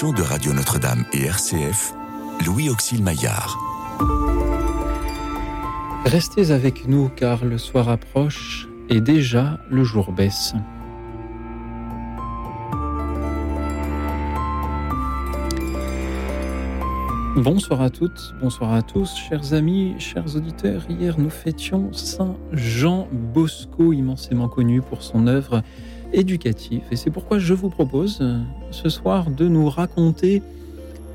de Radio Notre-Dame et RCF, Louis Auxil Maillard. Restez avec nous car le soir approche et déjà le jour baisse. Bonsoir à toutes, bonsoir à tous, chers amis, chers auditeurs. Hier, nous fêtions Saint Jean Bosco, immensément connu pour son œuvre éducative. Et c'est pourquoi je vous propose euh, ce soir de nous raconter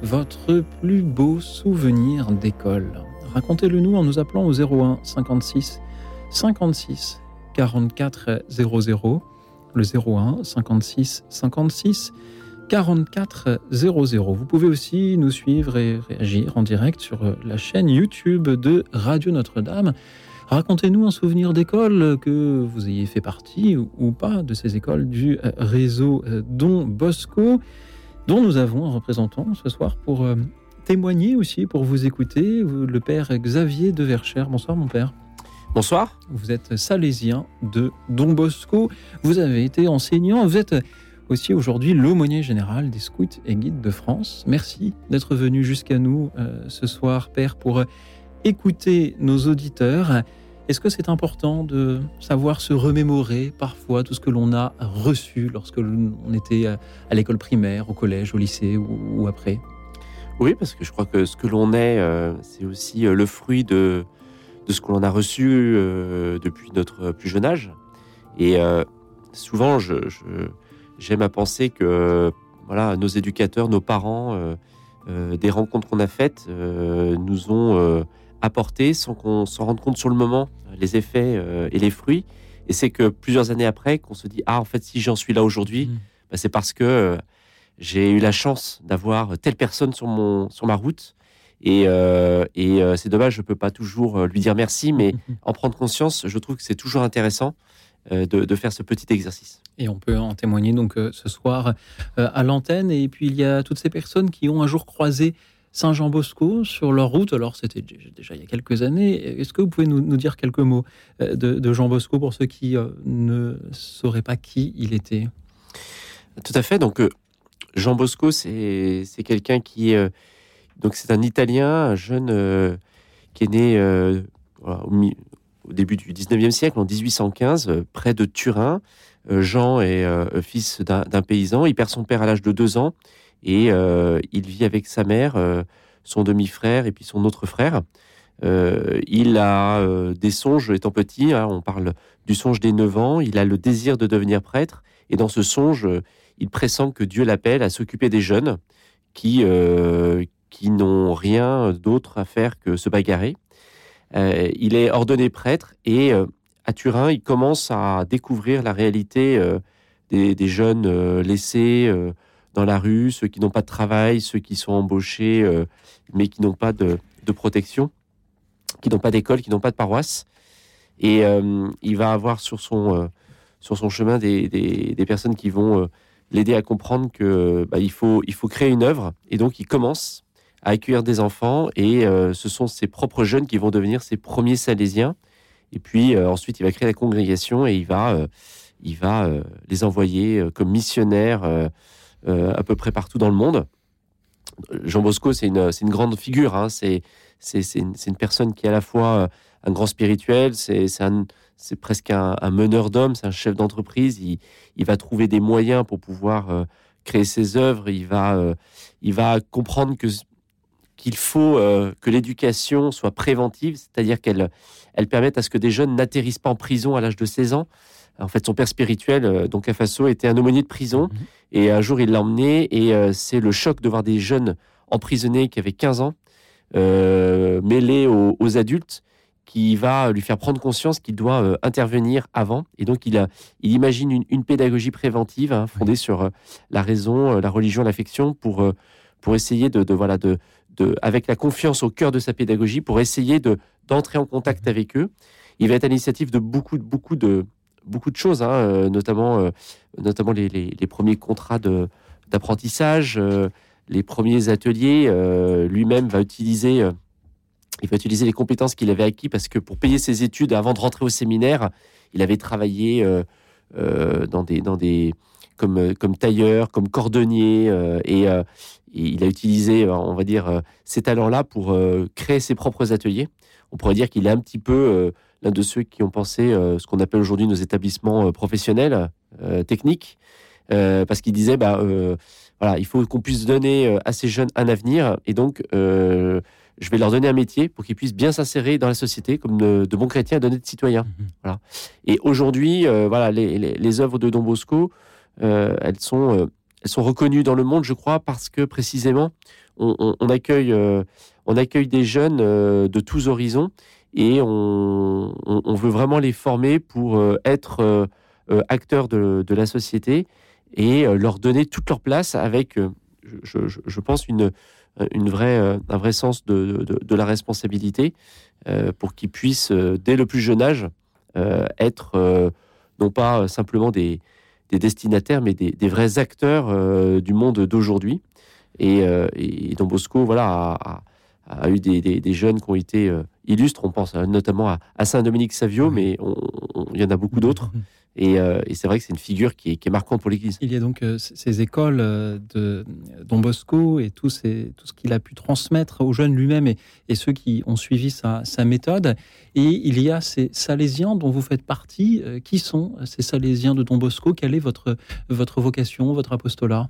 votre plus beau souvenir d'école. Racontez-le nous en nous appelant au 01 56 56 44 00. Le 01 56 56 44 00. Vous pouvez aussi nous suivre et réagir en direct sur la chaîne YouTube de Radio Notre-Dame. Racontez-nous un souvenir d'école que vous ayez fait partie ou pas de ces écoles du euh, réseau euh, Don Bosco, dont nous avons un représentant ce soir pour euh, témoigner aussi, pour vous écouter, le père Xavier de Verchères. Bonsoir mon père. Bonsoir. Vous êtes salésien de Don Bosco. Vous avez été enseignant. Vous êtes aussi aujourd'hui l'aumônier général des scouts et guides de France. Merci d'être venu jusqu'à nous euh, ce soir, Père, pour écouter nos auditeurs. Est-ce que c'est important de savoir se remémorer parfois tout ce que l'on a reçu lorsque l'on était à l'école primaire, au collège, au lycée ou, après? Oui, parce que je crois que ce que l'on est, euh, c'est aussi euh, le fruit de, ce que l'on a reçu depuis notre plus jeune âge. Et souvent, j'aime à penser que voilà, nos éducateurs, nos parents, euh, euh, des rencontres qu'on a faites euh, nous ont apporté sans qu'on s'en rende compte sur le moment les effets et les fruits. Et c'est que plusieurs années après qu'on se dit ah en fait si j'en suis là aujourd'hui, mmh. bah, c'est parce que j'ai eu la chance d'avoir telle personne sur mon sur ma route. Et, et c'est dommage, je peux pas toujours lui dire merci, mais mmh. en prendre conscience, je trouve que c'est toujours intéressant de, de, faire ce petit exercice. Et on peut en témoigner donc euh, ce soir euh, à l'antenne. Et puis il y a toutes ces personnes qui ont un jour croisé Saint-Jean Bosco sur leur route. Alors c'était déjà il y a quelques années. Est-ce que vous pouvez nous, dire quelques mots euh, de, Jean Bosco pour ceux qui ne sauraient pas qui il était? Tout à fait. Donc Jean Bosco, c'est quelqu'un qui donc c'est un Italien, un jeune qui est né au, début du 19e siècle, en 1815, près de Turin. Euh, Jean est euh, fils d'un paysan. Il perd son père à l'âge de deux ans et euh, il vit avec sa mère, son demi-frère et puis son autre frère. il a des songes étant petit. Hein, on parle du songe des neuf ans. Il a le désir de devenir prêtre et dans ce songe, il pressent que Dieu l'appelle à s'occuper des jeunes qui qui n'ont rien d'autre à faire que se bagarrer. il est ordonné prêtre et à Turin, il commence à découvrir la réalité euh, des, jeunes euh, laissés euh, dans la rue, ceux qui n'ont pas de travail, ceux qui sont embauchés, mais qui n'ont pas de, protection, qui n'ont pas d'école, qui n'ont pas de paroisse. Et il va avoir sur son, sur son chemin des, personnes qui vont l'aider à comprendre que bah, il, faut, il faut créer une œuvre. Et donc, il commence à accueillir des enfants et ce sont ses propres jeunes qui vont devenir ses premiers salésiens. Et puis euh, ensuite, il va créer la congrégation et il va, euh, il va euh, les envoyer comme missionnaires à peu près partout dans le monde. Jean Bosco, c'est une, une, grande figure. Hein. C'est une, une, personne qui est à la fois un grand spirituel, c'est presque un, meneur d'hommes, c'est un chef d'entreprise. Il, il, va trouver des moyens pour pouvoir créer ses œuvres. Il va, il va comprendre que qu'il faut que l'éducation soit préventive, c'est-à-dire qu'elle elle permet à ce que des jeunes n'atterrissent pas en prison à l'âge de 16 ans. En fait, son père spirituel, euh, donc à Faso, était un aumônier de prison. Mhm. Et un jour, il l'a emmené. Et euh, c'est le choc de voir des jeunes emprisonnés qui avaient 15 ans, euh, mêlés aux, adultes, qui va lui faire prendre conscience qu'il doit intervenir avant. Et donc, il, a, il imagine une, pédagogie préventive hein, fondée sur la raison, la religion, l'affection, pour, pour essayer de, de voilà, de, de, avec la confiance au cœur de sa pédagogie, pour essayer de d'entrer en contact avec eux. Il va être à l'initiative de beaucoup, beaucoup de, beaucoup de choses, hein, euh, notamment, euh, notamment les, les, premiers contrats d'apprentissage, euh, les premiers ateliers. Lui-même va utiliser, il va utiliser les compétences qu'il avait acquis parce que pour payer ses études avant de rentrer au séminaire, il avait travaillé dans des, dans des comme, comme tailleur, comme cordonnier, et, il a utilisé, on va dire, ces talents-là pour créer ses propres ateliers. On pourrait dire qu'il est un petit peu l'un de ceux qui ont pensé ce qu'on appelle aujourd'hui nos établissements professionnels, techniques, parce qu'il disait, bah, voilà, il faut qu'on puisse donner à ces jeunes un avenir, et donc je vais leur donner un métier pour qu'ils puissent bien s'insérer dans la société comme de, bons chrétiens et de citoyens. Mhm. Voilà. Et aujourd'hui, euh, voilà, les, les, œuvres de Don Bosco, euh, elles, sont, euh, elles sont reconnues dans le monde, je crois, parce que précisément, on, accueille, on accueille des jeunes de tous horizons et on, veut vraiment les former pour être acteurs de, la société et leur donner toute leur place avec, je, pense, une une vraie, euh, un vrai sens de, de, la responsabilité euh, pour qu'ils puissent, euh, dès le plus jeune âge, être non pas simplement des, des destinataires, mais des, vrais acteurs du monde d'aujourd'hui. Et, et, Don Bosco, voilà, a, eu des, jeunes qui ont été illustres. On pense notamment à, Saint-Dominique Savio, mais il y en a beaucoup d'autres. Euh, et, c'est vrai que c'est une figure qui est, marquante pour l'Église. Il y a donc euh, ces écoles euh, de Don Bosco et tout, ces, tout ce qu'il a pu transmettre aux jeunes lui-même et, ceux qui ont suivi sa, méthode. Et il y a ces Salésiens dont vous faites partie. qui sont ces Salésiens de Don Bosco? Quelle est votre, votre vocation, votre apostolat?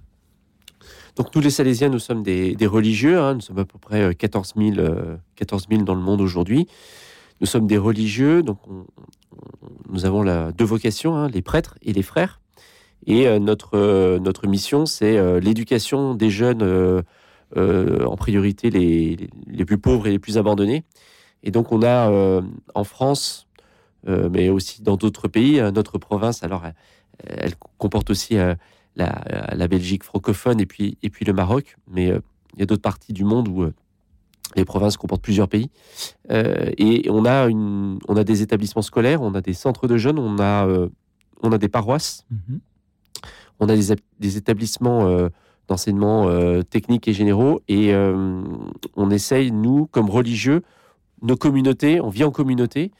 Donc tous les Salésiens, nous sommes des, religieux, hein. nous sommes à peu près 14 000, 14 000 dans le monde aujourd'hui. Nous sommes des religieux, donc on, nous avons deux vocations, hein, les prêtres et les frères. Et euh, notre, euh, notre mission, c'est euh, l'éducation des jeunes, en priorité les, les, plus pauvres et les plus abandonnés. Et donc, on a en France, mais aussi dans d'autres pays, notre province, alors elle, comporte aussi la, la, Belgique francophone et puis, et puis le Maroc, mais il y a d'autres parties du monde où les provinces comportent plusieurs pays. Euh, et on a, une, on a des établissements scolaires, on a des centres de jeunes, on a, euh, on a des paroisses, mhm. on a des, des établissements euh, d'enseignement techniques et généraux. Et on essaye, nous, comme religieux, nos communautés, on vit en communauté.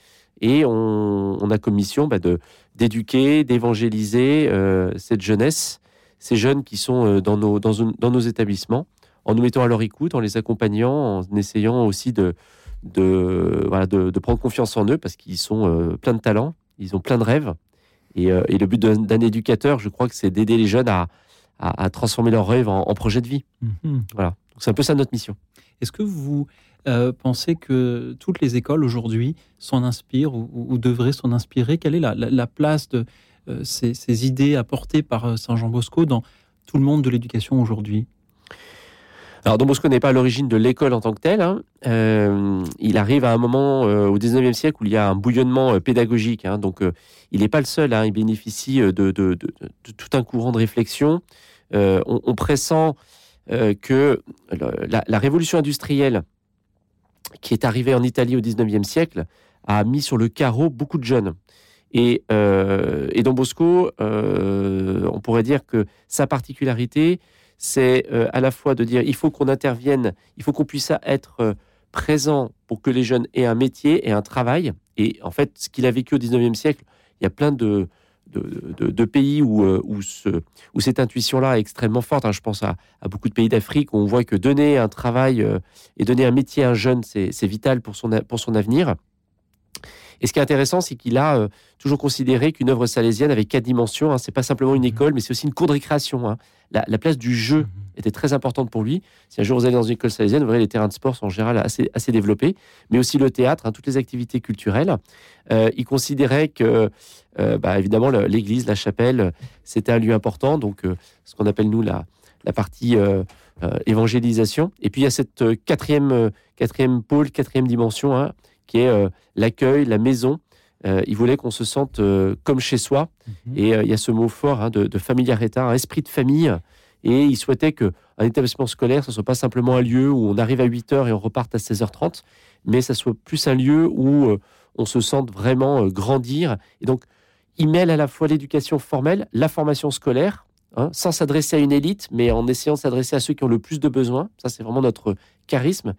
Et on, on a comme mission bah, de, d'éduquer, d'évangéliser cette jeunesse, ces jeunes qui sont dans nos, dans, dans nos établissements en nous mettant à leur écoute, en les accompagnant, en essayant aussi de, de, voilà, de, prendre confiance en eux parce qu'ils sont euh, plein de talents, ils ont plein de rêves. Et, euh, et le but d'un éducateur, je crois que c'est d'aider les jeunes à, à, transformer leurs rêves en, projet de vie. Mhm. Voilà. C'est un peu ça notre mission. Est-ce que vous euh, pensez que toutes les écoles aujourd'hui s'en inspirent ou, devraient s'en inspirer? Quelle est la, la, place de ces, ces, idées apportées par Saint Jean Bosco dans tout le monde de l'éducation aujourd'hui alors Don Bosco n'est pas à l'origine de l'école en tant que telle. Hein. Euh, il arrive à un moment euh, au 19e siècle où il y a un bouillonnement euh, pédagogique. Hein. donc il n'est pas le seul. Hein. il bénéficie de, tout un courant de réflexion. On, pressent que la, révolution industrielle qui est arrivée en Italie au 19e siècle a mis sur le carreau beaucoup de jeunes. Et, et Don Bosco, on pourrait dire que sa particularité, c'est euh, à la fois de dire il faut qu'on intervienne, il faut qu'on puisse être euh, présent pour que les jeunes aient un métier et un travail. Et en fait, ce qu'il a vécu au 19e siècle, il y a plein de, pays où, euh, cette intuition-là est extrêmement forte. Hein. Je pense à, beaucoup de pays d'Afrique où on voit que donner un travail et donner un métier à un jeune, c'est vital pour son avenir. Et ce qui est intéressant, c'est qu'il a euh, toujours considéré qu'une œuvre salésienne avait quatre dimensions. Hein. C'est pas simplement une mhm. école, mais c'est aussi une cour de récréation. Hein. La, place du jeu mhm. était très importante pour lui. Si un jour vous allez dans une école salésienne, vous verrez les terrains de sport sont en général assez, assez développés, mais aussi le théâtre, hein, toutes les activités culturelles. Euh, il considérait que, euh, bah, évidemment, l'église, la chapelle, c'était un lieu important. Donc, ce qu'on appelle nous la, la partie évangélisation. Et puis il y a cette quatrième, quatrième pôle, quatrième dimension, hein, qui est euh, l'accueil, la maison. Euh, il voulait qu'on se sente euh, comme chez soi. Mhm. Et il y a ce mot fort hein, de, de familiarité, un esprit de famille. Et il souhaitait qu'un établissement scolaire, ce ne soit pas simplement un lieu où on arrive à 8h et on repart à 16h30, mais ça soit plus un lieu où on se sente vraiment grandir. Et donc, il mêle à la fois l'éducation formelle, la formation scolaire, hein, sans s'adresser à une élite, mais en essayant de s'adresser à ceux qui ont le plus de besoins. Ça, c'est vraiment notre charisme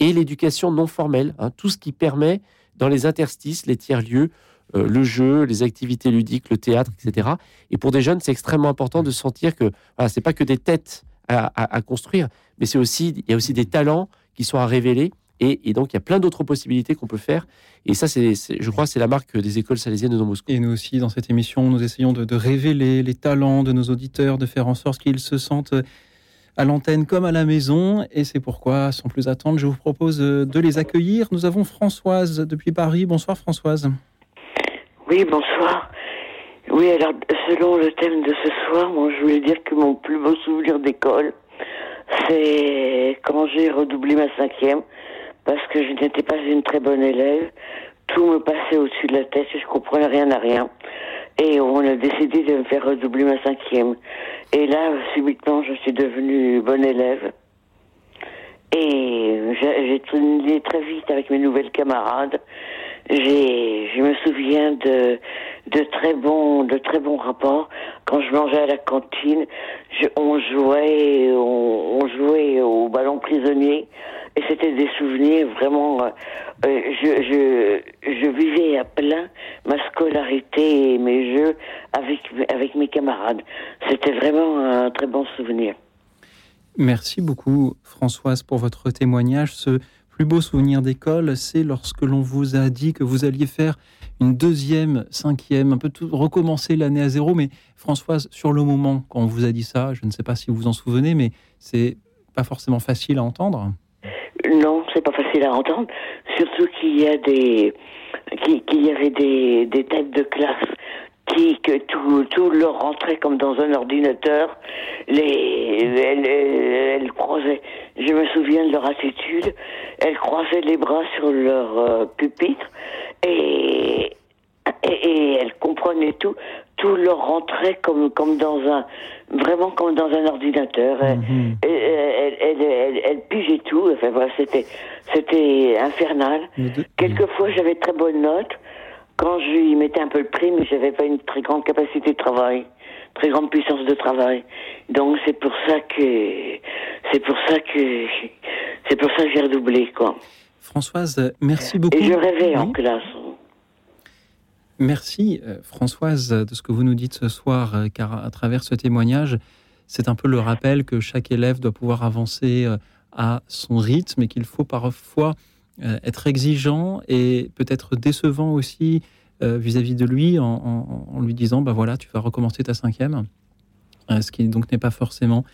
et l'éducation non formelle, hein, tout ce qui permet dans les interstices, les tiers-lieux, euh, le jeu, les activités ludiques, le théâtre, etc. Et pour des jeunes, c'est extrêmement important de sentir que voilà, c'est pas que des têtes à, construire, mais c'est aussi il y a aussi des talents qui sont à révéler. Et, donc, il y a plein d'autres possibilités qu'on peut faire. Et ça, c'est, je crois, c'est la marque des écoles salésiennes de Don Et nous aussi, dans cette émission, nous essayons de, de révéler les talents de nos auditeurs, de faire en sorte qu'ils se sentent à l'antenne comme à la maison. Et c'est pourquoi, sans plus attendre, je vous propose de les accueillir. Nous avons Françoise depuis Paris. Bonsoir Françoise. Oui, bonsoir. Oui, alors selon le thème de ce soir, moi je voulais dire que mon plus beau souvenir d'école, c'est quand j'ai redoublé ma cinquième, parce que je n'étais pas une très bonne élève. Tout me passait au-dessus de la tête, je comprenais rien à rien. Et on a décidé de me faire redoubler ma cinquième. Et là, subitement, je suis devenue bonne élève. Et j'ai tourné très vite avec mes nouvelles camarades. J'ai, je me souviens de, de très bons, de très bons rapports. Quand je mangeais à la cantine, on jouait, on, jouait au ballon prisonnier. Et c'était des souvenirs vraiment. Euh, euh, je, vivais à plein ma scolarité et mes jeux avec, avec mes camarades. C'était vraiment un très bon souvenir. Merci beaucoup, Françoise, pour votre témoignage. Ce plus beau souvenir d'école, c'est lorsque l'on vous a dit que vous alliez faire une deuxième, cinquième, un peu recommencer l'année à zéro. Mais Françoise, sur le moment, quand on vous a dit ça, je ne sais pas si vous vous en souvenez, mais c'est pas forcément facile à entendre. Non, c'est pas facile à entendre. Surtout qu'il y a des, qu'il y avait des, têtes de classe qui que tout, leur rentrait comme dans un ordinateur. Les, elles, croisaient. Je me souviens de leur attitude. Elles croisaient les bras sur leur euh, pupitre et, elles comprenaient tout. Tout leur rentrait comme comme dans un vraiment comme dans un ordinateur. Mm elle, elle, pigeait tout. Enfin voilà, c'était, c'était infernal. Quelquefois, j'avais très bonnes notes. Quand je lui mettais un peu le prix, mais j'avais pas une très grande capacité de travail, très grande puissance de travail. Donc c'est pour ça que, c'est pour ça que, c'est pour ça que j'ai redoublé quoi. Françoise, merci beaucoup. Et je rêvais en classe. Merci euh, Françoise de ce que vous nous dites ce soir, euh, car à travers ce témoignage, c'est un peu le rappel que chaque élève doit pouvoir avancer euh, à son rythme et qu'il faut parfois être exigeant et peut-être décevant aussi vis-à-vis de lui en, lui disant bah voilà tu vas recommencer ta cinquième ce qui donc n'est pas forcément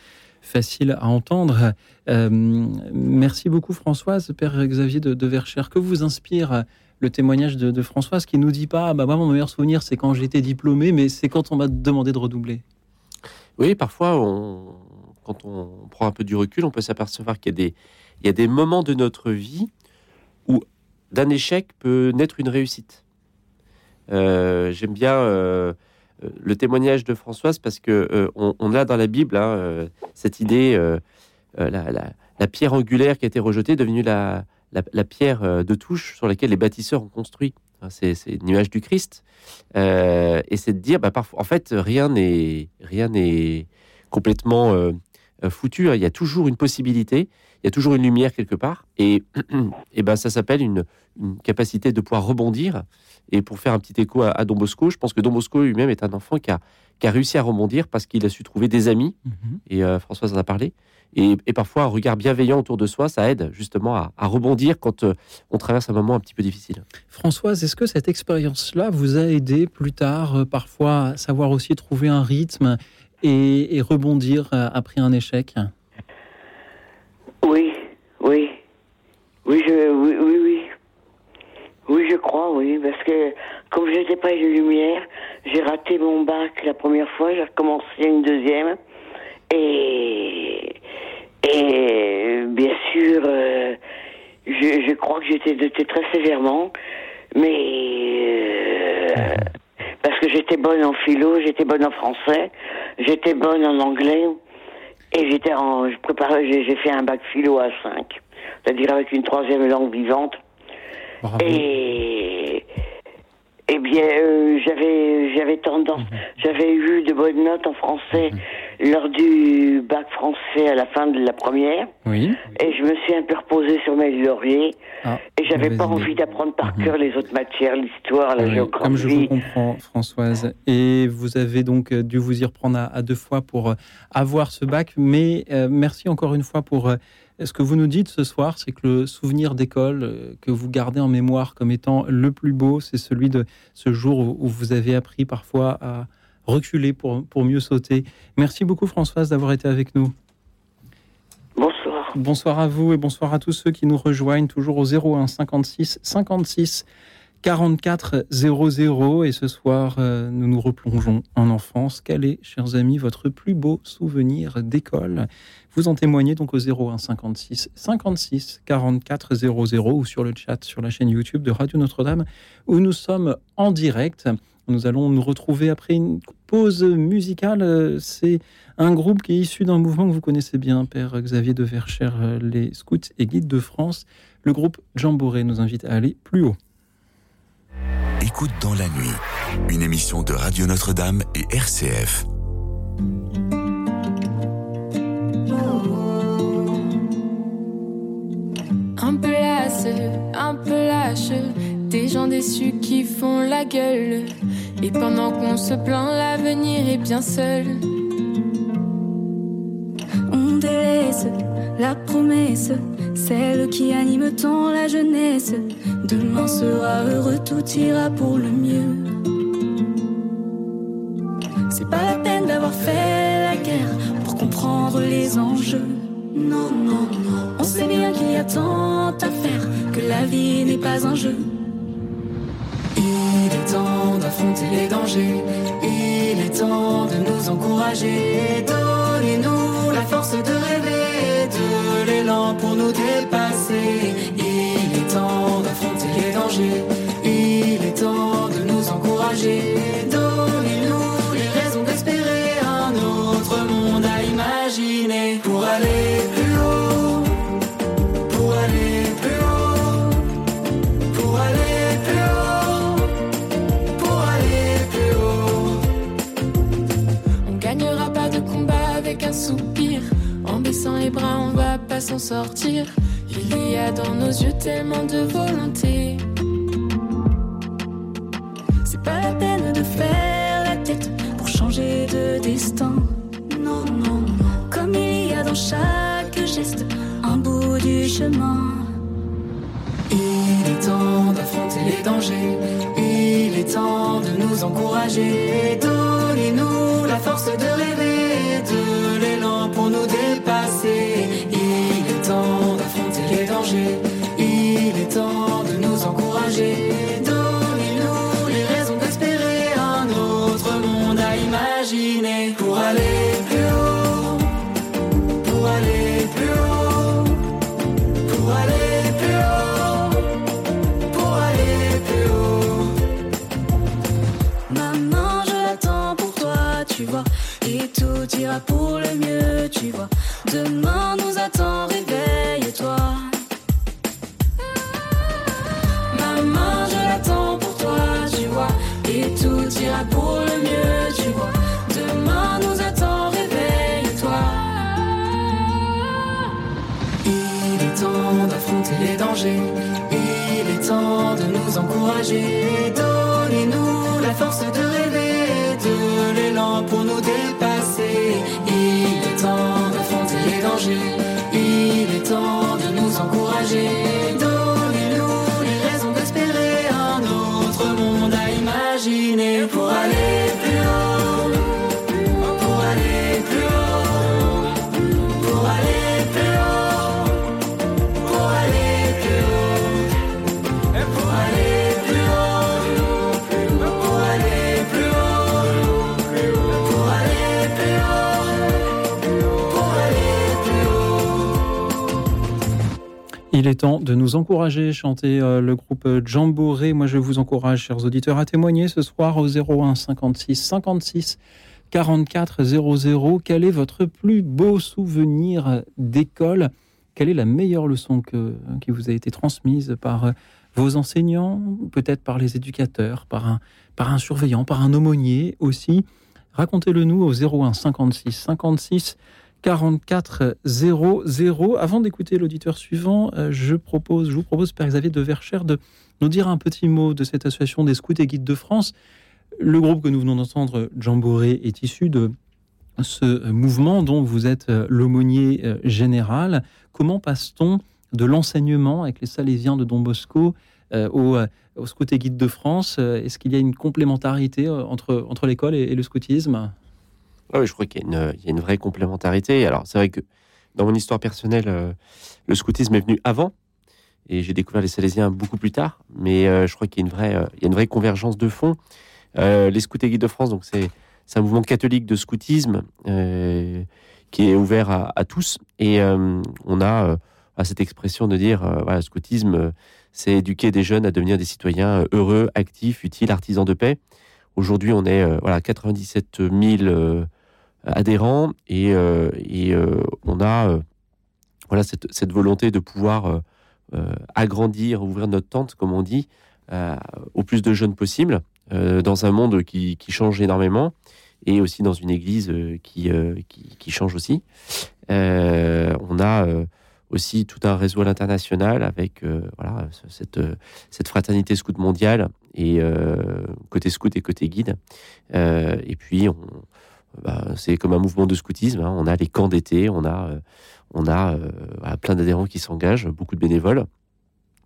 facile à entendre. merci beaucoup Françoise, Père Xavier de, de Verchères. Que vous inspire le témoignage de, Françoise qui nous dit pas bah moi mon meilleur souvenir c'est quand j'étais diplômé mais c'est quand on m'a demandé de redoubler oui, parfois, quand on prend un peu du recul, on peut s'apercevoir qu'il y, a des, moments de notre vie où d'un échec peut naître une réussite. Euh, j'aime bien euh, le témoignage de Françoise parce que euh, on, a dans la Bible hein, cette idée, la, pierre angulaire qui a été rejetée, devenue la, pierre de touche sur laquelle les bâtisseurs ont construit. C'est une image du Christ. Euh, et c'est de dire, bah, parfois, en fait, rien n'est rien n'est complètement euh, foutu. Hein. Il y a toujours une possibilité, il y a toujours une lumière quelque part. Et, et ben, ça s'appelle une, capacité de pouvoir rebondir. Et pour faire un petit écho à, Don Bosco, je pense que Don Bosco lui-même est un enfant qui a, qui a réussi à rebondir parce qu'il a su trouver des amis. Mm-hmm. Et euh, Françoise en a parlé. Et, parfois, un regard bienveillant autour de soi, ça aide justement à, rebondir quand euh, on traverse un moment un petit peu difficile. Françoise, est-ce que cette expérience-là vous a aidé plus tard, euh, parfois, à savoir aussi trouver un rythme et, rebondir euh, après un échec? Oui, oui. Oui, je, oui, oui, oui. Oui, je crois, oui, parce que comme je n'étais pas une lumière, j'ai raté mon bac la première fois, j'ai recommencé une deuxième. Et, et bien sûr, euh, je, je, crois que j'étais doté très sévèrement, mais euh, parce que j'étais bonne en philo, j'étais bonne en français, j'étais bonne en anglais, et j'étais en, je préparais, j'ai fait un bac philo à 5, c'est-à-dire avec une troisième langue vivante. Et Eh bien, euh, j'avais j'avais tendance, Mhm. j'avais eu de bonnes notes en français lors du bac français à la fin de la première, Oui. et je me suis un peu reposée sur mes lauriers, Ah, et j'avais pas idée. envie d'apprendre par Mhm. cœur les autres matières, l'histoire, la Oui, Comme je vous géographie. comprends, Françoise. Et vous avez donc euh, dû vous y reprendre à, à deux fois pour euh, avoir ce bac. Mais euh, merci encore une fois pour euh, ce que vous nous dites ce soir. C'est que le souvenir d'école euh, que vous gardez en mémoire comme étant le plus beau, c'est celui de ce jour où, où vous avez appris parfois à reculer pour, pour mieux sauter? Merci beaucoup, Françoise, d'avoir été avec nous. Bonsoir. Bonsoir à vous et bonsoir à tous ceux qui nous rejoignent toujours au 01 56 56 44 00 et ce soir euh, nous nous replongeons en enfance. Quel est, chers amis, votre plus beau souvenir d'école? Vous en témoignez donc au 01 56 56 44 00 ou sur le chat sur la chaîne YouTube de Radio Notre-Dame où nous sommes en direct. Nous allons nous retrouver après une pause musicale. C'est un groupe qui est issu d'un mouvement que vous connaissez bien, Père Xavier de Verchères, euh, les Scouts et Guides de France. Le groupe Jamboree nous invite à aller plus haut. Écoute dans la nuit, une émission de Radio Notre-Dame et RCF. Un peu lasse, un peu lâche, des gens déçus qui font la gueule. Et pendant qu'on se plaint, l'avenir est bien seul. La promesse, celle qui anime tant la jeunesse. Demain sera heureux, tout ira pour le mieux. C'est pas la peine d'avoir fait la guerre pour comprendre les enjeux. Non, non, non. On sait bien qu'il y a tant à faire, que la vie n'est pas un jeu. Il est temps d'affronter les dangers. Il est temps de nous encourager. Donnez-nous force de rêver, de l'élan pour nous dépasser. Il est temps d'affronter les dangers. Il est temps de nous encourager. Donnez-nous les raisons d'espérer un autre monde à imaginer pour aller Les bras, on va pas s'en sortir. Il y a dans nos yeux tellement de volonté. C'est pas la peine de faire la tête pour changer de destin. Non, non, non. Comme il y a dans chaque geste un bout du chemin. Il est temps d'affronter les dangers. Il est temps de nous encourager. Donnez-nous la force de rêver, de l'élan pour nous dépasser. Il est temps d'affronter les dangers. Il est temps de nous encourager. Donnez-nous les raisons d'espérer un autre monde à imaginer tout ira pour le mieux, tu vois. Demain nous attend, réveille-toi. Maman, je l'attends pour toi, tu vois. Et tout ira pour le mieux, tu vois. Demain nous attend, réveille-toi. Il est temps d'affronter les dangers. Il est temps de nous encourager. Donnez-nous la force de rêver, de l'élan pour nous dépasser. Il est temps de nous encourager. Donnez-nous les raisons d'espérer un autre monde à imaginer pour aller plus haut. Il est temps de nous encourager, chanter euh, le groupe Jamboree. Moi, je vous encourage, chers auditeurs, à témoigner ce soir au 01 56 56 44 00. Quel est votre plus beau souvenir d'école? Quelle est la meilleure leçon que, qui vous a été transmise par euh, vos enseignants, peut-être par les éducateurs, par un, par un surveillant, par un aumônier aussi? Racontez-le nous au 01 56 56 44 00. Avant d'écouter l'auditeur suivant, euh, je, propose, je vous propose, Père Xavier de Verchères, de nous dire un petit mot de cette association des scouts et guides de France. Le groupe que nous venons d'entendre, Jamboree, est issu de ce mouvement dont vous êtes euh, l'aumônier euh, général. Comment passe-t-on de l'enseignement avec les Salésiens de Don Bosco au, Scout et Guide de France? Est-ce qu'il y a une complémentarité entre, entre l'école et le scoutisme? Oui, je crois qu'il y, a une vraie complémentarité. Alors, c'est vrai que dans mon histoire personnelle, euh, le scoutisme est venu avant, et j'ai découvert les Salésiens beaucoup plus tard. Mais euh, je crois qu'il y a une vraie, euh, convergence de fond. les Scouts et Guides de France, donc c'est un mouvement catholique de scoutisme qui est ouvert à, tous. Et on a cette expression de dire, le scoutisme, c'est éduquer des jeunes à devenir des citoyens heureux, actifs, utiles, artisans de paix. Aujourd'hui, on est voilà 97 000 adhérents et, euh, euh, on a euh, voilà cette, volonté de pouvoir agrandir, ouvrir notre tente, comme on dit, au plus de jeunes possible, dans un monde qui, change énormément et aussi dans une église qui, qui, change aussi. on a aussi tout un réseau à l'international avec voilà, cette, cette fraternité scout mondiale et côté scout et côté guide. et puis, on, bah, c'est comme un mouvement de scoutisme. Hein. On a les camps d'été, on a, euh, on a euh, plein d'adhérents qui s'engagent, beaucoup de bénévoles.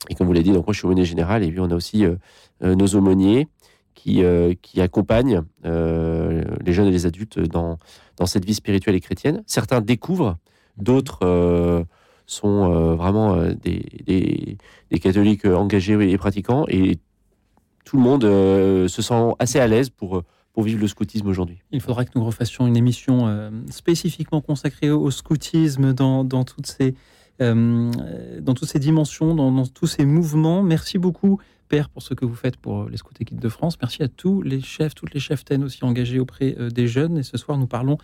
Et comme vous l'avez dit, donc moi je suis aumônier général et puis on a aussi euh, nos aumôniers qui, qui accompagnent les jeunes et les adultes dans, dans cette vie spirituelle et chrétienne. Certains découvrent, d'autres sont vraiment des, des, des, catholiques engagés et pratiquants et tout le monde se sent assez à l'aise pour pour vivre le scoutisme aujourd'hui. Il faudra que nous refassions une émission euh, spécifiquement consacrée au scoutisme dans, dans toutes, ces, euh, dans toutes ces dimensions, dans, tous ces mouvements. Merci beaucoup, Père, pour ce que vous faites pour les scouts et guides de France. Merci à tous les chefs, toutes les chefs TEN aussi engagés auprès euh, des jeunes. Et ce soir, nous parlons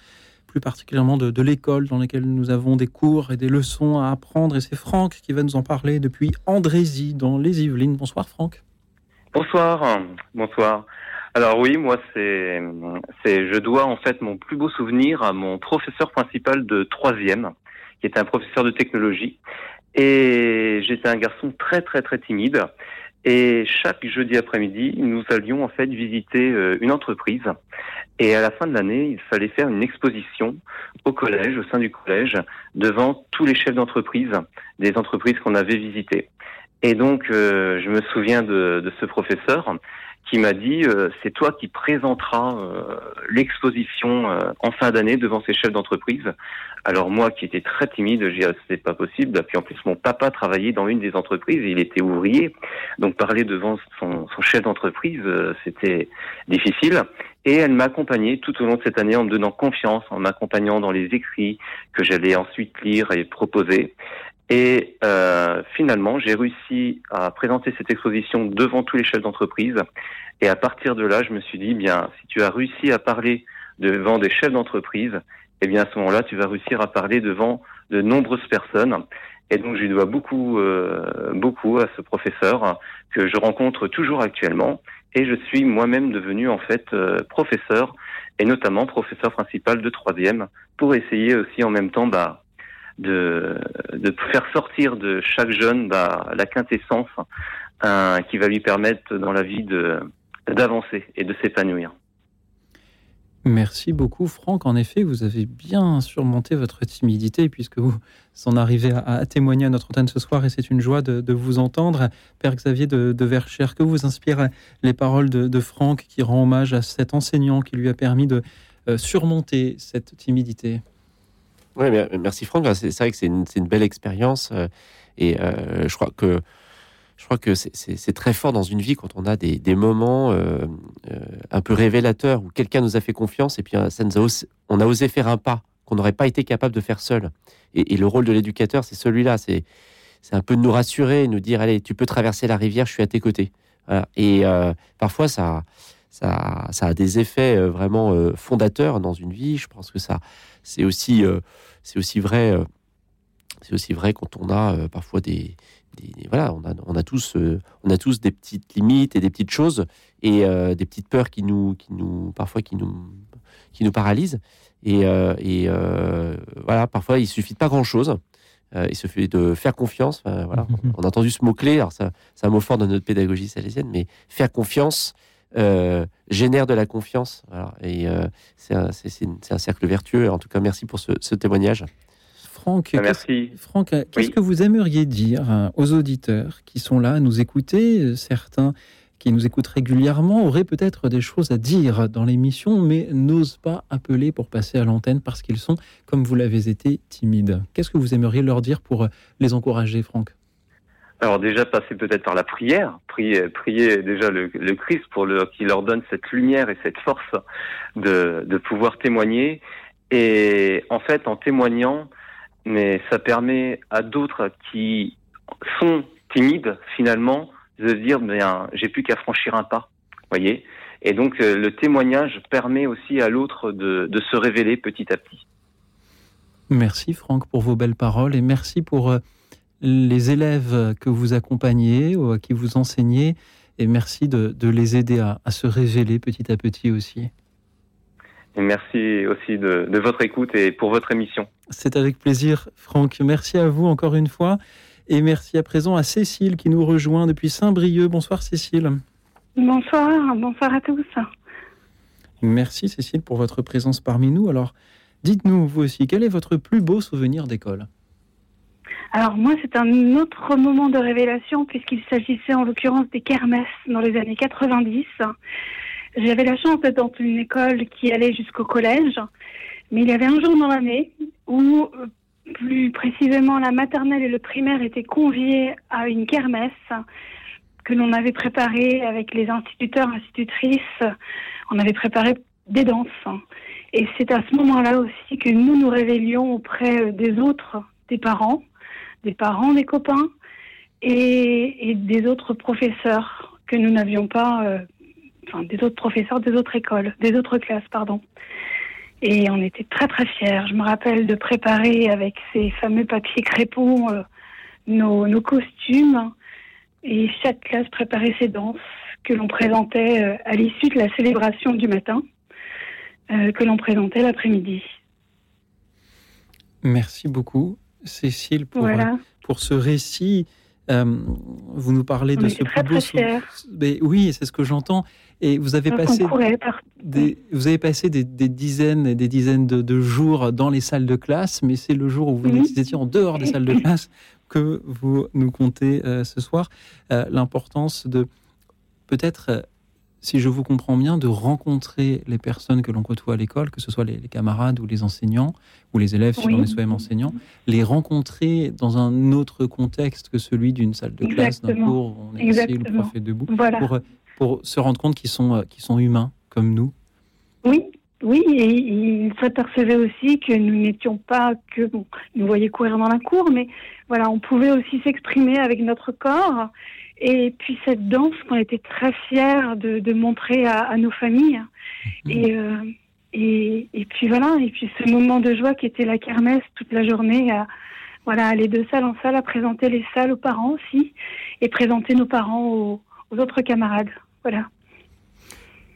plus particulièrement de, de l'école dans laquelle nous avons des cours et des leçons à apprendre. Et c'est Franck qui va nous en parler depuis Andrézy, dans les Yvelines. Bonsoir, Franck. Bonsoir. Bonsoir. Alors oui, moi c'est je dois en fait mon plus beau souvenir à mon professeur principal de troisième, qui était un professeur de technologie. Et j'étais un garçon très très très timide. Et chaque jeudi après-midi, nous allions en fait visiter euh, une entreprise. Et à la fin de l'année, il fallait faire une exposition au collège, au sein du collège, devant tous les chefs d'entreprise des entreprises qu'on avait visitées. Et donc, euh, je me souviens de, de ce professeur qui m'a dit euh, c'est toi qui présenteras euh, l'exposition euh, en fin d'année devant ces chefs d'entreprise. Alors moi qui étais très timide, j'ai dit c'est pas possible. Puis en plus mon papa travaillait dans une des entreprises, il était ouvrier, donc parler devant son, son chef d'entreprise c'était difficile. Et elle m'a accompagné tout au long de cette année en me donnant confiance, en m'accompagnant dans les écrits que j'allais ensuite lire et proposer. Et euh, finalement, j'ai réussi à présenter cette exposition devant tous les chefs d'entreprise. Et à partir de là, je me suis dit, bien, si tu as réussi à parler devant des chefs d'entreprise, eh bien à ce moment-là, tu vas réussir à parler devant de nombreuses personnes. Et donc, je lui dois beaucoup, euh, beaucoup à ce professeur que je rencontre toujours actuellement. Et je suis moi-même devenu en fait euh, professeur, et notamment professeur principal de troisième, pour essayer aussi en même temps bah, de, faire sortir de chaque jeune bah, la quintessence hein, qui va lui permettre dans la vie d'avancer et de s'épanouir. Merci beaucoup, Franck. En effet, vous avez bien surmonté votre timidité puisque vous en arrivez à, témoigner à notre antenne ce soir et c'est une joie de, vous entendre. Père Xavier de, de Verchères, que vous inspirent les paroles de, de, Franck qui rend hommage à cet enseignant qui lui a permis de euh, surmonter cette timidité? Oui, merci Franck. C'est vrai que c'est une, belle expérience euh, et euh, je crois que que c'est très fort dans une vie quand on a des, moments euh, un peu révélateurs où quelqu'un nous a fait confiance et puis ça nous on a osé faire un pas qu'on n'aurait pas été capable de faire seul. Et, le rôle de l'éducateur, c'est celui-là. C'est un peu de nous rassurer, nous dire allez, tu peux traverser la rivière, je suis à tes côtés. Et parfois, ça, ça, a des effets vraiment fondateurs dans une vie. Je pense que ça, c'est aussi, euh, c'est aussi vrai. Euh, c'est aussi vrai quand on a euh, parfois des, voilà, on a, on a tous, on a tous des petites limites et des petites choses et des petites peurs qui nous, qui nous, parfois qui nous, qui nous paralysent. Et, et voilà, parfois il suffit de pas grand chose. il suffit de faire confiance. voilà, on a entendu ce mot clé. Alors ça, c'est un mot fort dans notre pédagogie salésienne, mais faire confiance euh, génère de la confiance. Et euh, c'est un, cercle vertueux. En tout cas, merci pour ce, témoignage. Franck, ah, merci. Franck, qu'est-ce que vous aimeriez dire hein, aux auditeurs qui sont là à nous écouter Certains qui nous écoutent régulièrement auraient peut-être des choses à dire dans l'émission, mais n'osent pas appeler pour passer à l'antenne parce qu'ils sont, comme vous l'avez été, timides. Qu'est-ce que vous aimeriez leur dire pour les encourager, Franck? Alors déjà passer peut-être par la prière, prier, prier déjà le, Christ pour le, qui leur donne cette lumière et cette force de, pouvoir témoigner. Et en fait, en témoignant, mais ça permet à d'autres qui sont timides finalement de se dire bien j'ai plus qu'à franchir un pas, voyez. Et donc euh, le témoignage permet aussi à l'autre de, de se révéler petit à petit. Merci Franck pour vos belles paroles et merci pour euh, les élèves que vous accompagnez ou à qui vous enseignez et merci de, les aider à, se révéler petit à petit aussi. Et merci aussi de, votre écoute et pour votre émission. C'est avec plaisir, Franck. Merci à vous encore une fois. Et merci à présent à Cécile qui nous rejoint depuis Saint-Brieuc. Bonsoir Cécile. Bonsoir, bonsoir à tous. Merci Cécile pour votre présence parmi nous. Alors, dites-nous vous aussi, quel est votre plus beau souvenir d'école? Alors moi, c'est un autre moment de révélation puisqu'il s'agissait en l'occurrence des kermesses dans les années 90. J'avais la chance d'être dans une école qui allait jusqu'au collège, mais il y avait un jour dans l'année où euh, plus précisément la maternelle et le primaire étaient conviés à une kermesse que l'on avait préparée avec les instituteurs, institutrices. On avait préparé des danses. Et c'est à ce moment-là aussi que nous nous révélions auprès des autres, des parents, des parents des copains et, des autres professeurs que nous n'avions pas, euh, enfin des autres professeurs des autres écoles, des autres classes, pardon. Et on était très très fiers. Je me rappelle de préparer avec ces fameux papiers crépons euh, nos, nos, costumes et chaque classe préparait ses danses que l'on présentait euh, à l'issue de la célébration du matin, que l'on présentait l'après-midi. Merci beaucoup. Cécile, pour, euh, pour ce récit. Euh, vous nous parlez de ce plus beau Mais oui, c'est ce que j'entends. Et vous avez passé des, vous avez passé des, dizaines et des dizaines de, jours dans les salles de classe, mais c'est le jour où vous étiez en dehors des salles de classe que vous nous comptez euh, ce soir. L'importance de peut-être si je vous comprends bien, de rencontrer les personnes que l'on côtoie à l'école, que ce soit les, camarades ou les enseignants, ou les élèves, si l'on est soi-même enseignant, les rencontrer dans un autre contexte que celui d'une salle de classe, d'un cours, où on est assis, le prof est debout, pour, pour, se rendre compte qu'ils sont, qu'ils sont humains comme nous. Oui, oui, et il s'apercevait aussi que nous n'étions pas que, bon, nous voyaient courir dans la cour, mais voilà, on pouvait aussi s'exprimer avec notre corps et puis cette danse qu'on était très fiers de, de montrer à, à, nos familles. Mhm. Et, euh, et, et, puis voilà, et puis ce moment de joie qui était la kermesse toute la journée, à, voilà, aller de salle en salle, à présenter les salles aux parents aussi, et présenter nos parents aux, aux autres camarades. Voilà.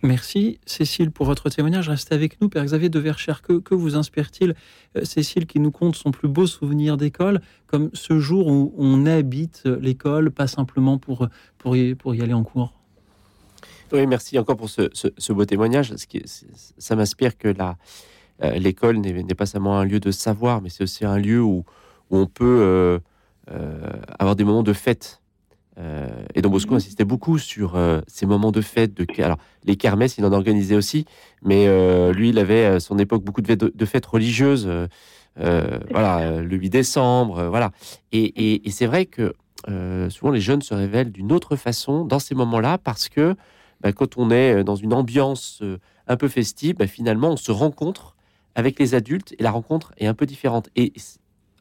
Merci Cécile pour votre témoignage. Restez avec nous, Père Xavier de Verchères. Que, vous inspire-t-il, euh, Cécile, qui nous compte son plus beau souvenir d'école, comme ce jour où on habite l'école, pas simplement pour, pour, y, aller en cours? Oui, merci encore pour ce, beau témoignage. Ça m'inspire que euh, l'école n'est pas seulement un lieu de savoir, mais c'est aussi un lieu où, on peut euh, avoir des moments de fête et Don Bosco insistait beaucoup sur euh, ces moments de fête. De... Alors, les kermesses, il en organisait aussi, mais euh, lui, il avait à son époque beaucoup de, fêtes religieuses. voilà, le 8 décembre, voilà. Et, c'est vrai que souvent les jeunes se révèlent d'une autre façon dans ces moments-là parce que bah, quand on est dans une ambiance un peu festive, bah, finalement, on se rencontre avec les adultes et la rencontre est un peu différente. Et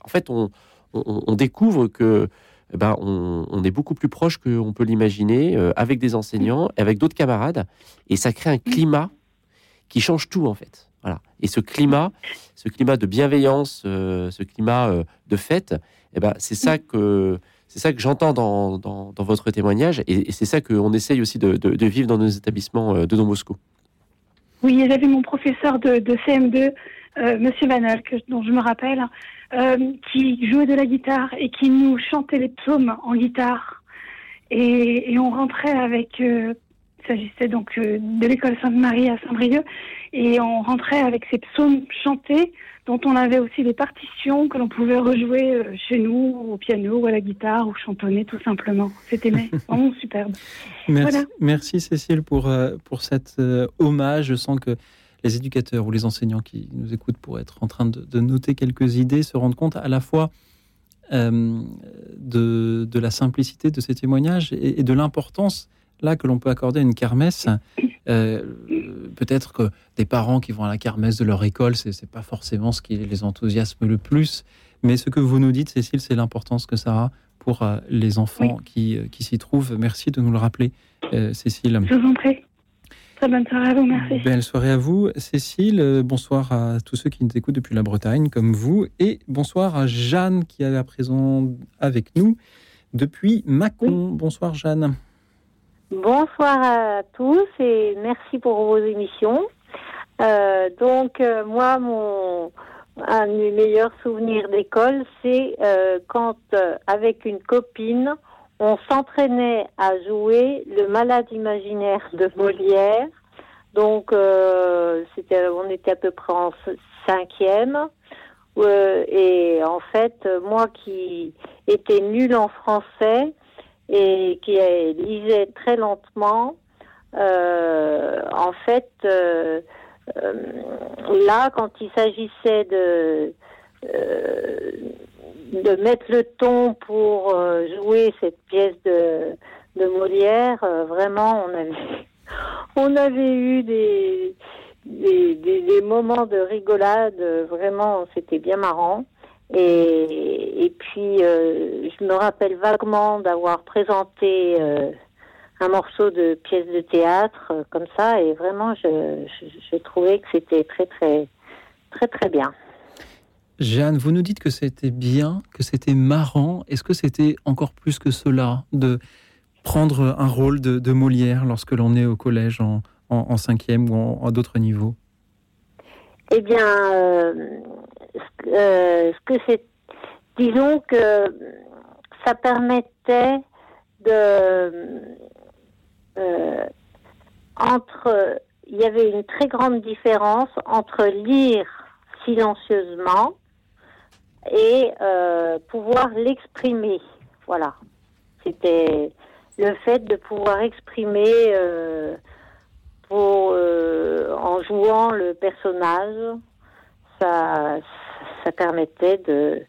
en fait, on découvre que eh ben, on, est beaucoup plus proche qu'on peut l'imaginer euh, avec des enseignants, avec d'autres camarades, et ça crée un climat qui change tout en fait. Voilà. Et ce climat, ce climat de bienveillance, euh, ce climat euh, de fête, eh ben, c'est ça que c'est ça que j'entends dans, dans, votre témoignage, et, c'est ça qu'on essaye aussi de, vivre dans nos établissements de Don Bosco. Oui, j'avais mon professeur de, de CM2, euh, Monsieur Vanel, dont je me rappelle, euh, qui jouait de la guitare et qui nous chantait les psaumes en guitare. Et, et on rentrait avec, euh, il s'agissait donc euh, de l'école Sainte-Marie à Saint-Brieuc, et on rentrait avec ces psaumes chantés dont on avait aussi des partitions que l'on pouvait rejouer euh, chez nous, au piano ou à la guitare, ou chantonner tout simplement. C'était vraiment superbe. Merci, merci Cécile pour, euh, pour cet euh, hommage. Je sens que les éducateurs ou les enseignants qui nous écoutent pour être en train de, noter quelques idées se rendent compte à la fois de, de, la simplicité de ces témoignages et, et de l'importance là que l'on peut accorder à une kermesse euh, peut-être que des parents qui vont à la kermesse de leur école, c'est n'est pas forcément ce qui les enthousiasme le plus. Mais ce que vous nous dites, Cécile, c'est l'importance que ça a pour euh, les enfants qui, euh, qui s'y trouvent. Merci de nous le rappeler, Cécile. Je vous en prie. Très bonne soirée à vous, merci. Belle soirée à vous, Cécile. bonsoir à tous ceux qui nous écoutent depuis la Bretagne, comme vous. Et bonsoir à Jeanne, qui est à présent avec nous depuis Mâcon. Bonsoir, Jeanne. Bonsoir à tous et merci pour vos émissions. Euh, donc euh, moi, mon un de meilleurs souvenirs d'école, c'est euh, quand avec une copine, on s'entraînait à jouer le malade imaginaire de Molière. Donc c'était, on était à peu près en cinquième. et en fait, moi qui étais nulle en français, et qui lisait très lentement. Euh, en fait, euh, euh, là, quand il s'agissait de de mettre le ton pour jouer cette pièce de, de Molière, vraiment, on avait on avait eu des des, des, des moments de rigolade, vraiment, c'était bien marrant. Et, et puis, euh, je me rappelle vaguement d'avoir présenté euh, un morceau de pièce de théâtre euh, comme ça, et vraiment, je, je, trouvais que c'était très, très, très, très bien. Jeanne, vous nous dites que c'était bien, que c'était marrant. Est-ce que c'était encore plus que cela de prendre un rôle de, de Molière lorsque l'on est au collège en, en, cinquième ou en, en d'autres niveaux? Eh bien, euh, ce que c'est, disons que ça permettait de euh, entre, il y avait une très grande différence entre lire silencieusement et euh, pouvoir l'exprimer. Voilà, c'était le fait de pouvoir exprimer pour, en jouant le personnage. Ça, ça permettait de,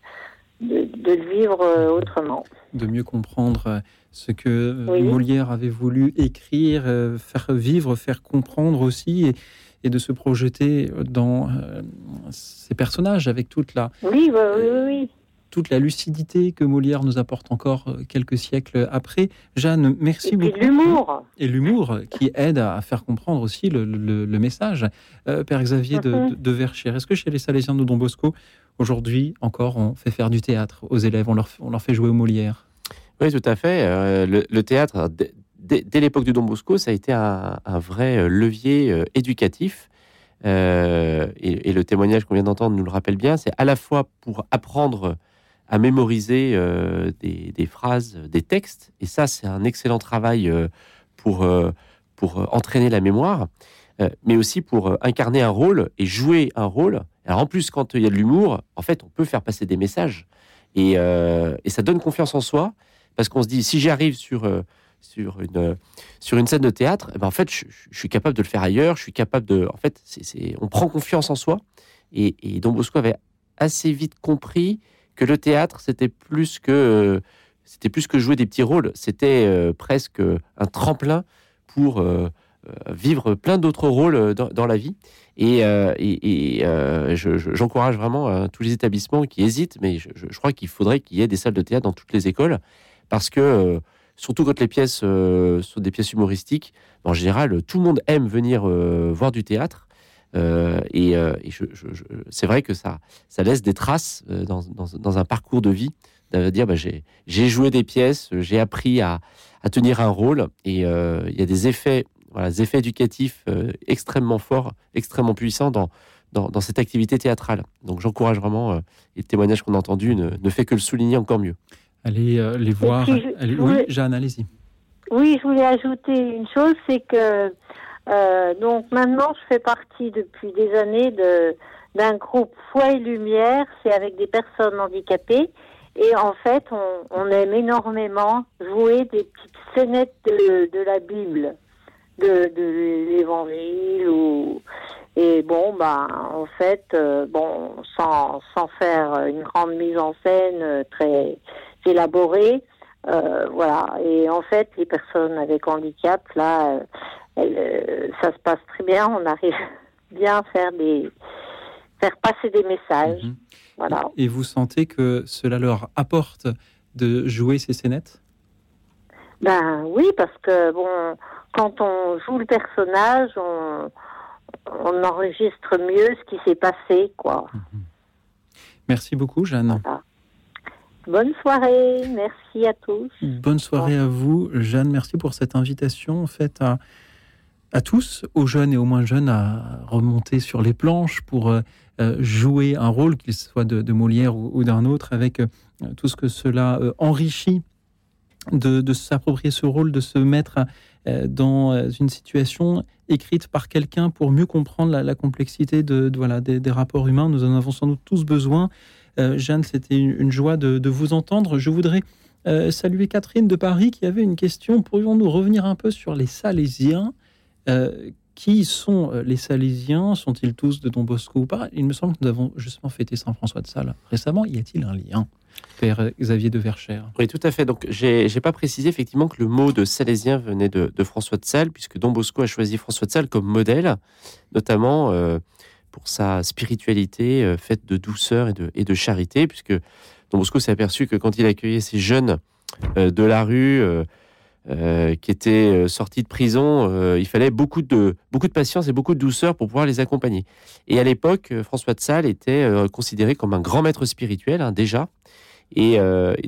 de, le vivre euh, autrement. De mieux comprendre euh, ce que euh, Molière avait voulu écrire, faire vivre, faire comprendre aussi, et, et de se projeter dans ces personnages avec toute la, oui, oui, oui, toute la lucidité que Molière nous apporte encore quelques siècles après. Jeanne, merci beaucoup. Et l'humour. Et l'humour qui aide à faire comprendre aussi le, le, message. Père Xavier de, mm-hmm. de, Verchères, est-ce que chez les Salésiens de Don Bosco, Aujourd'hui, encore, on fait faire du théâtre aux élèves, on leur, on leur fait jouer au Molière? Oui, tout à fait. Euh, le, théâtre, dès, l'époque du Don Bosco, ça a été un, vrai euh, levier euh, éducatif. et, le témoignage qu'on vient d'entendre nous le rappelle bien. C'est à la fois pour apprendre à mémoriser des, des, phrases, des textes. Et ça, c'est un excellent travail pour, pour entraîner la mémoire, mais aussi pour incarner un rôle et jouer un rôle alors en plus, quand il y a de l'humour, en fait, on peut faire passer des messages. Et, euh, ça donne confiance en soi, parce qu'on se dit, si j'arrive sur, euh, sur, une, sur une scène de théâtre, eh ben en fait, je, suis capable de le faire ailleurs, je suis capable de... En fait, c'est, on prend confiance en soi. Et, et Don Bosco avait assez vite compris que le théâtre, c'était plus que... c'était plus que jouer des petits rôles, c'était euh, presque un tremplin pour vivre plein d'autres rôles dans la vie. Et, euh, euh, j'encourage vraiment euh, tous les établissements qui hésitent, mais je, crois qu'il faudrait qu'il y ait des salles de théâtre dans toutes les écoles, parce que surtout quand les pièces sont des pièces humoristiques, en général, tout le monde aime venir voir du théâtre. Et, c'est vrai que ça, ça laisse des traces dans, un parcours de vie de dire bah, j'ai joué des pièces, j'ai appris à, à, tenir un rôle, et il y a des effets, voilà, des effets éducatifs extrêmement forts, extrêmement puissants dans, dans, dans cette activité théâtrale. Donc j'encourage vraiment, et le témoignage qu'on a entendu ne, ne, fait que le souligner encore mieux. Allez les voir. oui, Jeanne, allez-y. Oui, je voulais ajouter une chose, c'est que euh, donc maintenant je fais partie depuis des années de d'un groupe Foi et Lumière, c'est avec des personnes handicapées. Et en fait, on, on aime énormément jouer des petites scénettes de, de la Bible, de, de l'Évangile. Ou... Et bon, bah, en fait, euh, bon, sans, sans faire une grande mise en scène euh, très élaborée, voilà. Et en fait, les personnes avec handicap, là, euh, ça se passe très bien. On arrive bien à faire des faire passer des messages. Mhm. Voilà. Et vous sentez que cela leur apporte de jouer ces scénettes? Ben oui, parce que bon, quand on joue le personnage, on, on enregistre mieux ce qui s'est passé, quoi. Mhm. Merci beaucoup, Jeanne. Bonne soirée, merci à tous. Bonne soirée à vous, Jeanne. Merci pour cette invitation faite à, à tous, aux jeunes et aux moins jeunes, à remonter sur les planches pour euh, jouer un rôle, qu'il soit de, Molière ou, d'un autre, avec euh, tout ce que cela euh, enrichit de, s'approprier ce rôle, de se mettre dans une situation écrite par quelqu'un pour mieux comprendre la, complexité des, rapports humains. Nous en avons sans doute tous besoin. Euh, Jeanne, c'était une, joie de, vous entendre. Je voudrais euh, saluer Catherine de Paris qui avait une question. Pourrions-nous revenir un peu sur les Salésiens? Euh, qui sont les Salésiens? Sont-ils tous de Don Bosco ou pas? Il me semble que nous avons justement fêté Saint François de Sales récemment. Y a-t-il un lien Père Xavier de Verchères? Oui, tout à fait. Donc, j'ai n'ai pas précisé effectivement que le mot de Salésien venait de, François de Sales, puisque Don Bosco a choisi François de Sales comme modèle, notamment pour sa spiritualité euh, faite de douceur et de, charité, puisque Don Bosco s'est aperçu que quand il accueillait ces jeunes euh, de la rue, euh, qui étaient sortis de prison, il fallait beaucoup de, beaucoup de patience et beaucoup de douceur pour pouvoir les accompagner. Et à l'époque, François de Sales était considéré comme un grand maître spirituel, hein, déjà. Et,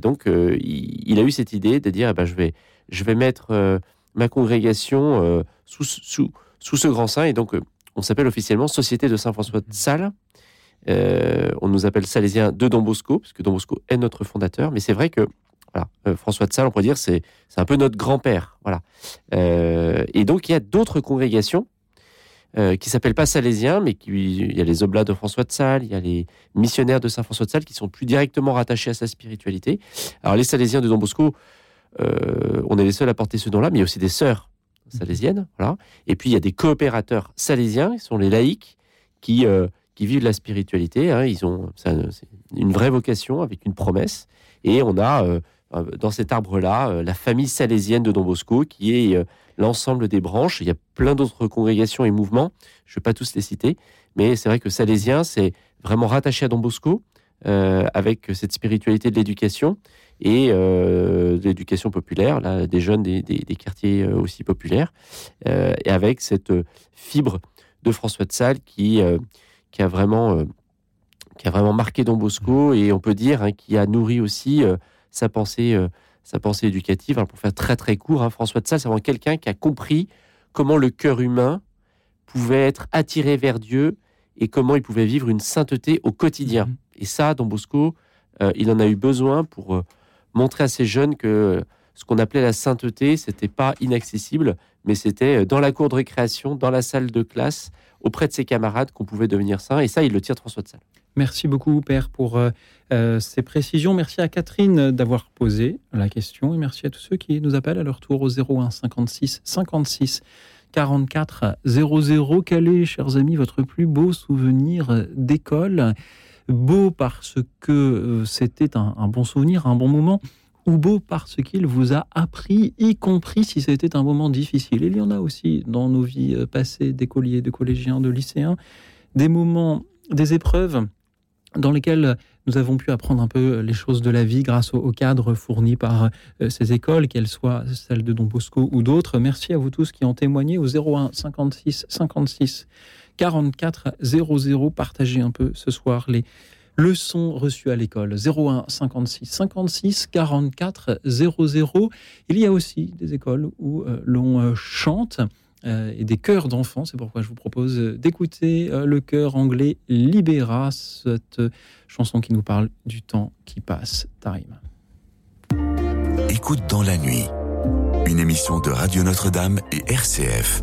donc, il, a eu cette idée de dire, eh ben, je, vais, je vais mettre ma congrégation sous, sous, sous ce grand saint. Et donc, on s'appelle officiellement Société de Saint-François de Sales. Euh, on nous appelle Salésiens de Don Bosco, parce que Don Bosco est notre fondateur. Mais c'est vrai que euh, François de Sales, on pourrait dire, c'est un peu notre grand-père. Voilà. Euh, et donc, il y a d'autres congrégations qui s'appellent pas Salésiens, mais qui, il y a les Oblats de François de Sales, il y a les missionnaires de Saint-François de Sales qui sont plus directement rattachés à sa spiritualité. Alors, les Salésiens de Don Bosco, on est les seuls à porter ce nom-là, mais il y a aussi des sœurs salésienne. Voilà. Et puis il y a des coopérateurs salésiens, qui sont les laïcs, qui, euh, qui vivent la spiritualité. Hein. Ils ont une vraie vocation avec une promesse. Et on a euh, euh, dans cet arbre-là la famille salésienne de Don Bosco, qui est l'ensemble des branches. Il y a plein d'autres congrégations et mouvements. Je ne vais pas tous les citer, mais c'est vrai que salésien, c'est vraiment rattaché à Don Bosco. avec cette spiritualité de l'éducation et euh, l'éducation populaire, là, des jeunes des, quartiers euh, aussi populaires, euh, et avec cette fibre de François de Sales qui, qui, a, vraiment, qui a vraiment marqué Don Bosco et on peut dire hein, qui a nourri aussi sa pensée sa pensée éducative. Alors pour faire très très court, hein, François de Sales, c'est vraiment quelqu'un qui a compris comment le cœur humain pouvait être attiré vers Dieu et comment il pouvait vivre une sainteté au quotidien. Mmh. Et ça, Don Bosco, il en a eu besoin pour montrer à ces jeunes que ce qu'on appelait la sainteté, c'était pas inaccessible, mais c'était dans la cour de récréation, dans la salle de classe, auprès de ses camarades qu'on pouvait devenir saint. Et ça, il le tire François de Sales. Merci beaucoup, Père, pour euh, euh, ces précisions. Merci à Catherine d'avoir posé la question et merci à tous ceux qui nous appellent à leur tour au 01 56 56 44 00. Quel est, chers amis, votre plus beau souvenir d'école? Beau parce que euh, c'était un, bon souvenir, un bon moment, ou beau parce qu'il vous a appris, y compris si c'était un moment difficile? Il y en a aussi dans nos vies passées d'écoliers, de collégiens, de lycéens, des moments, des épreuves dans lesquelles nous avons pu apprendre un peu les choses de la vie grâce au, cadre fourni par euh, ces écoles, qu'elles soient celles de Don Bosco ou d'autres. Merci à vous tous qui ont témoigné au 01 56 56 44 00. Partagez un peu ce soir les, leçons reçues à l'école 01 56 56 44 00. Il y a aussi des écoles où euh, l'on euh, chante euh, et des chœurs d'enfants. C'est pourquoi je vous propose d'écouter le chœur anglais Libera, cette chanson qui nous parle du temps qui passe. Time. Écoute dans la nuit, une émission de Radio Notre-Dame et RCF.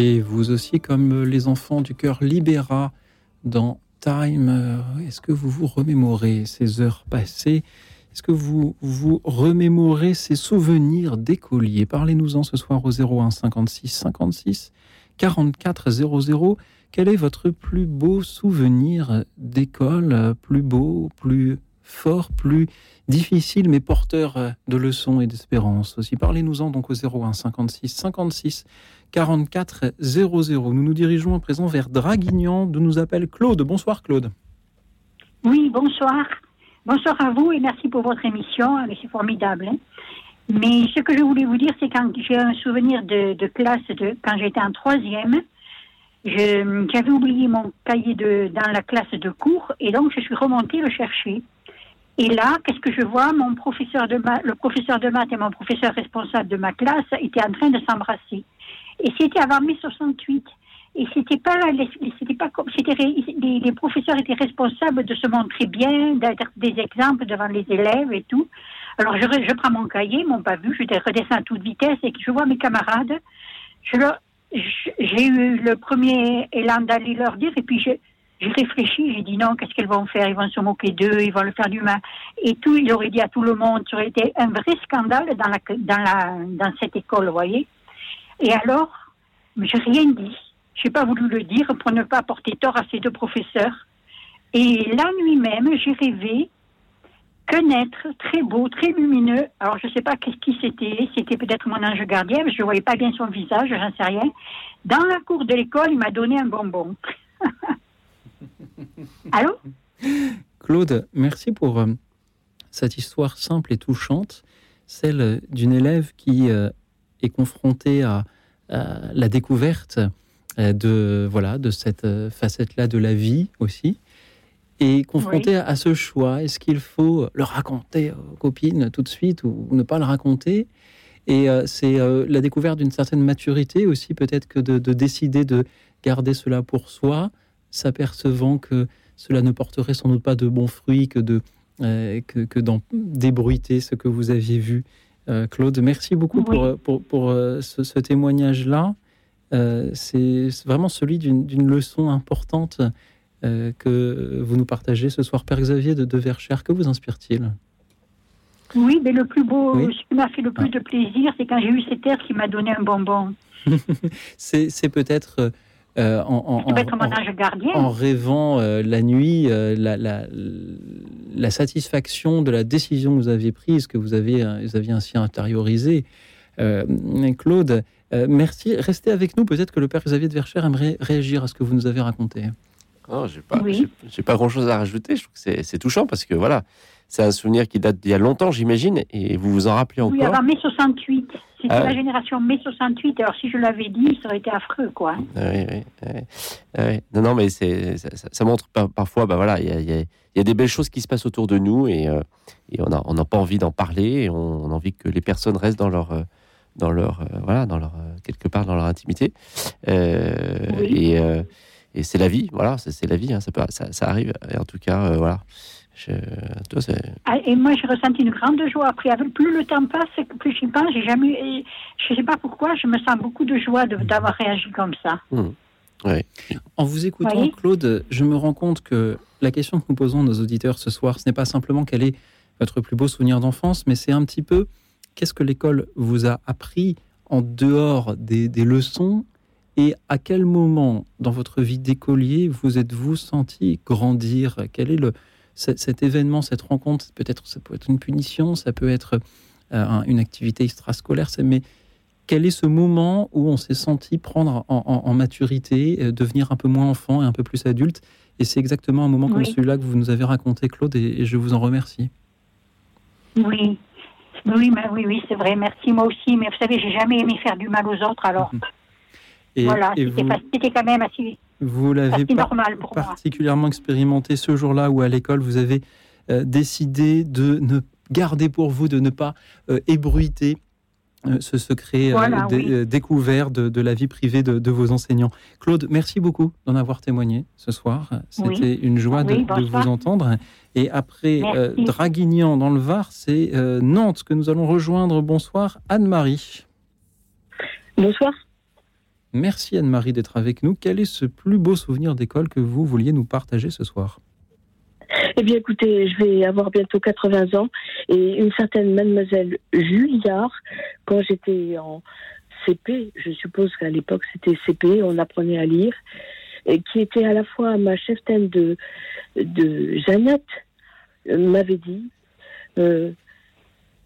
Et vous aussi, comme les enfants du cœur Libéra dans Time, euh, est-ce que vous vous remémorez ces heures passées? Est-ce que vous vous remémorez ces souvenirs d'écoliers? Parlez-nous-en ce soir au 01 56 56 44 00. Quel est votre plus beau souvenir d'école? Plus beau, plus forts, plus difficiles, mais porteurs de leçons et d'espérance aussi. Parlez-nous-en donc au 01 56 56 44 00. Nous nous dirigeons à présent vers Draguignan, d'où nous appelle Claude. Bonsoir Claude. Oui, bonsoir. Bonsoir à vous et merci pour votre émission. Ah, c'est formidable. Hein. Mais ce que je voulais vous dire, c'est quand j'ai un souvenir de, classe de quand j'étais en troisième, j'avais oublié mon cahier de, dans la classe de cours et donc je suis remontée le chercher. Et là, qu'est-ce que je vois Mon professeur de le professeur de maths et mon professeur responsable de ma classe étaient en train de s'embrasser. Et c'était avant mai 68. Et c'était pas, c'était pas comme, c'était les, les, professeurs étaient responsables de se montrer bien, d'être des exemples devant les élèves et tout. Alors je, je prends mon cahier, mon pavu, je redescends à toute vitesse et je vois mes camarades. Je j'ai eu le premier élan d'aller leur dire et puis j'ai réfléchi, j'ai dit non, qu'est-ce qu'ils vont faire? Ils vont se moquer d'eux, ils vont le faire du mal. Et tout, il aurait dit à tout le monde, ça aurait été un vrai scandale dans, la, dans, la, dans cette école, vous voyez. Et alors, j'ai rien dit. Je n'ai pas voulu le dire pour ne pas porter tort à ces deux professeurs. Et la nuit même, j'ai rêvé qu'un être très beau, très lumineux, alors je ne sais pas qu'est-ce qui c'était, c'était peut-être mon ange gardien, je ne voyais pas bien son visage, j'en sais rien. Dans la cour de l'école, il m'a donné un bonbon. Allô? Claude, merci pour euh, cette histoire simple et touchante, celle d'une élève qui euh, est confrontée à, la découverte euh, de, voilà, de cette facette-là de la vie aussi et confronté à ce choix, est-ce qu'il faut le raconter aux copines tout de suite ou ne pas le raconter? Et euh, c'est euh, la découverte d'une certaine maturité aussi, peut-être que de, décider de garder cela pour soi, s'apercevant que cela ne porterait sans doute pas de bons fruits que de euh, que, que d'en débruiter ce que vous aviez vu. Claude, merci beaucoup pour, pour, pour ce, ce témoignage-là. c'est vraiment celui d'une leçon importante euh, que vous nous partagez ce soir. Père Xavier de, de Verchères, que vous inspire-t-il? Oui, mais le plus beau, ce qui m'a fait le plus de plaisir, c'est quand j'ai eu cet air qui m'a donné un bonbon. c'est peut-être... Euh, en, en, en, rêvant euh, la nuit, la, la, la, satisfaction de la décision que vous aviez prise, que vous avez, vous aviez ainsi intériorisée. Claude, merci. Restez avec nous. Peut-être que le Père Xavier de Verchères aimerait réagir à ce que vous nous avez raconté. Non, j'ai pas, j'ai pas grand chose à rajouter. Je trouve que c'est touchant parce que voilà, c'est un souvenir qui date d'il y a longtemps, j'imagine, et vous vous en rappelez encore. Oui, avant mai 68. C'était ah la génération mai 68. Alors si je l'avais dit, ça aurait été affreux, quoi. Ah oui, oui, ah oui. Non, non, mais c'est, ça, montre parfois, bah voilà, il y a, y a, des belles choses qui se passent autour de nous et, euh, et on n'a on pas envie d'en parler. Et on, a envie que les personnes restent dans leur, euh, dans leur, euh, voilà, dans leur quelque part dans leur intimité. oui. Et et c'est la vie, voilà, c'est la vie, hein, ça, peut, ça, ça, arrive. Et en tout cas, voilà. Je, toi, ah, et moi, j'ai ressenti une grande joie. Après, plus le temps passe, plus j'y pense, j'ai jamais. Je sais pas pourquoi, je me sens beaucoup de joie d'avoir réagi comme ça. Mmh. En vous écoutant, Claude, je me rends compte que la question que nous posons à nos auditeurs ce soir, ce n'est pas simplement quel est votre plus beau souvenir d'enfance, mais c'est un petit peu qu'est-ce que l'école vous a appris en dehors des, des leçons et à quel moment dans votre vie d'écolier vous êtes-vous senti grandir? Quel est le, cet, événement, cette rencontre Peut-être ça peut être une punition, ça peut être euh, une activité extrascolaire, mais quel est ce moment où on s'est senti prendre en, maturité, euh, devenir un peu moins enfant et un peu plus adulte? Et c'est exactement un moment comme celui-là que vous nous avez raconté, Claude, et, je vous en remercie. Oui, oui, oui, oui, c'est vrai. Merci moi aussi. Mais vous savez, j'ai jamais aimé faire du mal aux autres, alors. voilà, c'était quand même assez, vous l'avez particulièrement expérimenté ce jour-là où à l'école vous avez euh, décidé de ne garder pour vous, de ne pas euh, ébruiter euh, ce secret découvert de, la vie privée de, vos enseignants. Claude, merci beaucoup d'en avoir témoigné ce soir. C'était une joie de, vous entendre. Et après Draguignan dans le Var, c'est Nantes que nous allons rejoindre. Bonsoir Anne-Marie. Bonsoir. Merci Anne-Marie d'être avec nous. Quel est ce plus beau souvenir d'école que vous vouliez nous partager ce soir? Eh bien, écoutez, je vais avoir bientôt 80 ans et une certaine mademoiselle Julliard, quand j'étais en CP, je suppose qu'à l'époque c'était CP, on apprenait à lire, qui était à la fois ma chef de, de Jeannette, m'avait dit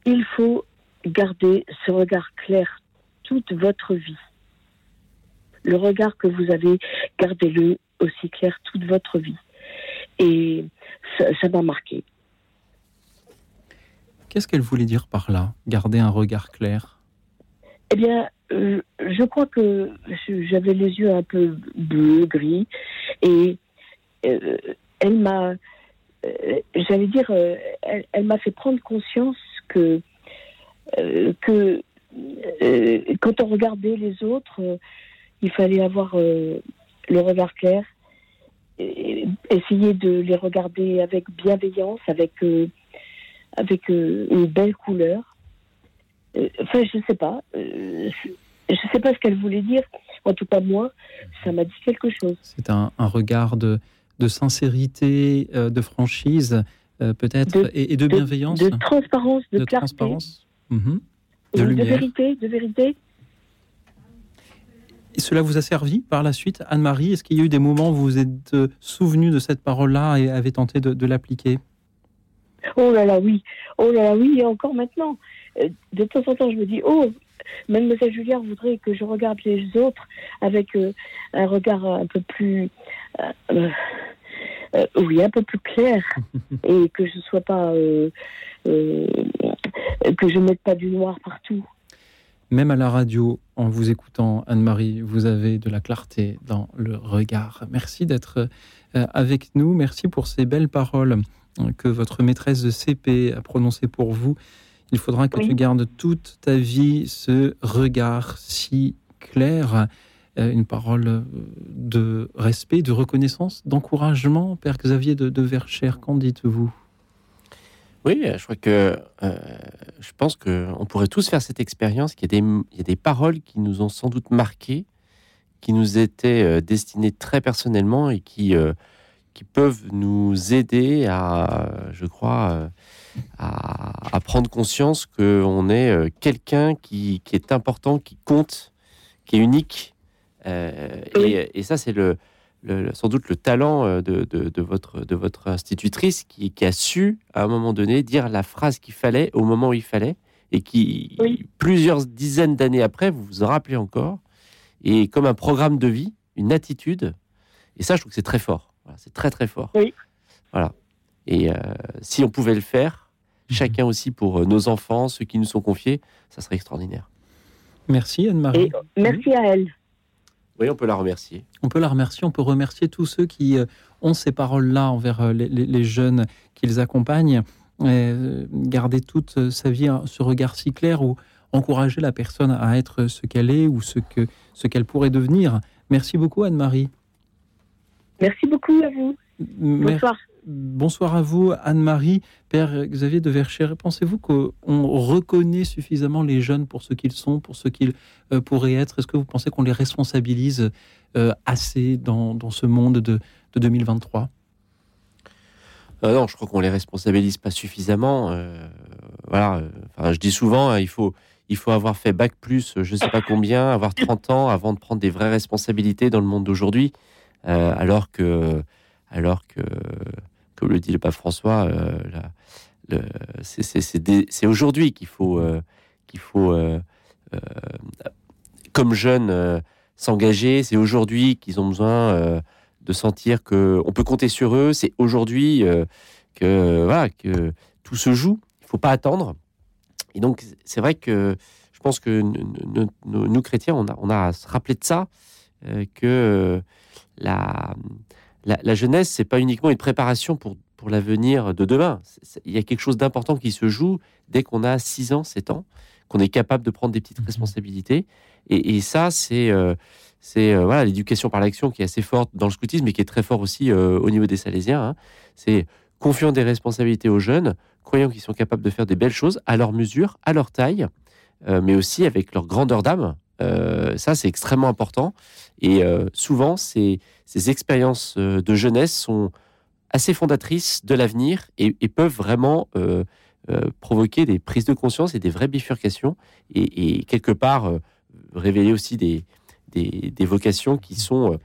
il faut garder ce regard clair toute votre vie. Le regard que vous avez, gardez-le aussi clair toute votre vie. Et ça m'a marqué. Qu'est-ce qu'elle voulait dire par là, garder un regard clair? Eh bien, euh, je crois que j'avais les yeux un peu bleus, gris, et euh, elle m'a, euh, j'allais dire, elle, m'a fait prendre conscience que, que quand on regardait les autres, il fallait avoir le regard clair, et essayer de les regarder avec bienveillance, avec, avec une belle couleur. Enfin, je ne sais pas. Je ne sais pas ce qu'elle voulait dire. En tout cas, moi, ça m'a dit quelque chose. C'est un, regard de, sincérité, euh, de franchise, euh, peut-être, et, de bienveillance. De, transparence, de, clarté. Transparence. Mhm. De, vérité, de vérité. Cela vous a servi par la suite, Anne-Marie? Est-ce qu'il y a eu des moments où vous vous êtes euh, souvenu de cette parole-là et avez tenté de, l'appliquer? Oh là là, oui. Oh là là, oui, et encore maintenant. De temps en temps, je me dis, oh, Mademoiselle Julia voudrait que je regarde les autres avec euh, un regard un peu plus, euh, euh, oui, un peu plus clair, et que je sois pas, que je mette pas du noir partout. Même à la radio, en vous écoutant, Anne-Marie, vous avez de la clarté dans le regard. Merci d'être avec nous. Merci pour ces belles paroles que votre maîtresse de CP a prononcées pour vous. Il faudra que tu gardes toute ta vie ce regard si clair, euh, une parole de respect, de reconnaissance, d'encouragement. Père Xavier de, de Verchères, qu'en dites-vous? Oui, je crois que euh, je pense qu'on pourrait tous faire cette expérience, qu'il y, y, a des paroles qui nous ont sans doute marqués, qui nous étaient euh, destinées très personnellement et qui, qui peuvent nous aider à, je crois, à, prendre conscience qu'on est euh, quelqu'un qui, est important, qui compte, qui est unique. Euh, et, ça, c'est le, sans doute le talent euh, de, votre, de votre institutrice qui, a su, à un moment donné, dire la phrase qu'il fallait au moment où il fallait et qui, plusieurs dizaines d'années après, vous vous en rappelez encore. Et comme un programme de vie, une attitude. Et ça, je trouve que c'est très fort. c'est très, très fort. Oui. Voilà. Et si on pouvait le faire, Mhm. chacun aussi pour euh, nos enfants, ceux qui nous sont confiés, ça serait extraordinaire. Merci Anne-Marie. Merci à elle. Oui, on peut la remercier. On peut la remercier, on peut remercier tous ceux qui euh, ont ces paroles-là envers euh, les, jeunes qu'ils accompagnent. garder toute sa vie ce regard si clair ou encourager la personne à être ce qu'elle est ou ce qu'elle ce qu'elle pourrait devenir. Merci beaucoup Anne-Marie. Merci beaucoup à vous. Bonsoir. Bonsoir à vous, Anne-Marie, Père Xavier de Verchères. Pensez-vous qu'on reconnaît suffisamment les jeunes pour ce qu'ils sont, pour ce qu'ils euh, pourraient être? Est-ce que vous pensez qu'on les responsabilise euh, assez dans, ce monde de, 2023 euh, Non, je crois qu'on les responsabilise pas suffisamment. voilà, je dis souvent, hein, il faut, il faut avoir fait bac plus, je ne sais pas combien, avoir 30 ans avant de prendre des vraies responsabilités dans le monde d'aujourd'hui, alors que, alors que comme le dit le pape François, euh, c'est aujourd'hui qu'il faut, euh, qu'il faut euh, comme jeunes, s'engager. C'est aujourd'hui qu'ils ont besoin de sentir que on peut compter sur eux. C'est aujourd'hui que que tout se joue. Il faut pas attendre. Et donc c'est vrai que je pense que nous, chrétiens, on a, on a à se rappeler de ça, que la, la, jeunesse, c'est pas uniquement une préparation pour, pour l'avenir de demain. Il y a quelque chose d'important qui se joue dès qu'on a 6 ans, 7 ans, qu'on est capable de prendre des petites mhm. responsabilités. Et, ça, c'est euh, c'est euh, voilà l'éducation par l'action qui est assez forte dans le scoutisme, mais qui est très fort aussi euh, au niveau des Salésiens. Hein. C'est confiant des responsabilités aux jeunes, croyant qu'ils sont capables de faire des belles choses à leur mesure, à leur taille, mais aussi avec leur grandeur d'âme. Ça, c'est extrêmement important. Et souvent, ces, ces expériences euh, de jeunesse sont assez fondatrices de l'avenir et, peuvent vraiment euh, euh, provoquer des prises de conscience et des vraies bifurcations et, quelque part révéler aussi des, des, vocations qui sont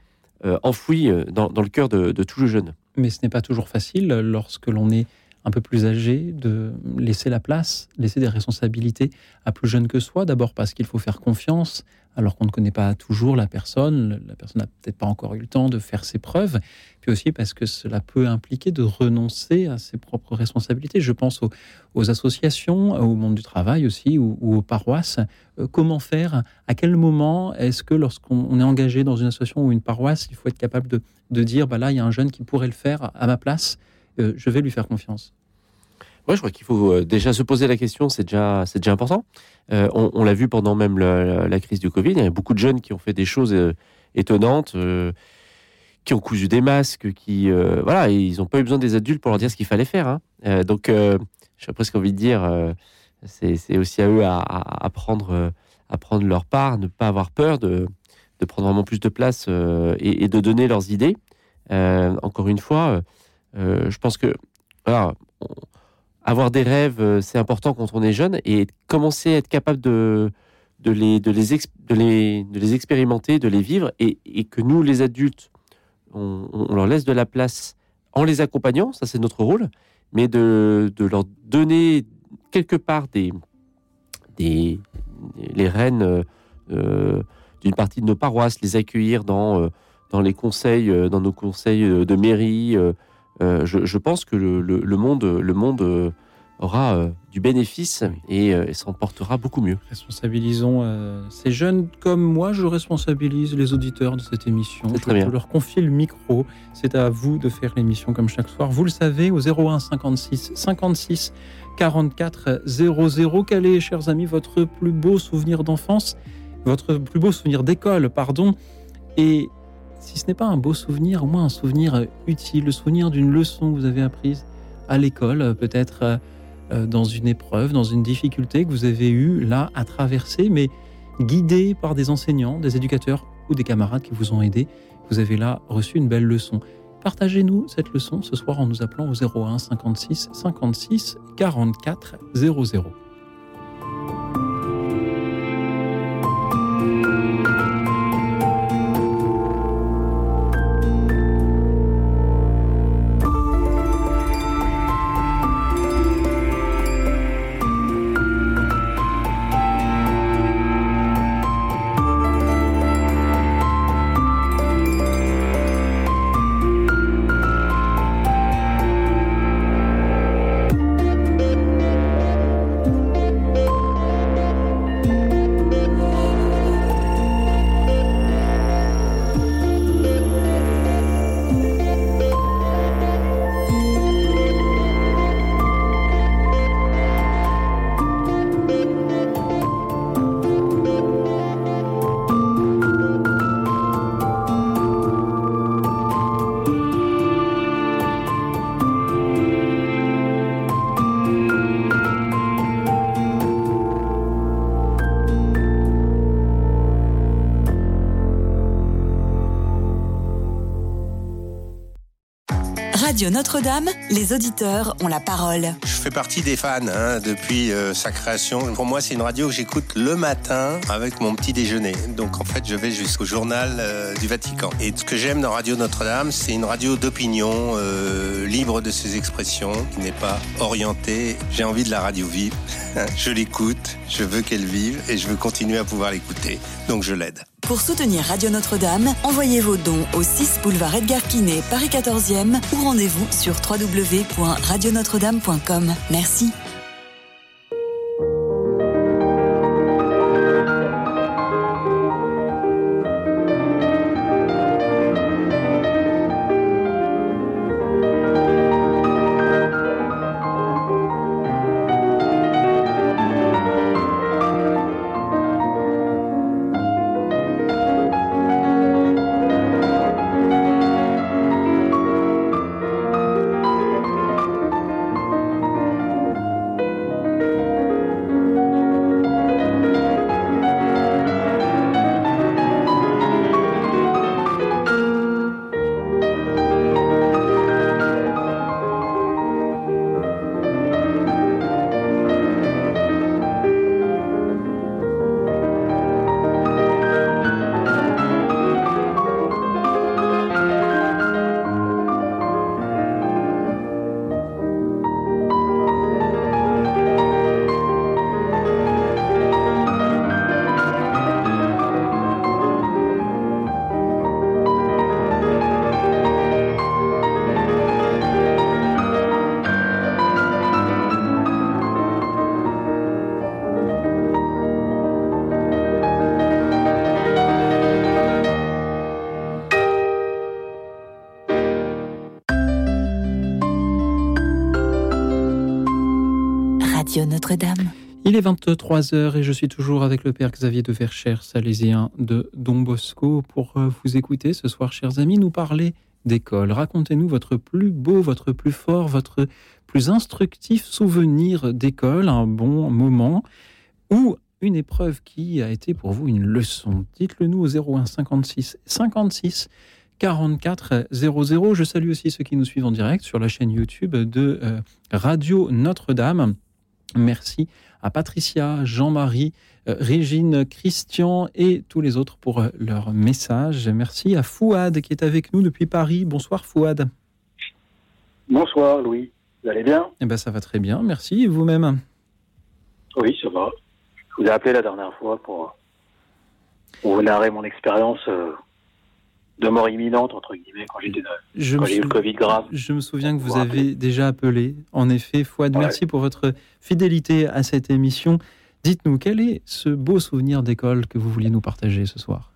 enfouies dans, le cœur de, de tout le jeune. Mais ce n'est pas toujours facile lorsque l'on est un peu plus âgés, de laisser la place, laisser des responsabilités à plus jeunes que soi. D'abord parce qu'il faut faire confiance, alors qu'on ne connaît pas toujours la personne. La personne n'a peut-être pas encore eu le temps de faire ses preuves. Puis aussi parce que cela peut impliquer de renoncer à ses propres responsabilités. Je pense aux, associations, au monde du travail aussi, ou, aux paroisses. Euh, comment faire? À quel moment est-ce que lorsqu'on est engagé dans une association ou une paroisse, il faut être capable de, dire, bah là, il y a un jeune qui pourrait le faire à ma place, je vais lui faire confiance oui, je crois qu'il faut euh, déjà se poser la question, c'est déjà, c'est déjà important. Euh, on, l'a vu pendant même la, crise du Covid, il y a beaucoup de jeunes qui ont fait des choses euh, étonnantes, qui ont cousu des masques, qui, voilà, ils n'ont pas eu besoin des adultes pour leur dire ce qu'il fallait faire. Hein. donc, j'ai presque envie de dire, c'est, aussi à eux à, prendre, à prendre leur part, ne pas avoir peur de, prendre vraiment plus de place et, de donner leurs idées. encore une fois, je pense que avoir des rêves, euh, c'est important quand on est jeune et commencer à être capable de, les, expérimenter, de les vivre et, que nous, les adultes, on, leur laisse de la place en les accompagnant, ça c'est notre rôle, mais de, leur donner quelque part des, les rênes euh, d'une partie de nos paroisses, les accueillir euh, dans les conseils, dans nos conseils de mairie, euh, je, pense que le, monde, le monde euh, aura euh, du bénéfice et, s'en portera beaucoup mieux. Responsabilisons ces jeunes comme moi, je responsabilise les auditeurs de cette émission. Je, je leur confie le micro. C'est à vous de faire l'émission comme chaque soir. Vous le savez, au 01 56 56 44 00. Quel est, chers amis, votre plus beau souvenir d'enfance? Votre plus beau souvenir d'école, pardon Et si ce n'est pas un beau souvenir, au moins un souvenir utile, le souvenir d'une leçon que vous avez apprise à l'école, peut-être euh, dans une épreuve, dans une difficulté que vous avez eue là à traverser, mais guidé par des enseignants, des éducateurs ou des camarades qui vous ont aidé, vous avez là reçu une belle leçon. Partagez-nous cette leçon ce soir en nous appelant au 01 56 56 44 00. Notre-Dame, les auditeurs ont la parole. Je fais partie des fans hein, depuis euh, sa création. Pour moi, c'est une radio que j'écoute le matin avec mon petit déjeuner. Donc en fait, je vais jusqu'au journal euh, du Vatican. Et ce que j'aime dans Radio Notre-Dame, c'est une radio d'opinion, euh, libre de ses expressions, qui n'est pas orientée. J'ai envie de la radio vive. je l'écoute, je veux qu'elle vive et je veux continuer à pouvoir l'écouter. Donc je l'aide. Pour soutenir Radio Notre-Dame, envoyez vos dons au 6 boulevard Edgar Quinet, Paris 14e ou rendez-vous sur www.radionotre-dame.com. Merci. 23h et je suis toujours avec le Père Xavier de Verchères, salésien de Don Bosco, pour euh, vous écouter ce soir, chers amis, nous parler d'école. Racontez-nous votre plus beau, votre plus fort, votre plus instructif souvenir d'école, un bon moment ou une épreuve qui a été pour vous une leçon. Dites-le nous au 01 56 56 44 00. Je salue aussi ceux qui nous suivent en direct sur la chaîne YouTube de euh, Radio Notre-Dame. Merci à Patricia, Jean-Marie, euh, Régine, Christian et tous les autres pour euh, leur message. Merci à Fouad qui est avec nous depuis Paris. Bonsoir Fouad. Bonsoir Louis, vous allez bien? Eh ben ça va très bien, merci. Et vous-même? Oui, ça va. Je vous ai appelé la dernière fois pour, pour vous narrer mon expérience euh, de mort imminente, entre guillemets, quand j'étais quand j'ai eu le Covid grave. Je me souviens que vous avez déjà appelé. En effet, Fouad, Ouais. merci pour votre fidélité à cette émission. Dites-nous, quel est ce beau souvenir d'école que vous vouliez nous partager ce soir?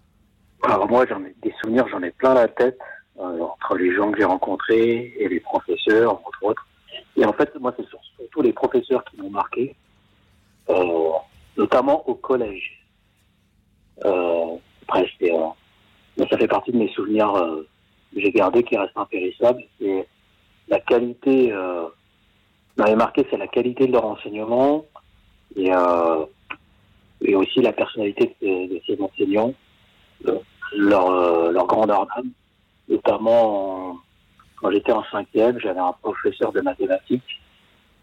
Alors moi, j'en ai des souvenirs, j'en ai plein la tête, euh, entre les gens que j'ai rencontrés et les professeurs, entre autres. Et en fait, moi, c'est sur- surtout les professeurs qui m'ont marqué, euh, notamment au collège. Euh, après, euh, mais ça fait partie de mes souvenirs euh, que j'ai gardés, qui restent impérissables. Et la qualité, euh, m'avait marqué, c'est la qualité de leur enseignement et, euh, et aussi la personnalité de, de ces enseignants euh, leur, euh, leur grandeur d'âme. Notamment, en- quand j'étais en cinquième, j'avais un professeur de mathématiques.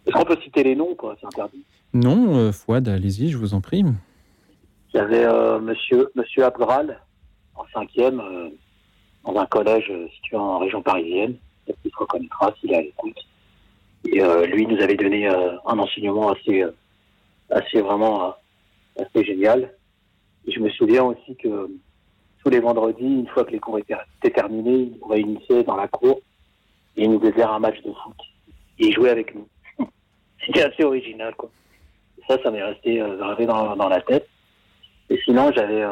Est-ce qu'on peut citer les noms, quoi? C'est interdit. Non, euh, Fouad, allez-y, je vous en prie. J'avais euh, monsieur, monsieur Abgral, en cinquième, euh, dans un collège euh, situé en région parisienne. Peut-être qu'il se reconnaîtra s'il est à l'écoute. Et euh, lui nous avait donné euh, un enseignement assez, assez vraiment assez génial. Et je me souviens aussi que tous les vendredis, une fois que les cours étaient, terminés, il nous réunissait dans la cour et il nous faisait un match de foot. Et il jouait avec nous. C'était assez original. Et ça, ça m'est resté gravé dans, la tête. Et sinon, j'avais,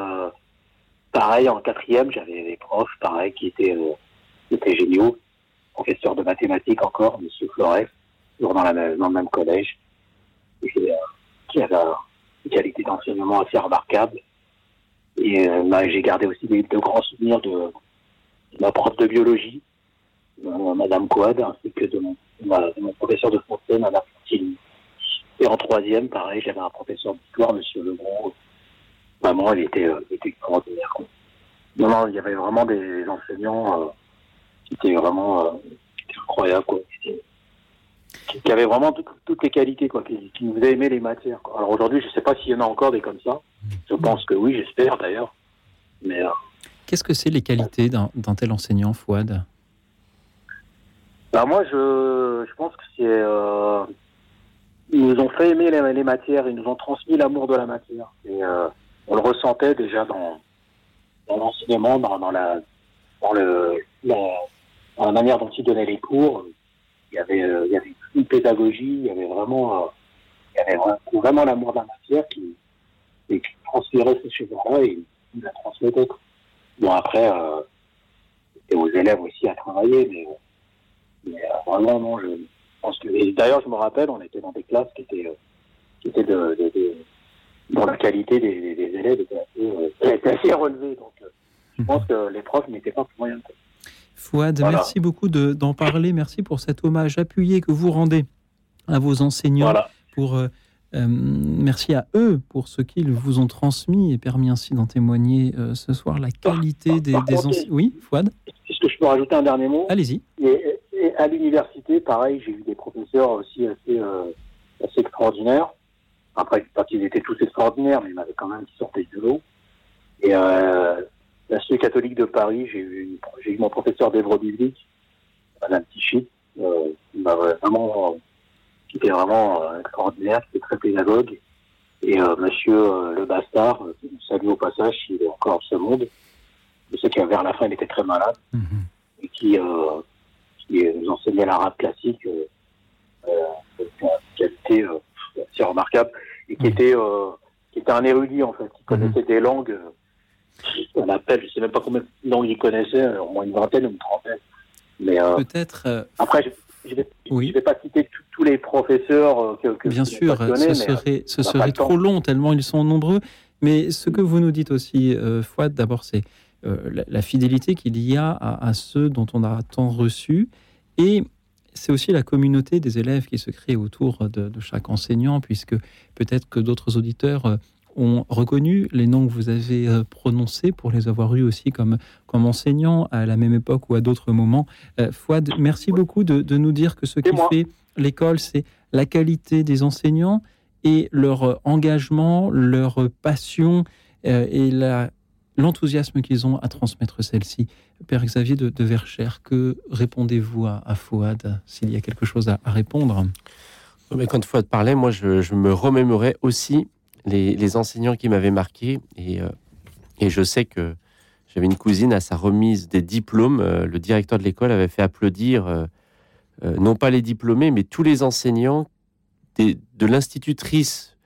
pareil, en quatrième, j'avais des profs, pareil, qui étaient, euh, étaient géniaux. Professeur de mathématiques encore, Monsieur Flores, toujours dans, la même- dans le même collège, euh, qui avait une qualité d'enseignement assez remarquable. Et euh, bah, j'ai gardé aussi des, de grands souvenirs de, ma prof de biologie, Madame Coad, ainsi que de mon professeur de français, Madame Fontilly. Et en troisième, pareil, j'avais un professeur d'histoire, Monsieur Legros. Vraiment, il était, euh, était extraordinaire. quoi. Non, non, il y avait vraiment des enseignants euh, qui étaient vraiment euh, incroyables, quoi. Qui, avaient vraiment toutes, toutes les qualités, quoi, qui, qui nous faisaient aimer les matières. quoi. Alors aujourd'hui, je sais pas s'il y en a encore des comme ça. Je pense que oui, j'espère d'ailleurs. Mais Qu'est-ce que c'est les qualités d'un tel enseignant, Fouad? Bah moi, je, je pense que c'est. euh, ils nous ont fait aimer les, les matières, ils nous ont transmis l'amour de la matière. Et euh, on le ressentait déjà dans, l'enseignement, dans, la, dans, le, dans la manière dont ils donnaient les cours. Il y avait, euh, il une pédagogie, il y avait vraiment, euh, il y avait vraiment, l'amour de la matière qui, et qui transférait ces choses-là et ils la transmettaient. quoi. Bon, après, euh, c'était aux élèves aussi à travailler, mais. euh, vraiment, non, je pense que. et D'ailleurs, je me rappelle, on était dans des classes qui étaient, euh, qui étaient de- dont la qualité des, élèves était assez, euh, était assez relevée. Donc, euh, je pense que les profs n'étaient pas pour rien. Fouad, Voilà. merci beaucoup de- d'en parler. Merci pour cet hommage appuyé que vous rendez à vos enseignants. Pour, euh, merci à eux pour ce qu'ils vous ont transmis et permis ainsi d'en témoigner euh, ce soir. La qualité des, par des enseignants. Oui, Fouad? Est-ce que je peux rajouter un dernier mot? Allez-y. Et, et à l'université, pareil, j'ai eu des professeurs aussi assez, euh, assez extraordinaires. Après, pas qu'ils étaient tous extraordinaires, mais il y en avait quand même qui sortaient du lot. Et euh, l'Institut catholique de Paris, j'ai eu, j'ai eu mon professeur d'hébreu biblique, Madame Tichy, euh, qui m'a vraiment, euh, qui était vraiment euh, extraordinaire, qui était très pédagogue. Et euh, Monsieur Le Bastard, salue au passage, il est encore en ce monde. Je sais qu'à vers la fin, il était très malade et qui, qui nous enseignait l'arabe classique, euh, avec une qualité assez remarquable, et qui était, euh, qui était un érudit en fait, qui connaissait des langues, euh, on appelle, je sais même pas combien de langues il connaissait, euh, au moins une vingtaine ou une trentaine. Mais euh, Peut-être. après, je vais, Oui. je vais pas citer tous- les professeurs que, que Bien sûr, ce serait, ce serait trop long, tellement ils sont nombreux. Mais ce que vous nous dites aussi, euh, Fouad, d'abord, c'est euh, la, la fidélité qu'il y a à, à ceux dont on a tant reçu. Et c'est aussi la communauté des élèves qui se crée autour de, de chaque enseignant, puisque peut-être que d'autres auditeurs euh, ont reconnu les noms que vous avez euh, prononcés pour les avoir eus aussi comme, comme enseignants à la même époque ou à d'autres moments. Euh, Fouad, merci beaucoup de, de nous dire que ce qui fait l'école, c'est la qualité des enseignants et leur euh, engagement, leur passion euh, et la- l'enthousiasme qu'ils ont à transmettre celle-ci. Père Xavier de, de Verchères, que répondez-vous à, à Fouad s'il y a quelque chose à, répondre? Mais quand Fouad parlait, moi, je, je me remémorais aussi les, enseignants qui m'avaient marqué. Et, euh, et je sais que j'avais une cousine à sa remise des diplômes. euh, le directeur de l'école avait fait applaudir, euh, non pas les diplômés, mais tous les enseignants de l'institutrice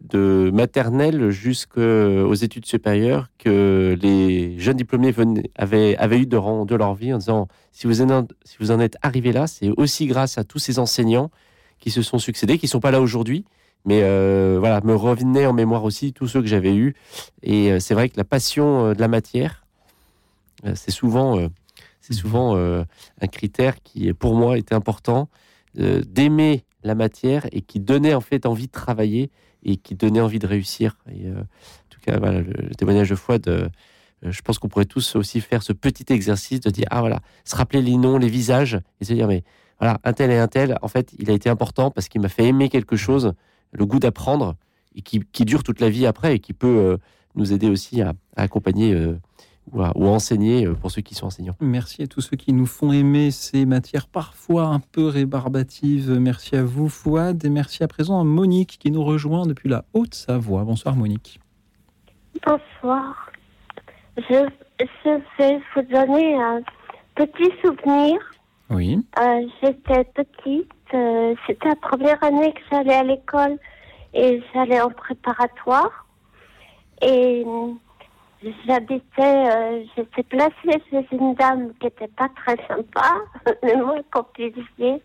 de maternelle jusqu'aux études supérieures que les jeunes diplômés venaient- avaient, avaient eu de leur vie en disant si vous en, si vous en êtes arrivé là, c'est aussi grâce à tous ces enseignants qui se sont succédés, qui sont pas là aujourd'hui, mais euh, voilà, me revenaient en mémoire aussi tous ceux que j'avais eus. Et euh, c'est vrai que la passion euh, de la matière, c'est souvent, euh, c'est souvent euh, un critère qui, pour moi, était important d'aimer la matière et qui donnait en fait envie de travailler et qui donnait envie de réussir. Euh, en tout cas, le, témoignage de Fouad, euh, je pense qu'on pourrait tous aussi faire ce petit exercice de dire ah voilà, se rappeler les noms, les visages et se dire mais voilà, un tel et un tel, en fait, il a été important parce qu'il m'a fait aimer quelque chose, le goût d'apprendre et qui, dure toute la vie après et qui peut euh, nous aider aussi à, accompagner ou, à, ou à enseigner euh, pour ceux qui sont enseignants. Merci à tous ceux qui nous font aimer ces matières parfois un peu rébarbatives. Merci à vous, Fouad, et merci à présent à Monique qui nous rejoint depuis la Haute-Savoie. Bonsoir, Monique. Bonsoir. Je, je vais vous donner un petit souvenir. Oui. Euh, J'étais petite, euh, c'était la première année que j'allais à l'école et j'allais en préparatoire. Et euh, j'habitais, euh, j'étais placée chez une dame qui était pas très sympa, le moins qu'on puisse dire.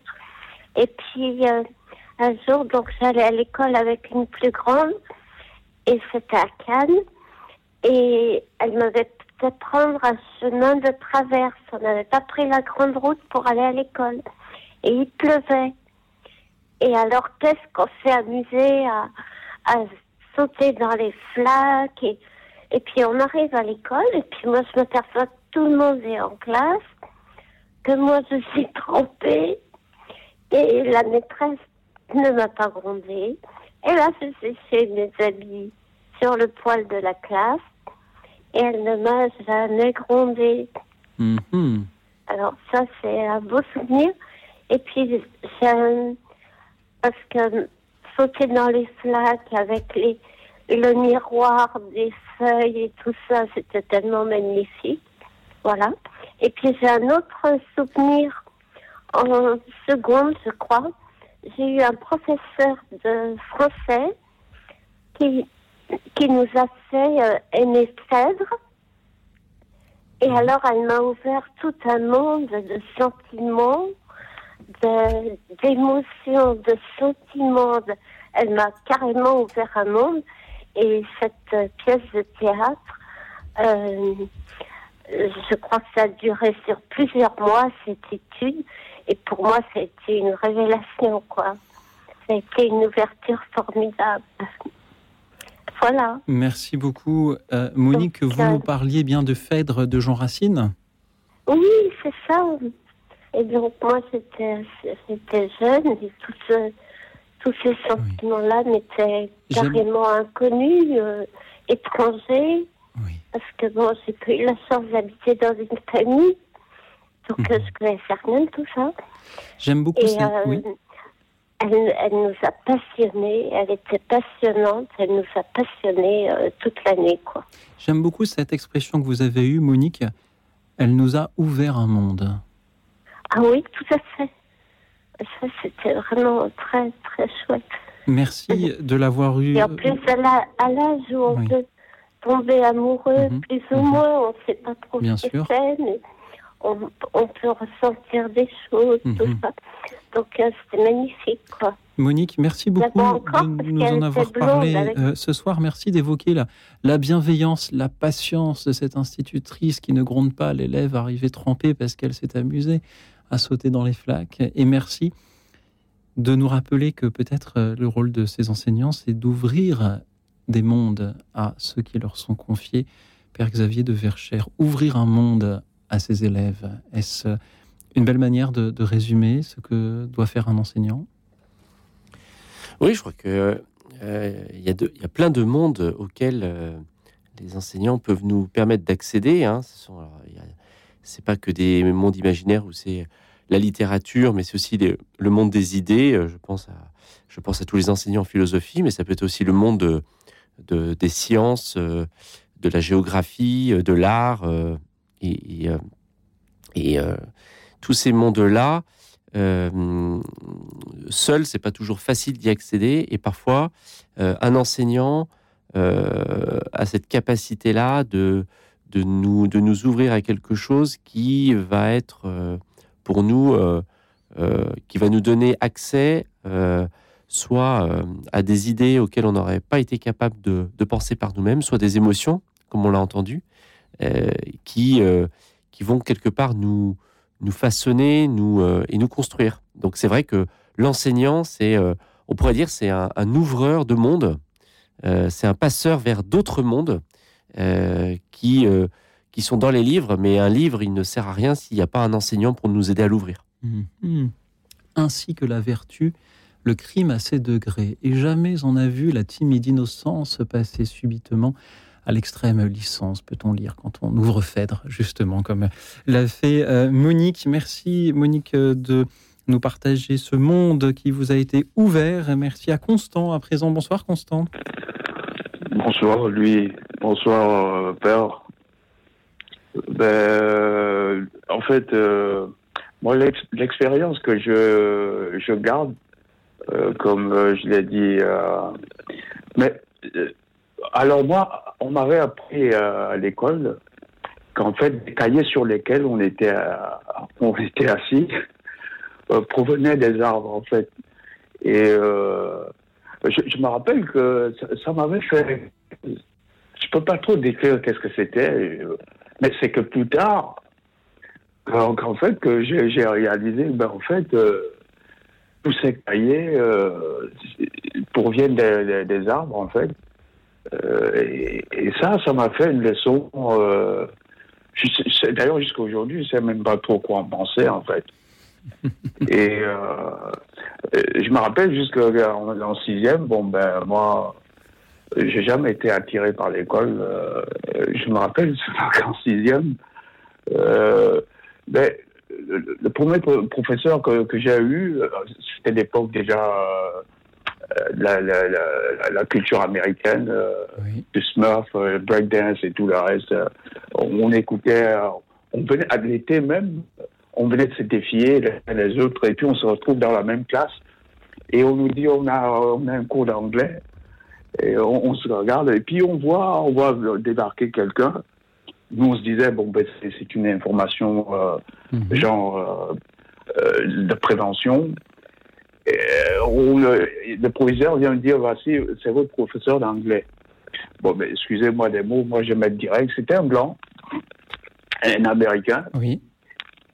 Et puis euh, un jour, donc j'allais à l'école avec une plus grande et c'était à Cannes. Et elle m'avait fait prendre un chemin de traverse. On n'avait pas pris la grande route pour aller à l'école. Et il pleuvait. Et alors, qu'est-ce qu'on s'est amusé à, à sauter dans les flaques et, et puis on arrive à l'école et puis moi je m'aperçois que tout le monde est en classe, que moi je suis trempée et la maîtresse ne m'a pas grondée. Et là, je séché mes habits sur le poil de la classe et elle ne m'a jamais grondée. Mhm. Alors ça, c'est un beau souvenir. Et puis, j'ai un- parce que sauter dans les flaques avec les, le miroir des feuilles et tout ça, c'était tellement magnifique. Voilà. Et puis, j'ai un autre souvenir en seconde, je crois. J'ai eu un professeur de français qui, qui nous a fait euh, aimer Phèdre. Et alors, elle m'a ouvert tout un monde de sentiments, d'émotions, de, sentiments. Elle m'a carrément ouvert un monde. Et cette pièce de théâtre, euh, je crois que ça a duré sur plusieurs mois, cette étude. Et pour moi, ça a été une révélation, quoi. Ça a été une ouverture formidable. Voilà. Merci beaucoup. Euh, Monique, vous nous parliez bien de Phèdre de Jean Racine Oui, c'est ça. Et donc, moi, j'étais j'étais jeune et tout ce- tous ces sentiments-là m'étaient carrément inconnus, euh, étrangers. Parce que, bon, j'ai pas eu la chance d'habiter dans une famille. Donc, euh, je connaissais rien de tout ça. J'aime beaucoup Et ça. euh, Oui. elle, elle nous a passionnés, elle était passionnante, elle nous a passionnés euh, toute l'année, quoi. J'aime beaucoup cette expression que vous avez eue, Monique. Elle nous a ouvert un monde. Ah oui, tout à fait. Ça, c'était vraiment très, très chouette. Merci de l'avoir eu. Et en plus, à l'âge où on Oui. peut tomber amoureux, plus ou moins, on ne sait pas trop Bien ce que c'est, mais on, on peut ressentir des choses, tout Mhm. ça. Donc, euh, c'était magnifique, quoi. Monique, merci beaucoup encore, de nous en avoir parlé avec- euh, ce soir. Merci d'évoquer la, la bienveillance, la patience de cette institutrice qui ne gronde pas l'élève arrivé trempé parce qu'elle s'est amusée à sauter dans les flaques. Et merci de nous rappeler que peut-être euh, le rôle de ces enseignants, c'est d'ouvrir des mondes à ceux qui leur sont confiés. Père Xavier de Verchères, ouvrir un monde à ses élèves. Est-ce une belle manière de, résumer ce que doit faire un enseignant? Oui, je crois que euh, il y, a plein de mondes auxquels euh, les enseignants peuvent nous permettre d'accéder. Hein. C'est pas que des mondes imaginaires où c'est la littérature, mais c'est aussi le monde des idées. Euh, Je pense à, tous les enseignants en philosophie, mais ça peut être aussi le monde de, de- des sciences, euh, de la géographie, euh, de l'art, et, tous ces mondes-là. Euh, seul, c'est pas toujours facile d'y accéder, et parfois, un enseignant a cette capacité-là de, de, nous, de nous ouvrir à quelque chose qui va être euh, pour nous, euh, euh, qui va nous donner accès soit à des idées auxquelles on n'aurait pas été capable de, penser par nous-mêmes, soit des émotions, comme on l'a entendu, qui, qui vont quelque part nous, nous façonner nous, et nous construire. Donc c'est vrai que l'enseignant, c'est, on pourrait dire, c'est un, ouvreur de monde, c'est un passeur vers d'autres mondes qui, euh, qui sont dans les livres, mais un livre, il ne sert à rien s'il n'y a pas un enseignant pour nous aider à l'ouvrir. Mhm. Ainsi que la vertu, le crime à ses degrés. Et jamais on n'a vu la timide innocence passer subitement à l'extrême licence, peut-on lire quand on ouvre Phèdre, justement, comme l'a fait euh, Monique. Merci Monique euh, de nous partager ce monde qui vous a été ouvert. Merci à Constant à présent. Bonsoir Constant. Bonsoir, lui. Bonsoir, euh, père. Ben, euh, en fait, euh, moi, l'ex- l'expérience que je, garde, comme je l'ai dit, mais alors moi, on m'avait appris à l'école qu'en fait, les cahiers sur lesquels on était, on était assis provenaient des arbres, en fait. Et je, je me rappelle que ça, m'avait fait. Je peux pas trop décrire qu'est-ce que c'était, euh, mais c'est que plus tard, qu'en fait, que j'ai réalisé, ben en fait, euh, tous ces cahiers euh, proviennent des, arbres, en fait. Euh, et, ça, ça m'a fait une leçon. D'ailleurs, jusqu'à aujourd'hui, je sais même pas trop quoi en penser, en fait. Et euh, euh, je me rappelle jusqu'en en sixième, bon ben moi, j'ai jamais été attiré par l'école. euh, je me rappelle qu'en sixième, euh, ben, le, le premier pro- professeur que, que j'ai eu, euh, c'était l'époque déjà euh, de la, la, la, la culture américaine, euh, du Smurf, euh, breakdance et tout le reste. euh, on, on écoutait, euh, on venait à l'été même, on venait de se défier les uns les autres et puis on se retrouve dans la même classe et on nous dit on a, on a un cours d'anglais et on, on se regarde et puis on voit, on voit débarquer quelqu'un. Nous on se disait bon ben c'est une information euh, genre euh, euh, de prévention. Et, on, le, le proviseur vient dire voici c'est votre professeur d'anglais. Bon ben excusez-moi des mots, moi je vais mettre direct. C'était un blanc, un américain. Oui.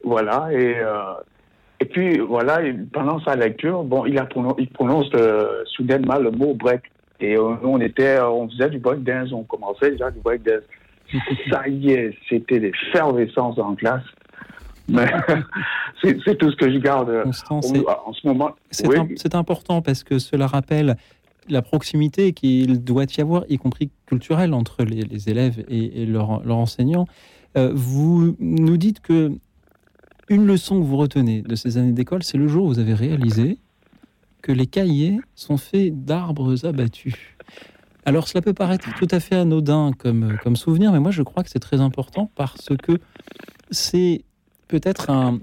Voilà, et, euh, et puis voilà, et pendant sa lecture, bon, il, a pronon- il prononce euh, soudainement le mot break. Et euh, on était, on faisait du break dance, on commençait déjà du break dance. Ça y est, c'était l'effervescence en classe. Mais c'est tout ce que je garde Constant, en, ce moment. C'est Oui. important parce que cela rappelle la proximité qu'il doit y avoir, y compris culturelle, entre les, les élèves et, et leurs leurs enseignants. Euh, vous nous dites que une leçon que vous retenez de ces années d'école, c'est le jour où vous avez réalisé que les cahiers sont faits d'arbres abattus. Alors cela peut paraître tout à fait anodin comme, comme souvenir, mais moi je crois que c'est très important parce que c'est peut-être un,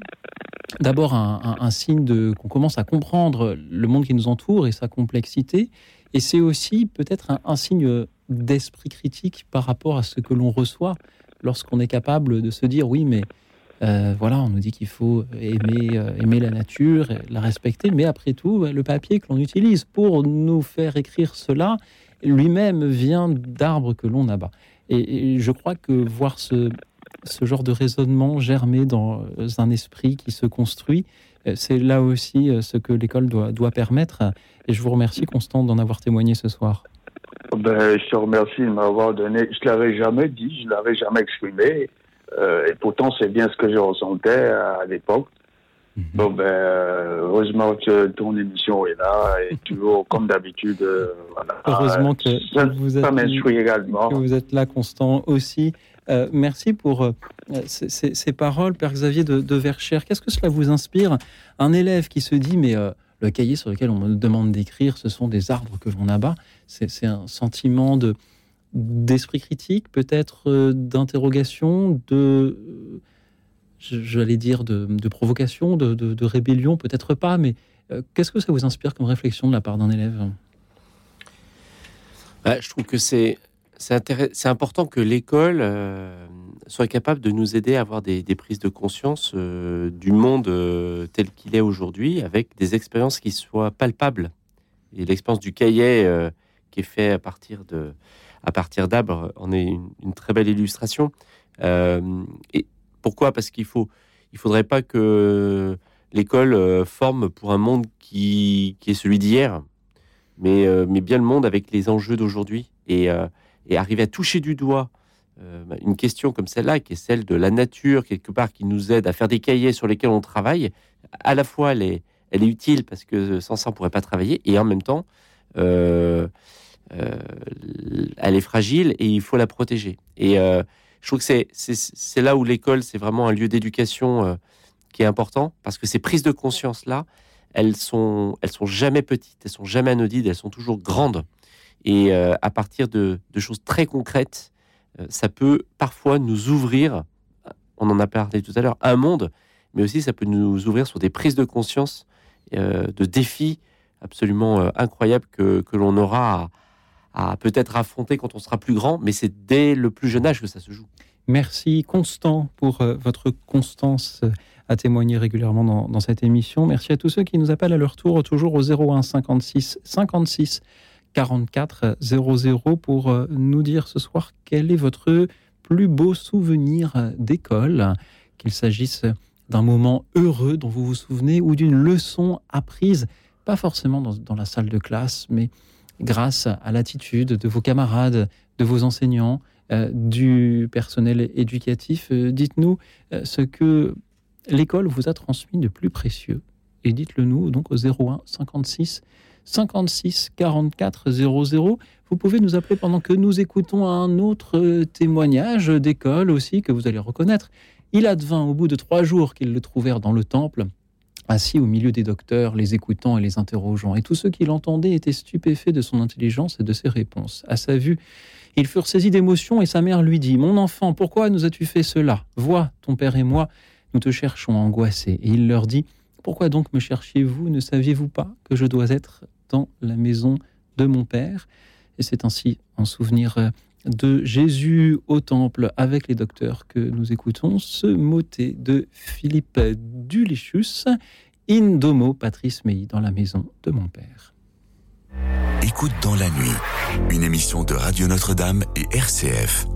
d'abord un, signe de qu'on commence à comprendre le monde qui nous entoure et sa complexité, et c'est aussi peut-être un signe d'esprit critique par rapport à ce que l'on reçoit lorsqu'on est capable de se dire oui, mais Euh, voilà, on nous dit qu'il faut aimer, euh, aimer la nature, la respecter, mais après tout, le papier que l'on utilise pour nous faire écrire cela, lui-même vient d'arbres que l'on abat. Et, je crois que voir ce, ce genre de raisonnement germer dans un esprit qui se construit, euh, c'est là aussi ce que l'école doit, doit permettre. Et je vous remercie, Constant, d'en avoir témoigné ce soir. Ben, je te remercie de m'avoir donné. Je ne l'avais jamais dit, je ne l'avais jamais exprimé. Euh, et pourtant, c'est bien ce que je ressentais à l'époque. Mhm. Bon, ben, heureusement que ton émission est là et toujours, comme d'habitude, euh, Heureusement que, vous êtes, également. que vous êtes là, Constant, aussi. Euh, merci pour ces, paroles, Père Xavier de, de Verchères. Qu'est-ce que cela vous inspire? Un élève qui se dit, mais le cahier sur lequel on me demande d'écrire, ce sont des arbres que l'on abat. C'est un sentiment de, d'esprit critique, peut-être euh, d'interrogation, de, euh, j'allais dire, de, provocation, de, rébellion, peut-être pas, mais euh, qu'est-ce que ça vous inspire comme réflexion de la part d'un élève? Bah, Je trouve que c'est c'est important que l'école soit capable de nous aider à avoir des, prises de conscience du monde tel qu'il est aujourd'hui, avec des expériences qui soient palpables. Et l'expérience du cahier qui est fait à partir de, à partir d'arbres en est une, très belle illustration. Euh, et pourquoi? Parce qu'il faut, il faudrait pas que l'école euh, forme pour un monde qui, qui est celui d'hier, mais, euh, mais bien le monde avec les enjeux d'aujourd'hui et, et, arriver à toucher du doigt une question comme celle-là, qui est celle de la nature, quelque part, qui nous aide à faire des cahiers sur lesquels on travaille. À la fois, elle est, utile parce que sans ça, on pourrait pas travailler, et en même temps, elle est fragile et il faut la protéger. Et euh, je trouve que c'est là où l'école, c'est vraiment un lieu d'éducation euh, qui est important parce que ces prises de conscience là, elles sont, elles sont jamais petites, elles sont jamais anodines, elles sont toujours grandes. Et à partir de, choses très concrètes, ça peut parfois nous ouvrir, on en a parlé tout à l'heure, un monde, mais aussi ça peut nous ouvrir sur des prises de conscience, de défis absolument incroyables que, que l'on aura à, peut-être affronter quand on sera plus grand, mais c'est dès le plus jeune âge que ça se joue. Merci Constant pour euh, votre constance à témoigner régulièrement dans, cette émission. Merci à tous ceux qui nous appellent à leur tour, toujours au 01 56 56 44 00 pour euh, nous dire ce soir quel est votre plus beau souvenir d'école, qu'il s'agisse d'un moment heureux dont vous vous souvenez ou d'une leçon apprise, pas forcément dans la salle de classe, mais grâce à l'attitude de vos camarades, de vos enseignants, euh, du personnel éducatif. Euh, dites-nous euh, ce que l'école vous a transmis de plus précieux. Et dites-le nous donc au 01 56 56 44 00. Vous pouvez nous appeler pendant que nous écoutons un autre témoignage d'école aussi que vous allez reconnaître. Il advint au bout de trois jours qu'ils le trouvèrent dans le temple assis au milieu des docteurs, les écoutant et les interrogeant. Et tous ceux qui l'entendaient étaient stupéfaits de son intelligence et de ses réponses. À sa vue, ils furent saisis d'émotion et sa mère lui dit Mon enfant, pourquoi nous as-tu fait cela? Vois, ton père et moi, nous te cherchons angoissés. Et il leur dit Pourquoi donc me cherchiez-vous? Ne saviez-vous pas que je dois être dans la maison de mon père? Et c'est ainsi en souvenir euh, de Jésus au temple avec les docteurs que nous écoutons ce motet de Philippe Dulichus, In Domo Patrice Mei, dans la maison de mon père. Écoute dans la nuit, une émission de Radio Notre-Dame et RCF.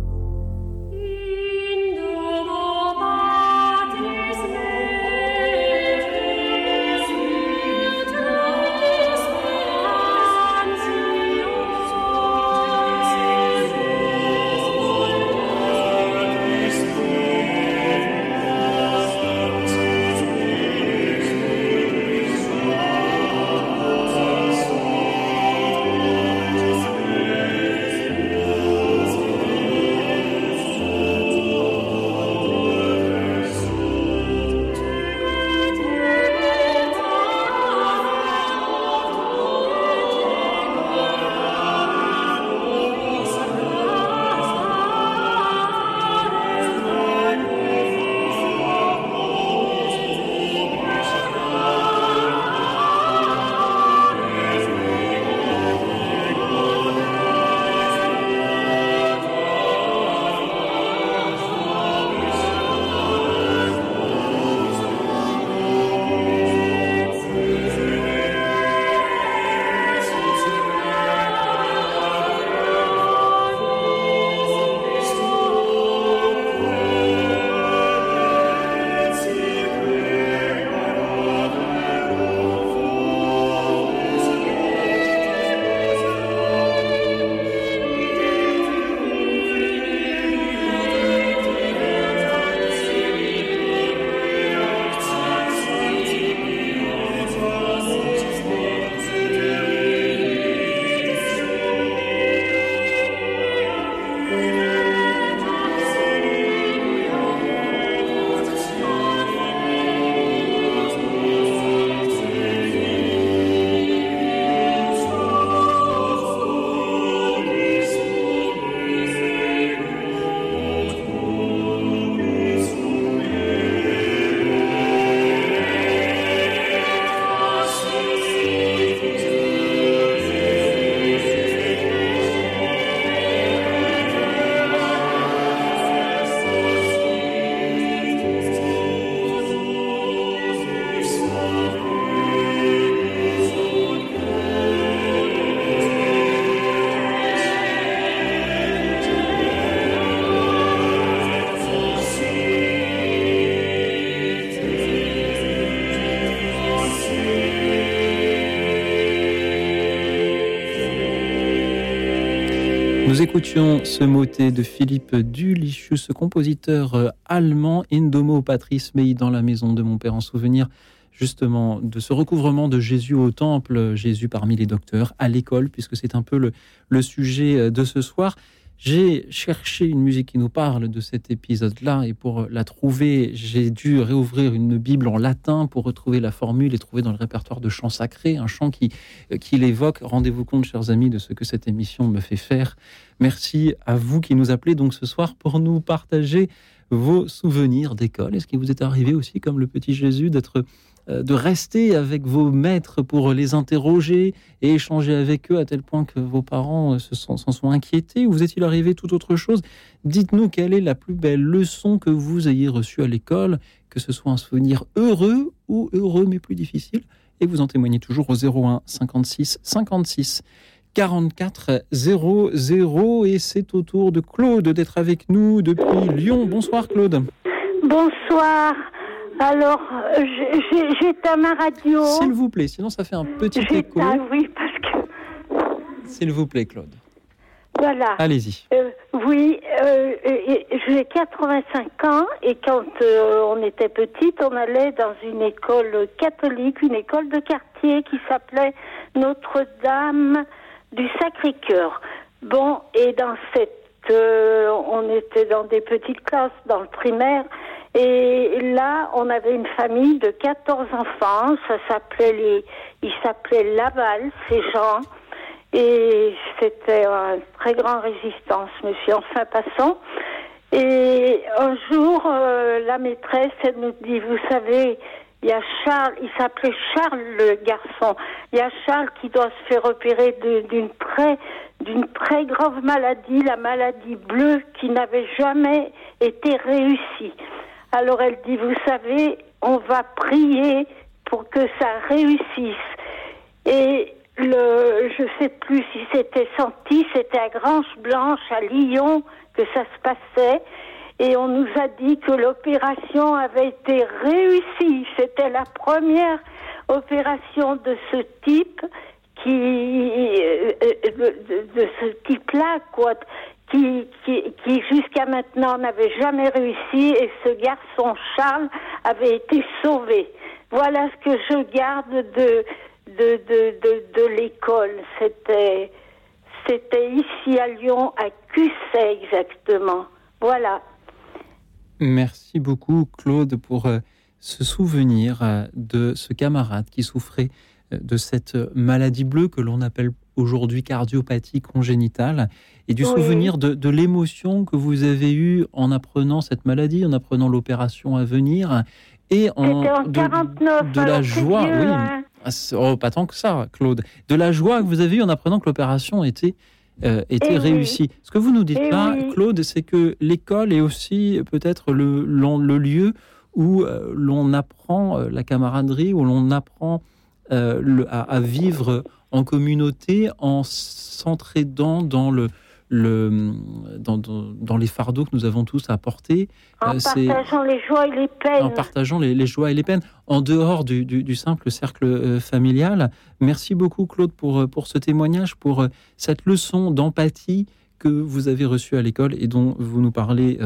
Nous écoutions ce motet de Philippe Dulichius, ce compositeur euh, allemand, Indomo Patrice Mei, dans la maison de mon père, en souvenir justement de ce recouvrement de Jésus au temple, Jésus parmi les docteurs, à l'école, puisque c'est un peu le, le sujet euh, de ce soir. J'ai cherché une musique qui nous parle de cet épisode-là et pour la trouver, j'ai dû réouvrir une Bible en latin pour retrouver la formule et trouver dans le répertoire de chants sacrés un chant qui, qui l'évoque. Rendez-vous compte, chers amis, de ce que cette émission me fait faire. Merci à vous qui nous appelez donc ce soir pour nous partager vos souvenirs d'école. Est-ce qu'il vous est arrivé aussi, comme le petit Jésus, d'être euh, de rester avec vos maîtres pour les interroger et échanger avec eux à tel point que vos parents euh, s'en sont, sont inquiétés Ou vous est-il arrivé tout autre chose? Dites-nous quelle est la plus belle leçon que vous ayez reçue à l'école, que ce soit un souvenir heureux ou heureux mais plus difficile. Et vous en témoignez toujours au 01 56 56 44 00 et c'est au tour de Claude d'être avec nous depuis Lyon. Bonsoir Claude. Bonsoir. Alors, j'éteins ma radio. S'il vous plaît, sinon ça fait un petit écho. oui, parce que. S'il vous plaît, Claude. Voilà. Allez-y. Euh, oui, euh, j'ai 85 ans et quand euh, on était petite, on allait dans une école catholique, une école de quartier qui s'appelait Notre-Dame du Sacré-Cœur. Bon, et dans cette, on était dans des petites classes dans le primaire et là, on avait une famille de 14 enfants. Ça s'appelait les, ils s'appelaient Laval, ces gens. Et c'était une très grande résistance, monsieur. Enfin, passons. Et un jour, euh, la maîtresse, elle nous dit, vous savez, il y a Charles, il s'appelait Charles le garçon. Il y a Charles qui doit se faire opérer d'une très, d'une très grave maladie, la maladie bleue qui n'avait jamais été réussie. Alors elle dit, vous savez, on va prier pour que ça réussisse. Et le, je sais plus si c'était senti, c'était à Grange Blanche, à Lyon, que ça se passait. Et on nous a dit que l'opération avait été réussie. C'était la première opération de ce type qui, euh, euh, de, ce type-là, qui, qui, jusqu'à maintenant n'avait jamais réussi et ce garçon Charles avait été sauvé. Voilà ce que je garde de, de, de, de, de l'école. C'était, c'était ici à Lyon, à Cusset exactement. Voilà. Merci beaucoup Claude pour euh, ce souvenir euh, de ce camarade qui souffrait euh, de cette maladie bleue que l'on appelle aujourd'hui cardiopathie congénitale, et du souvenir de, l'émotion que vous avez eue en apprenant cette maladie, en apprenant l'opération à venir, et en, de, la joie, oui, hein. ah, oh, pas tant que ça, Claude, de la joie que vous avez eue en apprenant que l'opération était euh, était eh réussie. Ce que vous nous dites là, Claude, c'est que l'école est aussi peut-être le, le, lieu où euh, l'on apprend euh, la camaraderie, où l'on apprend le, à, vivre en communauté en s'entraidant dans le, le, dans, dans, les fardeaux que nous avons tous à porter. En euh, partageant les joies et les peines. En partageant les, joies et les peines, en dehors du, du, simple cercle euh, familial. Merci beaucoup, Claude, pour, euh, pour ce témoignage, pour cette leçon d'empathie que vous avez reçue à l'école et dont vous nous parlez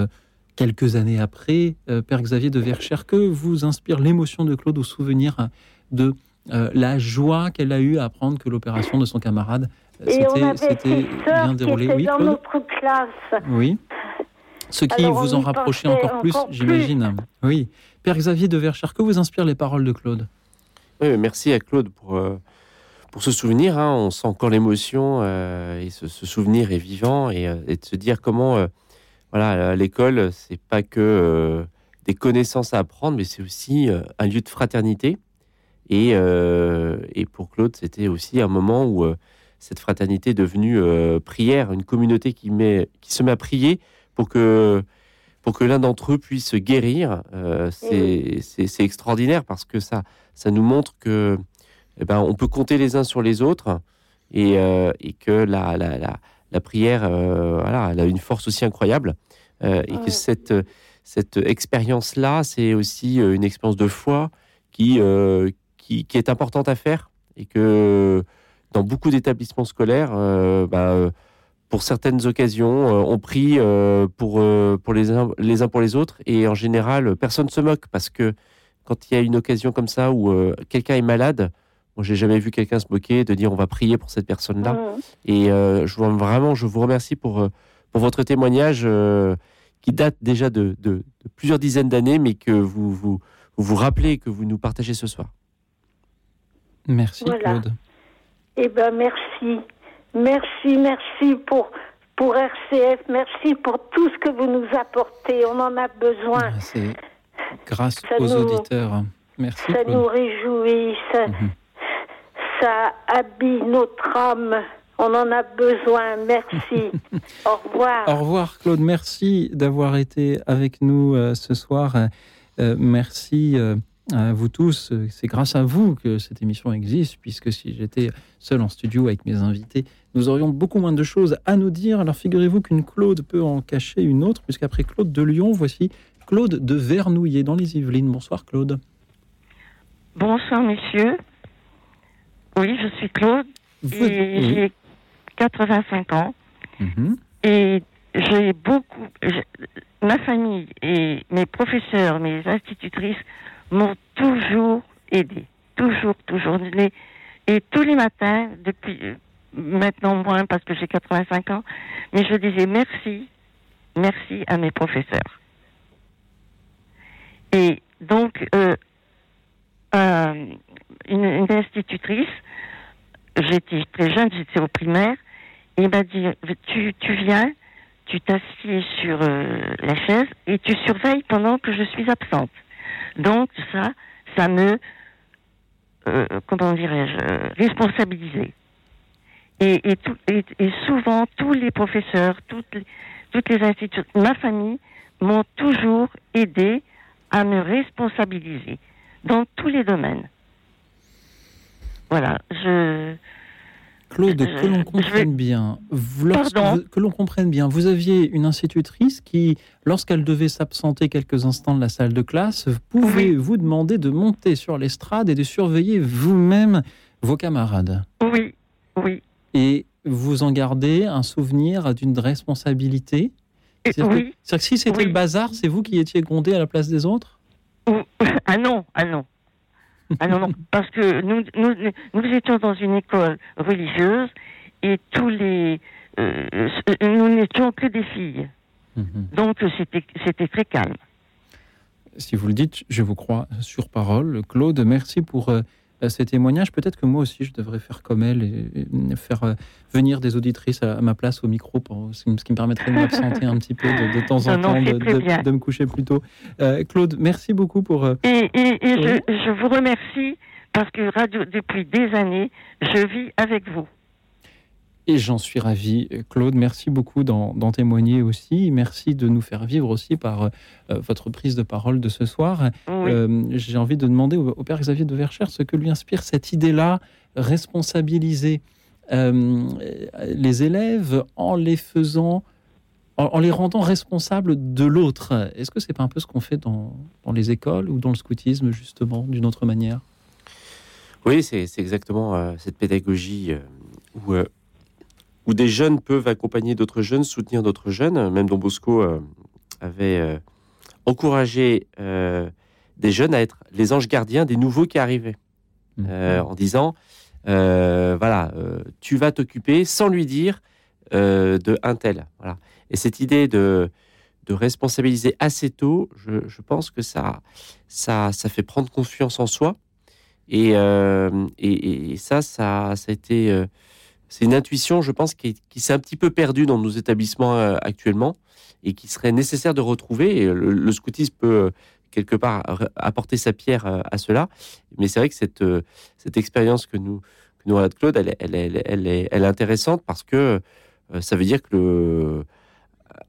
quelques années après. Père Xavier de Verchères, que vous inspire l'émotion de Claude au souvenir de la joie qu'elle a eue à apprendre que l'opération de son camarade euh, s'était bien déroulée. Oui, dans notre classe. Oui. Ce qui vous en rapprochait encore, plus, j'imagine. Oui. Père Xavier de Verchères, que vous inspirent les paroles de Claude? Oui, Merci à Claude pour, euh, pour ce souvenir. Hein. On sent encore l'émotion et ce, souvenir est vivant et, et, de se dire comment, voilà, l'école, c'est pas que des connaissances à apprendre, mais c'est aussi un lieu de fraternité. Et, euh, et pour Claude, c'était aussi un moment où euh, cette fraternité devenue euh, prière, une communauté qui, met, qui se met à prier pour que, pour que l'un d'entre eux puisse guérir. c'est extraordinaire parce que ça, ça nous montre que eh ben, on peut compter les uns sur les autres et, et que la, la, la, la prière, voilà, elle a une force aussi incroyable. et que cette, cette expérience-là, c'est aussi une expérience de foi qui, qui, est importante à faire et que dans beaucoup d'établissements scolaires, euh, bah, euh, pour certaines occasions, on prie pour, pour les, uns, les uns pour les autres. Et en général, personne ne se moque parce que quand il y a une occasion comme ça où quelqu'un est malade, moi, j'ai jamais vu quelqu'un se moquer de dire on va prier pour cette personne-là. Mmh. Et je vous, vraiment, je vous remercie pour, pour votre témoignage qui date déjà de, de, de plusieurs dizaines d'années, mais que vous vous, vous vous rappelez que vous nous partagez ce soir. Merci Voilà. Claude. Eh ben merci, merci, merci pour pour RCF, merci pour tout ce que vous nous apportez. On en a besoin. C'est grâce Ça aux nous- auditeurs. Merci Ça Claude. nous réjouit, ça, ça habille notre âme. On en a besoin. Merci. Au revoir. Au revoir Claude, merci d'avoir été avec nous euh, ce soir. Euh, merci euh, à vous tous. C'est grâce à vous que cette émission existe, puisque si j'étais seul en studio avec mes invités, nous aurions beaucoup moins de choses à nous dire. Alors figurez-vous qu'une Claude peut en cacher une autre, puisqu'après Claude de Lyon, voici Claude de Vernouillet dans les Yvelines. Bonsoir Claude. Bonsoir, messieurs. Oui, je suis Claude. Vous- et oui. j'ai 85 ans. Mhm. Et j'ai beaucoup. je- ma famille et mes professeurs, mes institutrices m'ont toujours aidé. Toujours, toujours. Et tous les matins, depuis maintenant moins parce que j'ai 85 ans, mais je disais merci, merci à mes professeurs. Et donc, euh, euh, une, institutrice, j'étais très jeune, j'étais au primaire, et m'a dit, tu, tu viens, tu t'assieds sur euh, la chaise et tu surveilles pendant que je suis absente. Donc ça, ça me, euh, comment dirais-je, euh, responsabilisait. Et, souvent, tous les professeurs, toutes les, toutes institutions, ma famille m'ont toujours aidé à me responsabiliser dans tous les domaines. Voilà, je. Claude, que l'on comprenne bien, vous- que l'on comprenne bien, vous aviez une institutrice qui, lorsqu'elle devait s'absenter quelques instants de la salle de classe, pouvait vous demander de monter sur l'estrade et de surveiller vous-même vos camarades. Oui, oui. Et vous en gardez un souvenir d'une responsabilité? C'est-à-dire que- oui, c'est-à-dire que si c'était le bazar, c'est vous qui étiez grondé à la place des autres? Ah non, ah non. Ah non, non, parce que nous, nous, nous étions dans une école religieuse et tous les. euh, nous n'étions que des filles. Donc c'était c'était très calme. Si vous le dites, je vous crois sur parole. Claude, merci pour euh, ces témoignages. Peut-être que moi aussi, je devrais faire comme elle et, et faire euh, venir des auditrices à, à ma place au micro, pour, ce qui me- permettrait de m'absenter un petit peu de, de temps en Non, temps, de, me coucher plus tôt. Euh, Claude, merci beaucoup pour... euh, Et, et, et Oui. je, je vous remercie parce que radio, depuis des années, je vis avec vous. Et j'en suis ravi. Claude, merci beaucoup d'en témoigner aussi. Merci de nous faire vivre aussi par euh, votre prise de parole de ce soir. Euh, J'ai envie de demander au, au Père Xavier de Verchères ce que lui inspire cette idée-là, responsabiliser euh, les élèves en les faisant, en, en les rendant responsables de l'autre. Est-ce que c'est pas un peu ce qu'on fait dans, dans les écoles ou dans le scoutisme, justement, d'une autre manière? Oui, c'est c'est exactement euh, cette pédagogie euh, où, euh, où des jeunes peuvent accompagner d'autres jeunes, soutenir d'autres jeunes. Même Don Bosco euh, avait euh, encouragé euh, des jeunes à être les anges gardiens des nouveaux qui arrivaient, Euh, en disant voilà, tu vas t'occuper sans lui dire de un tel. Voilà. Et cette idée de, de responsabiliser assez tôt, je, je pense que ça, ça, ça fait prendre confiance en soi. Et, euh, et, et ça, ça, ça a été. euh, c'est une intuition, je pense, qui, s'est un petit peu perdue dans nos établissements euh, actuellement et qui serait nécessaire de retrouver. Et le, scoutisme peut euh, quelque part apporter sa pierre euh, à cela. Mais c'est vrai que cette, expérience que nous, que nous Claude, elle, elle, est- intéressante parce que ça veut dire que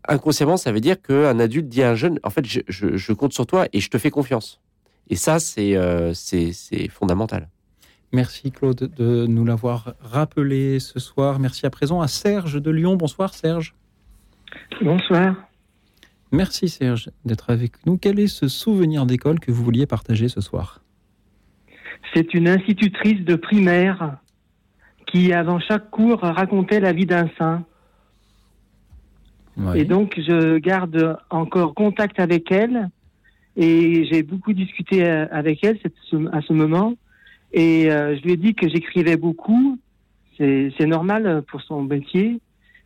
inconsciemment, ça veut dire qu'un adulte dit à un jeune, en fait, je, compte sur toi et je te fais confiance. Et ça, c'est c'est fondamental. Merci Claude de nous l'avoir rappelé ce soir. Merci à présent à Serge de Lyon. Bonsoir Serge. Bonsoir. Merci Serge d'être avec nous. Quel est ce souvenir d'école que vous vouliez partager ce soir? C'est une institutrice de primaire qui, avant chaque cours, racontait la vie d'un saint. Et donc, je garde encore contact avec elle. Et j'ai beaucoup discuté euh, avec elle à ce moment. Et euh, je lui ai dit que j'écrivais beaucoup. C'est normal pour son métier.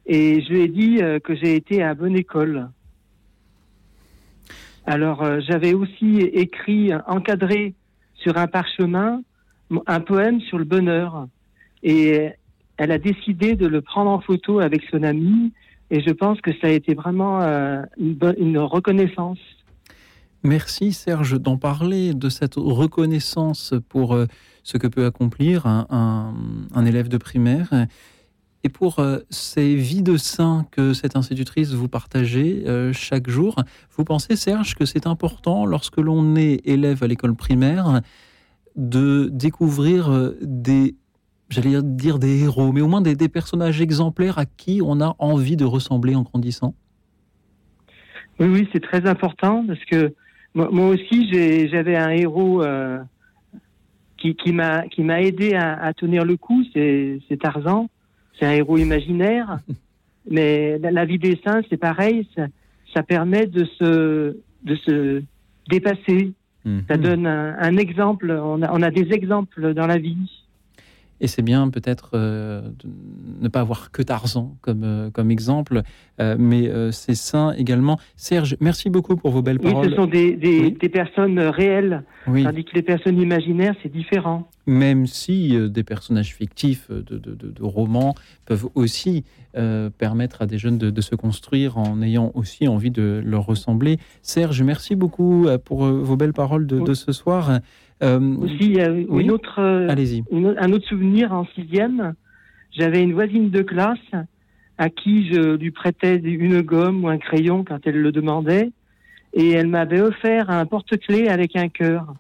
Et je lui ai dit euh, que j'ai été à bonne école. Alors, j'avais aussi écrit, encadré sur un parchemin, un poème sur le bonheur. Et elle a décidé de le prendre en photo avec son ami. Et je pense que ça a été vraiment une, reconnaissance. Merci Serge d'en parler, de cette reconnaissance pour euh, ce que peut accomplir un, élève de primaire et pour euh, ces vies de saints que cette institutrice vous partagez euh, chaque jour. Vous pensez Serge que c'est important lorsque l'on est élève à l'école primaire de découvrir des j'allais dire des héros, mais au moins des, des personnages exemplaires à qui on a envie de ressembler en grandissant? Oui, oui, c'est très important parce que moi, aussi, j'avais un héros euh, qui, qui m'a aidé à, tenir le coup. C'est Tarzan. C'est un héros imaginaire, mais la, vie des saints, c'est pareil. Ça, permet de se de se dépasser. Ça mhm. donne un, exemple. On a, on a des exemples dans la vie. Et c'est bien peut-être euh, de ne pas avoir que Tarzan comme, euh, comme exemple, euh, mais c'est sain également. Serge, merci beaucoup pour vos belles paroles. Oui, ce sont des, des, des personnes réelles, tandis que les personnes imaginaires, c'est différent. Même si des personnages fictifs de, de, de, romans peuvent aussi permettre à des jeunes de, se construire en ayant aussi envie de leur ressembler. Serge, merci beaucoup pour vos belles paroles de, ce soir. Euh, Aussi, une euh, un autre souvenir en sixième. J'avais une voisine de classe à qui je lui prêtais une gomme ou un crayon quand elle le demandait. Et elle m'avait offert un porte-clés avec un cœur.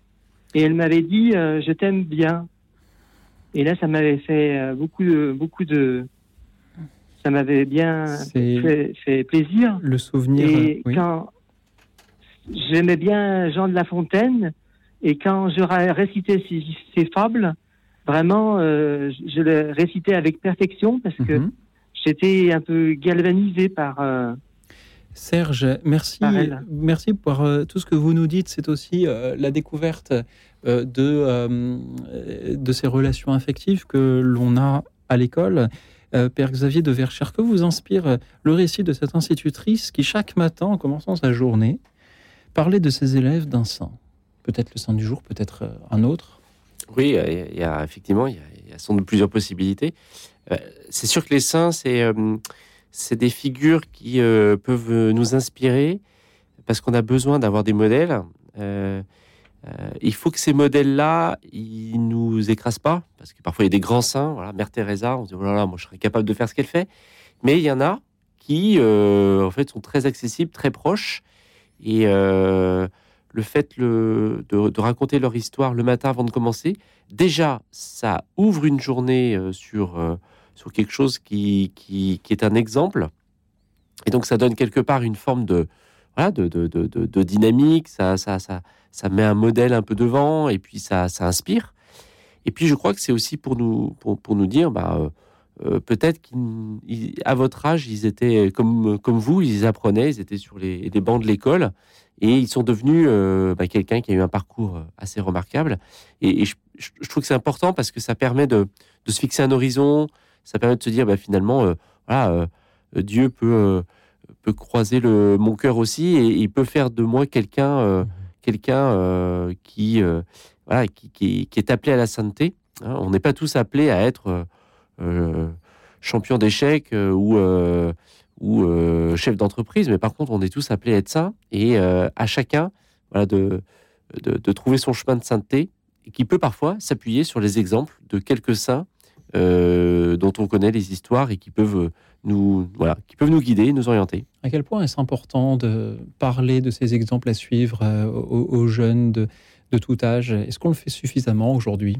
Et elle m'avait dit euh, Je t'aime bien. Et là, ça m'avait fait beaucoup de, beaucoup de. Ça m'avait bien fait, plaisir. Le souvenir. Et quand j'aimais bien Jean de La Fontaine, et quand je récitais ces, fables, vraiment, euh, je les récitais avec perfection parce que mhm. j'étais un peu galvanisé par. Euh, Serge, merci, merci pour euh, tout ce que vous nous dites. C'est aussi la découverte de, de ces relations affectives que l'on a à l'école. Père Xavier de Verchères, que vous inspire le récit de cette institutrice qui, chaque matin, en commençant sa journée, parlait de ses élèves d'un saint peut-être le saint du jour, peut-être euh, un autre Oui, il y a, effectivement, il y a, sans doute plusieurs possibilités. Euh, c'est sûr que les saints, c'est euh, c'est des figures qui peuvent nous inspirer parce qu'on a besoin d'avoir des modèles. il faut que ces modèles-là, ils nous écrasent pas, parce que parfois il y a des grands saints. Voilà, Mère Teresa, on se dit oh moi je serais capable de faire ce qu'elle fait, mais il y en a qui, en fait, sont très accessibles, très proches, et le fait de, raconter leur histoire le matin avant de commencer, déjà, ça ouvre une journée euh, sur, euh, sur quelque chose qui, qui, est un exemple. Et donc, ça donne quelque part une forme de, voilà, de, de, dynamique, ça, ça, ça, ça, met un modèle un peu devant, et puis ça, ça inspire. Et puis, je crois que c'est aussi pour nous, pour, nous dire, bah, euh, peut-être qu'à votre âge, ils étaient comme, comme vous, ils apprenaient, ils étaient sur les, les bancs de l'école, et ils sont devenus euh, bah, quelqu'un qui a eu un parcours euh, assez remarquable. Et, je, trouve que c'est important parce que ça permet de, se fixer un horizon, ça permet de se dire bah, finalement, euh, voilà, Dieu peut, peut croiser le, mon cœur aussi et il peut faire de moi quelqu'un mmh quelqu'un qui, voilà, qui, qui, est appelé à la sainteté. Hein. On n'est pas tous appelés à être champion d'échecs ou ou euh, chef d'entreprise, mais par contre, on est tous appelés à être saints et euh, à chacun voilà, de, de, trouver son chemin de sainteté et qui peut parfois s'appuyer sur les exemples de quelques saints euh, dont on connaît les histoires et qui peuvent nous, voilà, qui peuvent nous guider, nous orienter. À quel point est-ce important de parler de ces exemples à suivre aux, jeunes de, de tout âge? Est-ce qu'on le fait suffisamment aujourd'hui?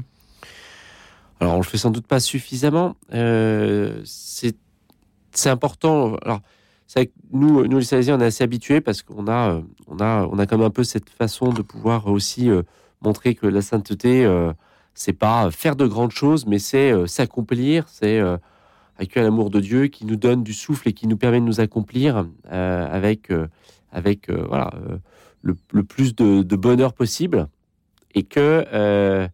Alors, on le fait sans doute pas suffisamment. c'est c'est important. Alors, nous, nous les Salésiens, on est assez habitués parce qu'on a, euh, on a, on a comme un peu cette façon de pouvoir aussi euh, montrer que la sainteté, euh, c'est pas faire de grandes choses, mais c'est s'accomplir, c'est accueillir l'amour de Dieu qui nous donne du souffle et qui nous permet de nous accomplir avec, avec voilà, le, plus de, bonheur possible. Et que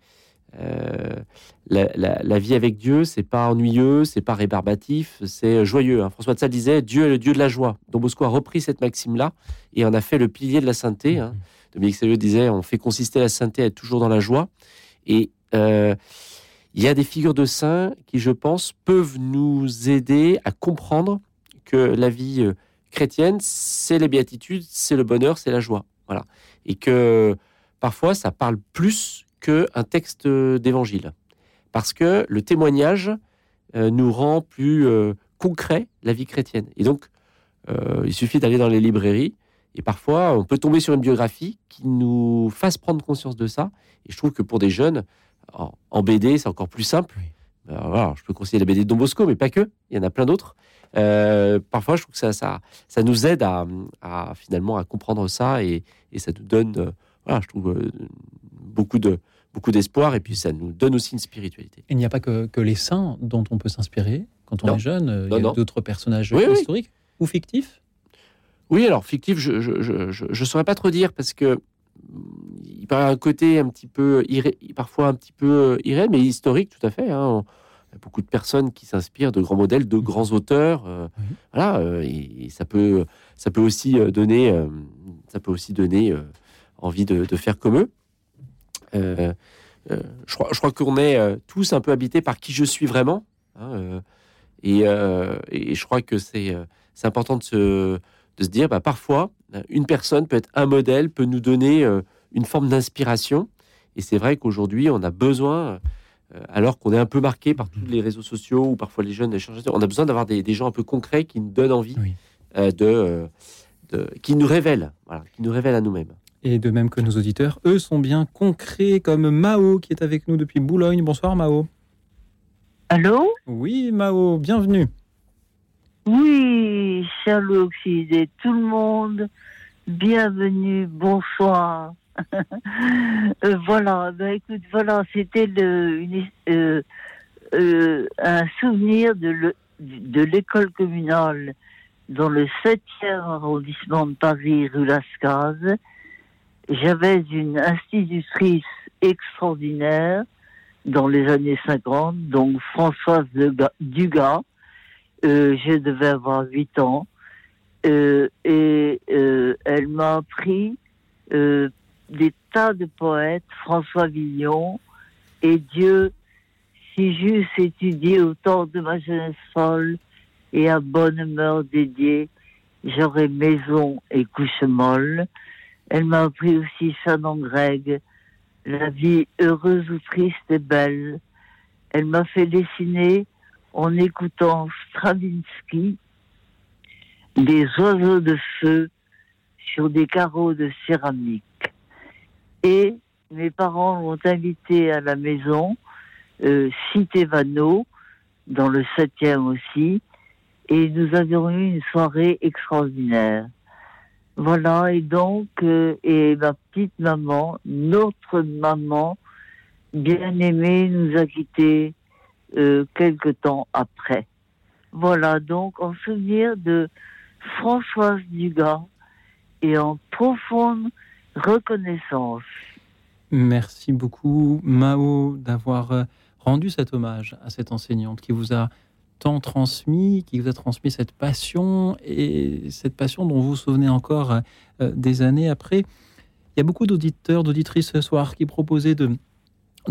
la, vie avec Dieu, c'est pas ennuyeux, c'est pas rébarbatif, c'est joyeux. Hein. François de Sales disait Dieu est le Dieu de la joie. Don Bosco a repris cette maxime-là et en a fait le pilier de la sainteté. Hein. Dominique Salieu disait on fait consister la sainteté à être toujours dans la joie. Et euh, il y a des figures de saints qui, je pense, peuvent nous aider à comprendre que la vie euh, chrétienne, c'est les béatitudes, c'est le bonheur, c'est la joie. Voilà. Et que parfois, ça parle plus qu'un texte d'évangile. Parce que le témoignage euh, nous rend plus concret la vie chrétienne. Et donc, il suffit d'aller dans les librairies et parfois, on peut tomber sur une biographie qui nous fasse prendre conscience de ça. Et je trouve que pour des jeunes, en, BD, c'est encore plus simple. Ben, je peux conseiller la BD de Don Bosco, mais pas que. Il y en a plein d'autres. Euh, parfois, je trouve que ça, ça, ça nous aide à, finalement à comprendre ça et, ça nous donne, euh, voilà, je trouve, euh, beaucoup de beaucoup d'espoir et puis ça nous donne aussi une spiritualité. Il n'y a pas que, que, les saints dont on peut s'inspirer quand on est jeune. il y a d'autres personnages historiques ou fictifs? Oui, alors fictif, je ne saurais pas trop dire parce que il paraît un côté un petit peu, parfois un petit peu irréel, mais historique tout à fait. Hein. Il y a beaucoup de personnes qui s'inspirent de grands modèles, de grands auteurs. Euh, voilà, euh, et, ça peut, ça peut aussi euh, donner, ça peut aussi donner envie de, faire comme eux. Je crois, je crois qu'on est tous un peu habités par qui je suis vraiment. Hein, et, et, je crois que c'est important de se de se dire, bah, parfois, une personne peut être un modèle, peut nous donner euh, une forme d'inspiration. Et c'est vrai qu'aujourd'hui, on a besoin, euh, alors qu'on est un peu marqué par tous les réseaux sociaux ou parfois les jeunes échangent, on a besoin d'avoir des, gens un peu concrets qui nous donnent envie euh, de, qui nous révèlent, qui nous révèlent à nous-mêmes. Et de même que nos auditeurs, eux sont bien concrets, comme Mao qui est avec nous depuis Boulogne. Bonsoir Mao. Allô? Oui Mao, bienvenue. Oui, Charles et tout le monde, bienvenue, bonsoir. Euh, voilà, ben écoute, voilà, c'était euh, euh, un souvenir de, de l'école communale dans le 7e arrondissement de Paris, rue Lascaz. J'avais une institutrice extraordinaire dans les années 50, donc Françoise Dugas, euh, je devais avoir 8 ans. Euh, et euh, elle m'a appris des tas de poètes, François Villon et Dieu, si j'eusse étudié au temps de ma jeunesse folle et à bonne humeur dédiée, j'aurais maison et couche molle. Elle m'a appris aussi Shannon Greg, la vie heureuse ou triste et belle. Elle m'a fait dessiner en écoutant Stravinsky, des oiseaux de feu sur des carreaux de céramique. Et mes parents l'ont invité à la maison, euh, Cité Vano, dans le 7e aussi, et nous avions eu une soirée extraordinaire. Voilà, et donc, euh, et ma petite maman, notre maman, bien aimée, nous a quittés euh, quelque temps après. Voilà, donc en souvenir de Françoise Dugas et en profonde reconnaissance. Merci beaucoup, Mao, d'avoir euh, rendu cet hommage à cette enseignante qui vous a tant transmis, qui vous a transmis cette passion et cette passion dont vous vous souvenez encore euh, des années après. Il y a beaucoup d'auditeurs, d'auditrices ce soir qui proposaient de,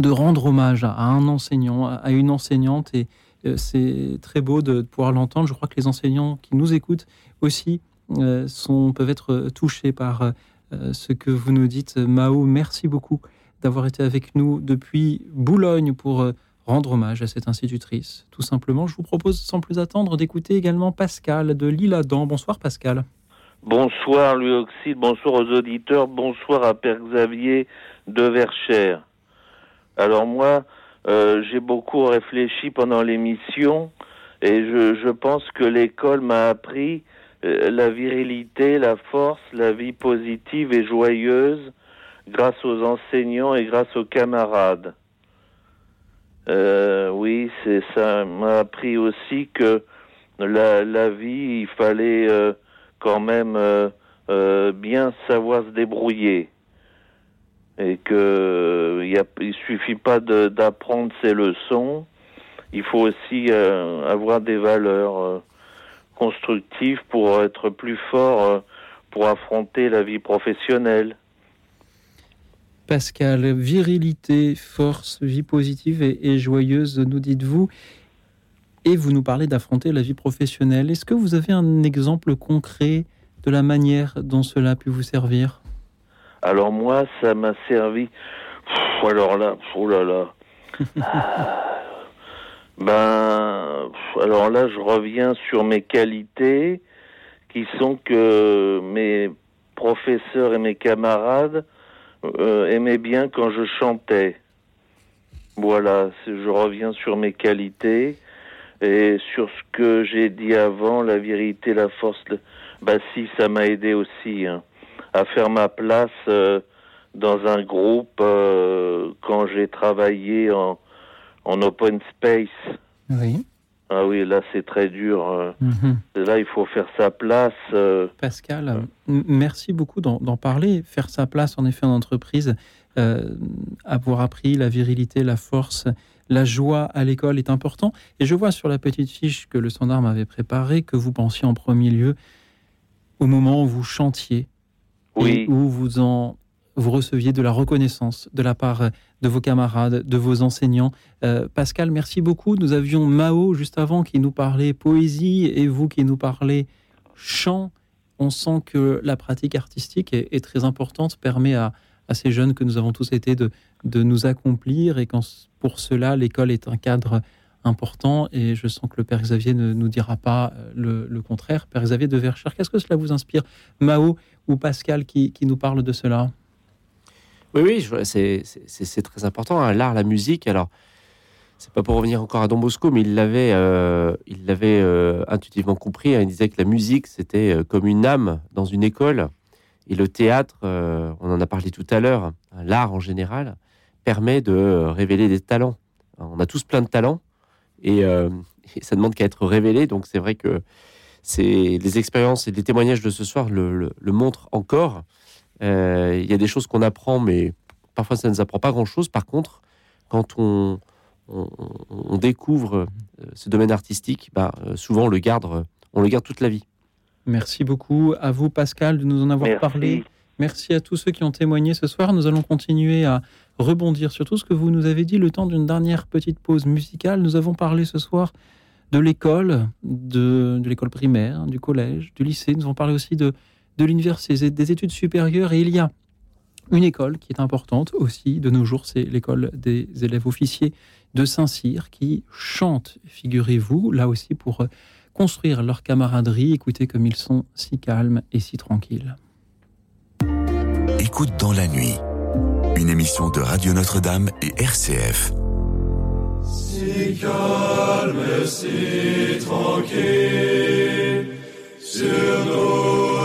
rendre hommage à un enseignant, à une enseignante. Et euh, c'est très beau de pouvoir l'entendre. Je crois que les enseignants qui nous écoutent aussi euh, sont, peuvent être touchés par ce que vous nous dites. Mao, merci beaucoup d'avoir été avec nous depuis Boulogne pour rendre hommage à cette institutrice. Tout simplement, je vous propose sans plus attendre d'écouter également Pascal de Lille-Adam. Bonsoir Pascal. Bonsoir Louis bonsoir aux auditeurs, bonsoir à Père Xavier de Verchères. Alors moi, euh, j'ai beaucoup réfléchi pendant l'émission et je, je, pense que l'école m'a appris euh, la virilité, la force, la vie positive et joyeuse grâce aux enseignants et grâce aux camarades. Euh, oui, c'est ça m'a appris aussi que la, la vie, il fallait euh, quand même euh, bien savoir se débrouiller et que il, il suffit pas d'apprendre ses leçons, il faut aussi avoir des valeurs constructives pour être plus fort pour affronter la vie professionnelle. Pascal, virilité, force, vie positive et, joyeuse, nous dites-vous. Et vous nous parlez d'affronter la vie professionnelle. Est-ce que vous avez un exemple concret de la manière dont cela a pu vous servir? Alors moi, ça m'a servi. alors là, oh là là. ben, alors là, je reviens sur mes qualités qui sont que mes professeurs et mes camarades euh, aimaient bien quand je chantais. Voilà, je reviens sur mes qualités et sur ce que j'ai dit avant, la vérité, la force. Bah si, ça m'a aidé aussi hein, à faire ma place euh, dans un groupe euh, quand j'ai travaillé en, en open space. Oui. Ah oui, là c'est très dur. Euh. Mhm. Là, il faut faire sa place. Euh. Pascal, merci beaucoup d'en parler. Faire sa place, en effet, en entreprise, euh, avoir appris la virilité, la force, la joie à l'école est important. Et je vois sur la petite fiche que le standard m'avait préparée que vous pensiez en premier lieu au moment où vous chantiez oui. et où vous en vous receviez de la reconnaissance de la part de vos camarades, de vos enseignants. Euh, Pascal, merci beaucoup. Nous avions Mao juste avant qui nous parlait poésie et vous qui nous parlez chant. On sent que la pratique artistique est, très importante, permet à, ces jeunes que nous avons tous été de, nous accomplir et quand pour cela l'école est un cadre important et je sens que le Père Xavier ne nous dira pas euh, le, contraire. Père Xavier de Verchères, qu'est-ce que cela vous inspire Mao ou Pascal qui nous parle de cela? Oui, oui, c'est très important. Hein. L'art, la musique, alors, c'est pas pour revenir encore à Don Bosco, mais il l'avait euh, euh, intuitivement compris. Hein. Il disait que la musique, c'était euh, comme une âme dans une école. Et le théâtre, on en a parlé tout à l'heure, hein, l'art en général, permet de révéler des talents. On a tous plein de talents et, ça demande qu'à être révélé. Donc c'est vrai que les expériences et les témoignages de ce soir le montrent encore. Euh, il y a des choses qu'on apprend, mais parfois ça ne nous apprend pas grand-chose. Par contre, quand on, on, découvre euh, ce domaine artistique, bah, euh, souvent on le garde, on le garde toute la vie. Merci beaucoup à vous, Pascal, de nous en avoir parlé. Merci à tous ceux qui ont témoigné ce soir. Nous allons continuer à rebondir sur tout ce que vous nous avez dit le temps d'une dernière petite pause musicale. Nous avons parlé ce soir de l'école, de, de l'école primaire, du collège, du lycée. Nous avons parlé aussi de, de l'université, des études supérieures. Et il y a une école qui est importante aussi de nos jours, c'est l'école des élèves officiers de Saint-Cyr qui chantent, figurez-vous, là aussi pour euh, construire leur camaraderie. Écoutez comme ils sont si calmes et si tranquilles. Écoute dans la nuit, une émission de Radio Notre-Dame et RCF. Si calme et si tranquille sur nos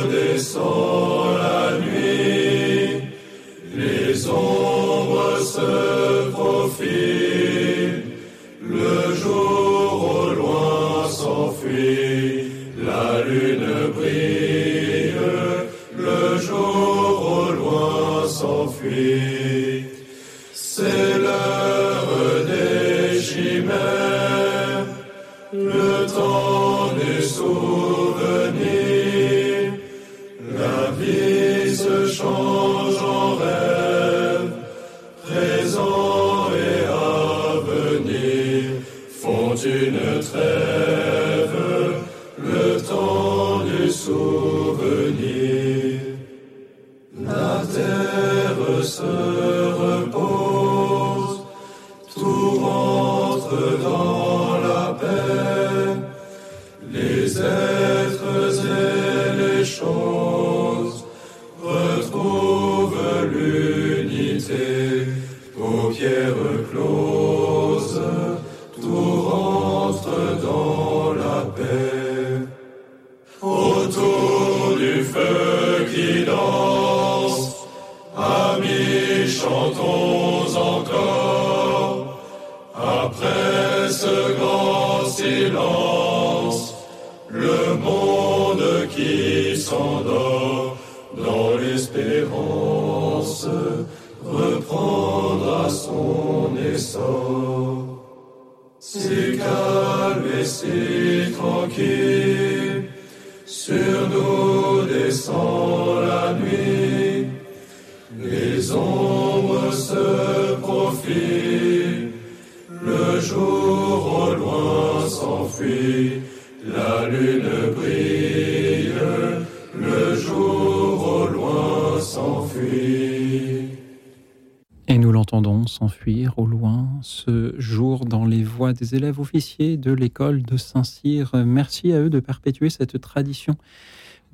élèves officiers de l'école de Saint-Cyr. Merci à eux de perpétuer cette tradition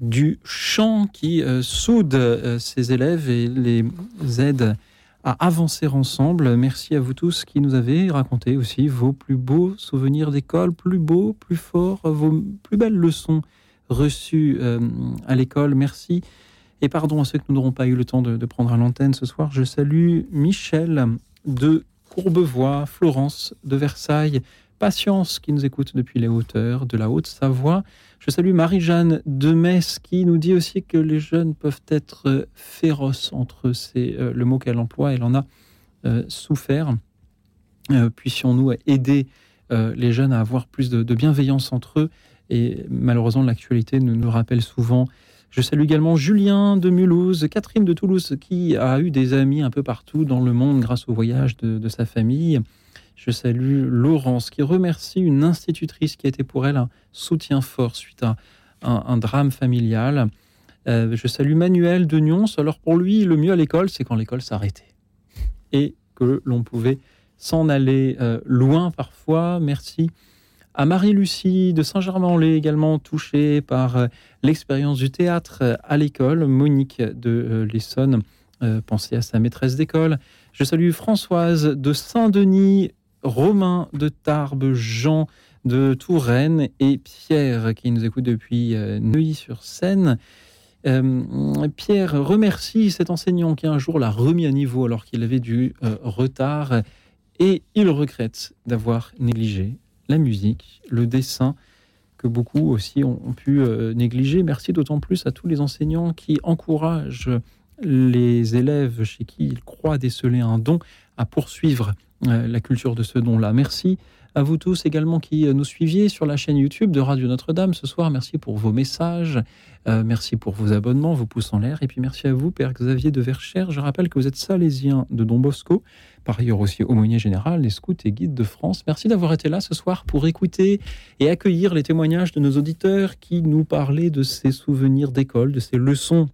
du chant qui euh, soude euh, ces élèves et les aide à avancer ensemble. Merci à vous tous qui nous avez raconté aussi vos plus beaux souvenirs d'école, plus beaux, plus forts, vos plus belles leçons reçues euh, à l'école. Merci. Et pardon à ceux que nous n'aurons pas eu le temps de, de prendre à l'antenne ce soir. Je salue Michel de Courbevoie, Florence de Versailles, Patience qui nous écoute depuis les hauteurs de la Haute-Savoie. Je salue Marie-Jeanne de Metz qui nous dit aussi que les jeunes peuvent être féroces entre c'est euh, le mot qu'elle emploie. Elle en a euh, souffert. Euh, Puissions-nous aider euh, les jeunes à avoir plus de, de, bienveillance entre eux? Et malheureusement, l'actualité nous, nous rappelle souvent je salue également Julien de Mulhouse, Catherine de Toulouse, qui a eu des amis un peu partout dans le monde grâce au voyage de, sa famille. Je salue Laurence, qui remercie une institutrice qui a été pour elle un soutien fort suite à un, un drame familial. Euh, je salue Manuel de Nyons. Alors pour lui, le mieux à l'école, c'est quand l'école s'arrêtait et que l'on pouvait s'en aller euh, loin parfois. Merci à Marie-Lucie de Saint-Germain-en-Laye, également touchée par euh, l'expérience du théâtre euh, à l'école. Monique de euh, l'Essonne, pensez à sa maîtresse d'école. Je salue Françoise de Saint-Denis, Romain de Tarbes, Jean de Touraine et Pierre qui nous écoute depuis Neuilly-sur-Seine. Pierre remercie cet enseignant qui un jour l'a remis à niveau alors qu'il avait du retard et il regrette d'avoir négligé la musique, le dessin, que beaucoup aussi ont, pu euh, négliger. Merci d'autant plus à tous les enseignants qui encouragent les élèves chez qui ils croient déceler un don à poursuivre euh, la culture de ce don-là. Merci à vous tous également qui nous suiviez sur la chaîne YouTube de Radio Notre-Dame ce soir. Merci pour vos messages, euh, merci pour vos abonnements, vos pouces en l'air, et puis merci à vous, Père Xavier de Verchères. Je rappelle que vous êtes salésien de Don Bosco, par ailleurs aussi aumônier général des scouts et guides de France. Merci d'avoir été là ce soir pour écouter et accueillir les témoignages de nos auditeurs qui nous parlaient de ces souvenirs d'école, de ces leçons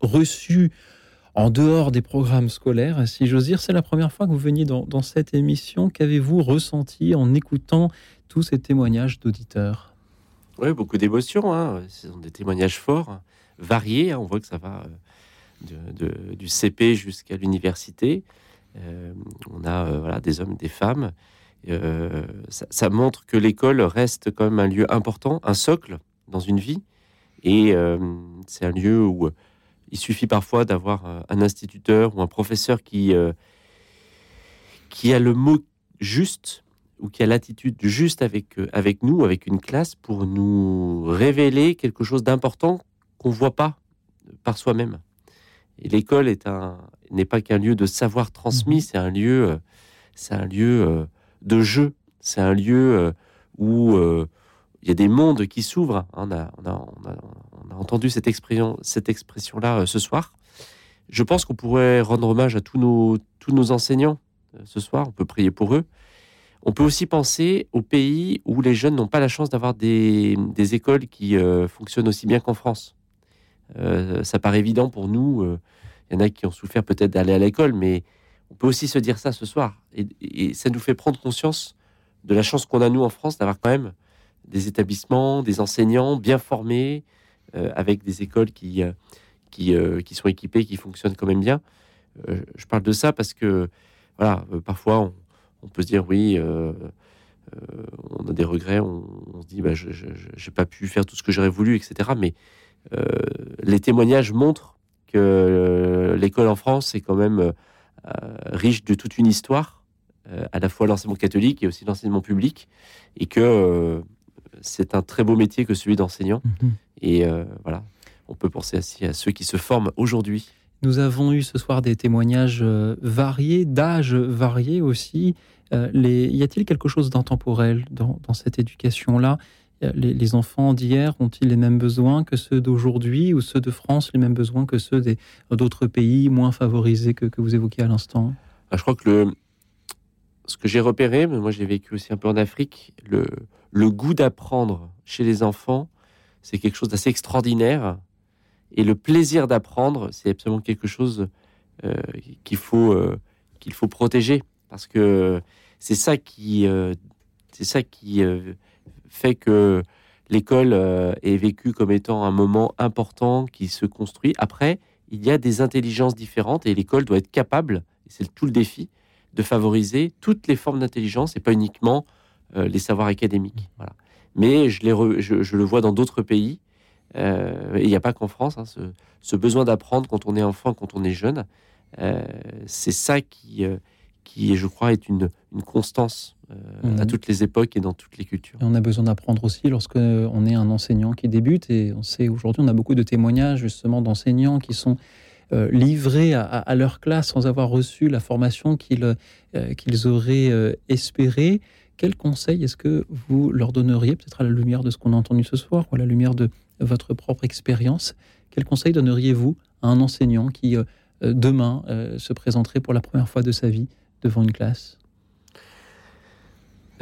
reçues en dehors des programmes scolaires, si j'ose dire. C'est la première fois que vous veniez dans, cette émission. Qu'avez-vous ressenti en écoutant tous ces témoignages d'auditeurs? Oui, beaucoup d'émotions. Hein. Ce sont des témoignages forts, variés. Hein. On voit que ça va de, du CP jusqu'à l'université. Euh, on a euh, voilà, des hommes, des femmes. Euh, ça, ça, montre que l'école reste même un lieu important, un socle dans une vie. Et euh, c'est un lieu où il suffit parfois d'avoir un instituteur ou un professeur qui, euh, qui a le mot juste ou qui a l'attitude juste avec, euh, avec nous, avec une classe, pour nous révéler quelque chose d'important qu'on ne voit pas par soi-même. Et l'école est un n'est pas qu'un lieu de savoir transmis, c'est un lieu, euh, c'est un lieu de jeu, c'est un lieu où il y a des mondes qui s'ouvrent. On a, entendu cette expression, cette expression-là euh, ce soir. Je pense qu'on pourrait rendre hommage à tous nos, tous nos enseignants euh, ce soir. On peut prier pour eux. On peut aussi penser aux pays où les jeunes n'ont pas la chance d'avoir des, des, écoles qui euh, fonctionnent aussi bien qu'en France. Euh, ça paraît évident pour nous. Il y en a qui ont souffert peut-être d'aller à l'école, mais on peut aussi se dire ça ce soir. Et ça nous fait prendre conscience de la chance qu'on a, nous, en France, d'avoir quand même des établissements, des enseignants bien formés, euh, avec des écoles qui, euh, qui, euh, qui, sont équipées, qui fonctionnent quand même bien. Je parle de ça parce que, voilà, parfois, on, on, peut se dire, oui, on a des regrets, on, on se dit, bah, je n'ai pas pu faire tout ce que j'aurais voulu, etc. Mais les témoignages montrent que l'école en France est quand même riche de toute une histoire à la fois l'enseignement catholique et aussi l'enseignement public, et que c'est un très beau métier que celui d'enseignant. Mhm. Et voilà, on peut penser aussi à ceux qui se forment aujourd'hui. Nous avons eu ce soir des témoignages variés, d'âges variés aussi. Les... Y a-t-il quelque chose d'intemporel dans, dans, cette éducation-là? Les, enfants d'hier ont-ils les mêmes besoins que ceux d'aujourd'hui ou ceux de France les mêmes besoins que ceux d'autres pays moins favorisés que, vous évoquiez à l'instant? Ah, Je crois que le, ce que j'ai repéré, mais moi j'ai vécu aussi un peu en Afrique, le, goût d'apprendre chez les enfants, c'est quelque chose d'assez extraordinaire. Et le plaisir d'apprendre, c'est absolument quelque chose euh, qu'il faut, euh, faut protéger. Parce que c'est ça qui, euh, c'est ça qui fait que l'école est vécue comme étant un moment important qui se construit. Après, il y a des intelligences différentes et l'école doit être capable, c'est tout le défi, de favoriser toutes les formes d'intelligence et pas uniquement euh, les savoirs académiques. Voilà. Mais je, je, le vois dans d'autres pays, euh, et il n'y a pas qu'en France, hein, ce, besoin d'apprendre quand on est enfant, quand on est jeune, c'est ça qui, qui, je crois, est une, une constance euh, à toutes les époques et dans toutes les cultures. on a besoin d'apprendre aussi lorsque on est un enseignant qui débute. Et on sait aujourd'hui, on a beaucoup de témoignages justement d'enseignants qui sont euh, livrés à, leur classe sans avoir reçu la formation qu'ils euh, qu'ils auraient espéré. Quel conseil est-ce que vous leur donneriez, peut-être à la lumière de ce qu'on a entendu ce soir, ou à la lumière de votre propre expérience? Quel conseil donneriez-vous à un enseignant qui, demain, se présenterait pour la première fois de sa vie devant une classe?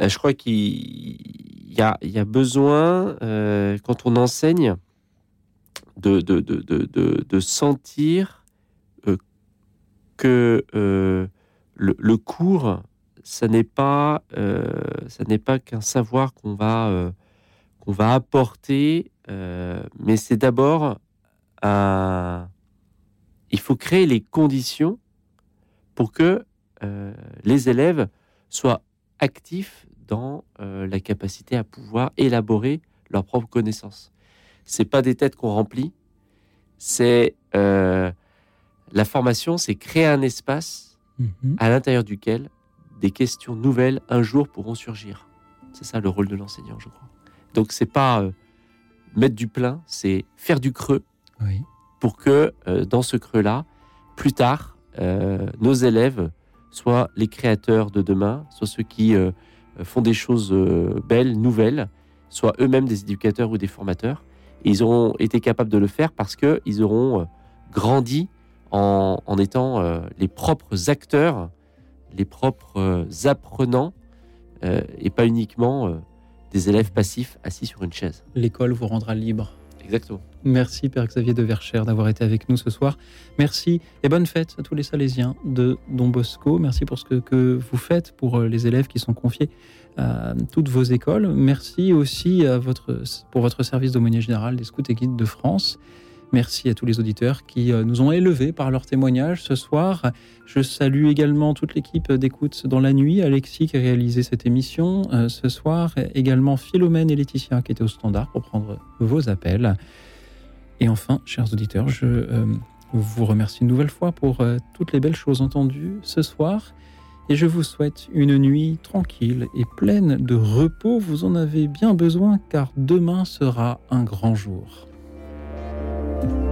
Euh, Je crois qu'il y y a besoin, euh, quand on enseigne, de, de, de, de sentir euh, que le, le, cours, ça n'est pas, ça n'est pas qu'un savoir qu'on va, qu'on va apporter, mais c'est d'abord un... Il faut créer les conditions pour que euh, les élèves soient actifs dans euh, la capacité à pouvoir élaborer leurs propres connaissances. C'est pas des têtes qu'on remplit, c'est euh, la formation, c'est créer un espace mhm. à l'intérieur duquel des questions nouvelles un jour pourront surgir. C'est ça le rôle de l'enseignant, je crois. Donc c'est pas mettre du plein, c'est faire du creux pour que dans ce creux-là, plus tard, nos élèves soit les créateurs de demain, soit ceux qui euh, font des choses euh, belles, nouvelles, soit eux-mêmes des éducateurs ou des formateurs. Ils auront été capables de le faire parce qu'ils auront euh, grandi en, étant les propres acteurs, les propres apprenants, et pas uniquement des élèves passifs assis sur une chaise. L'école vous rendra libre. Exactement. Merci Père Xavier de Verchères d'avoir été avec nous ce soir. Merci et bonne fête à tous les Salésiens de Don Bosco. Merci pour ce que, vous faites pour euh, les élèves qui sont confiés à toutes vos écoles. Merci aussi à votre, pour votre service d'aumônier général des scouts et guides de France. Merci à tous les auditeurs qui euh, nous ont élevés par leur témoignage ce soir. Je salue également toute l'équipe d'écoute dans la nuit, Alexis qui a réalisé cette émission euh, ce soir, également Philomène et Laetitia qui étaient au standard pour prendre vos appels. Et enfin, chers auditeurs, je euh, vous remercie une nouvelle fois pour toutes les belles choses entendues ce soir. Et je vous souhaite une nuit tranquille et pleine de repos. Vous en avez bien besoin car demain sera un grand jour. Bye.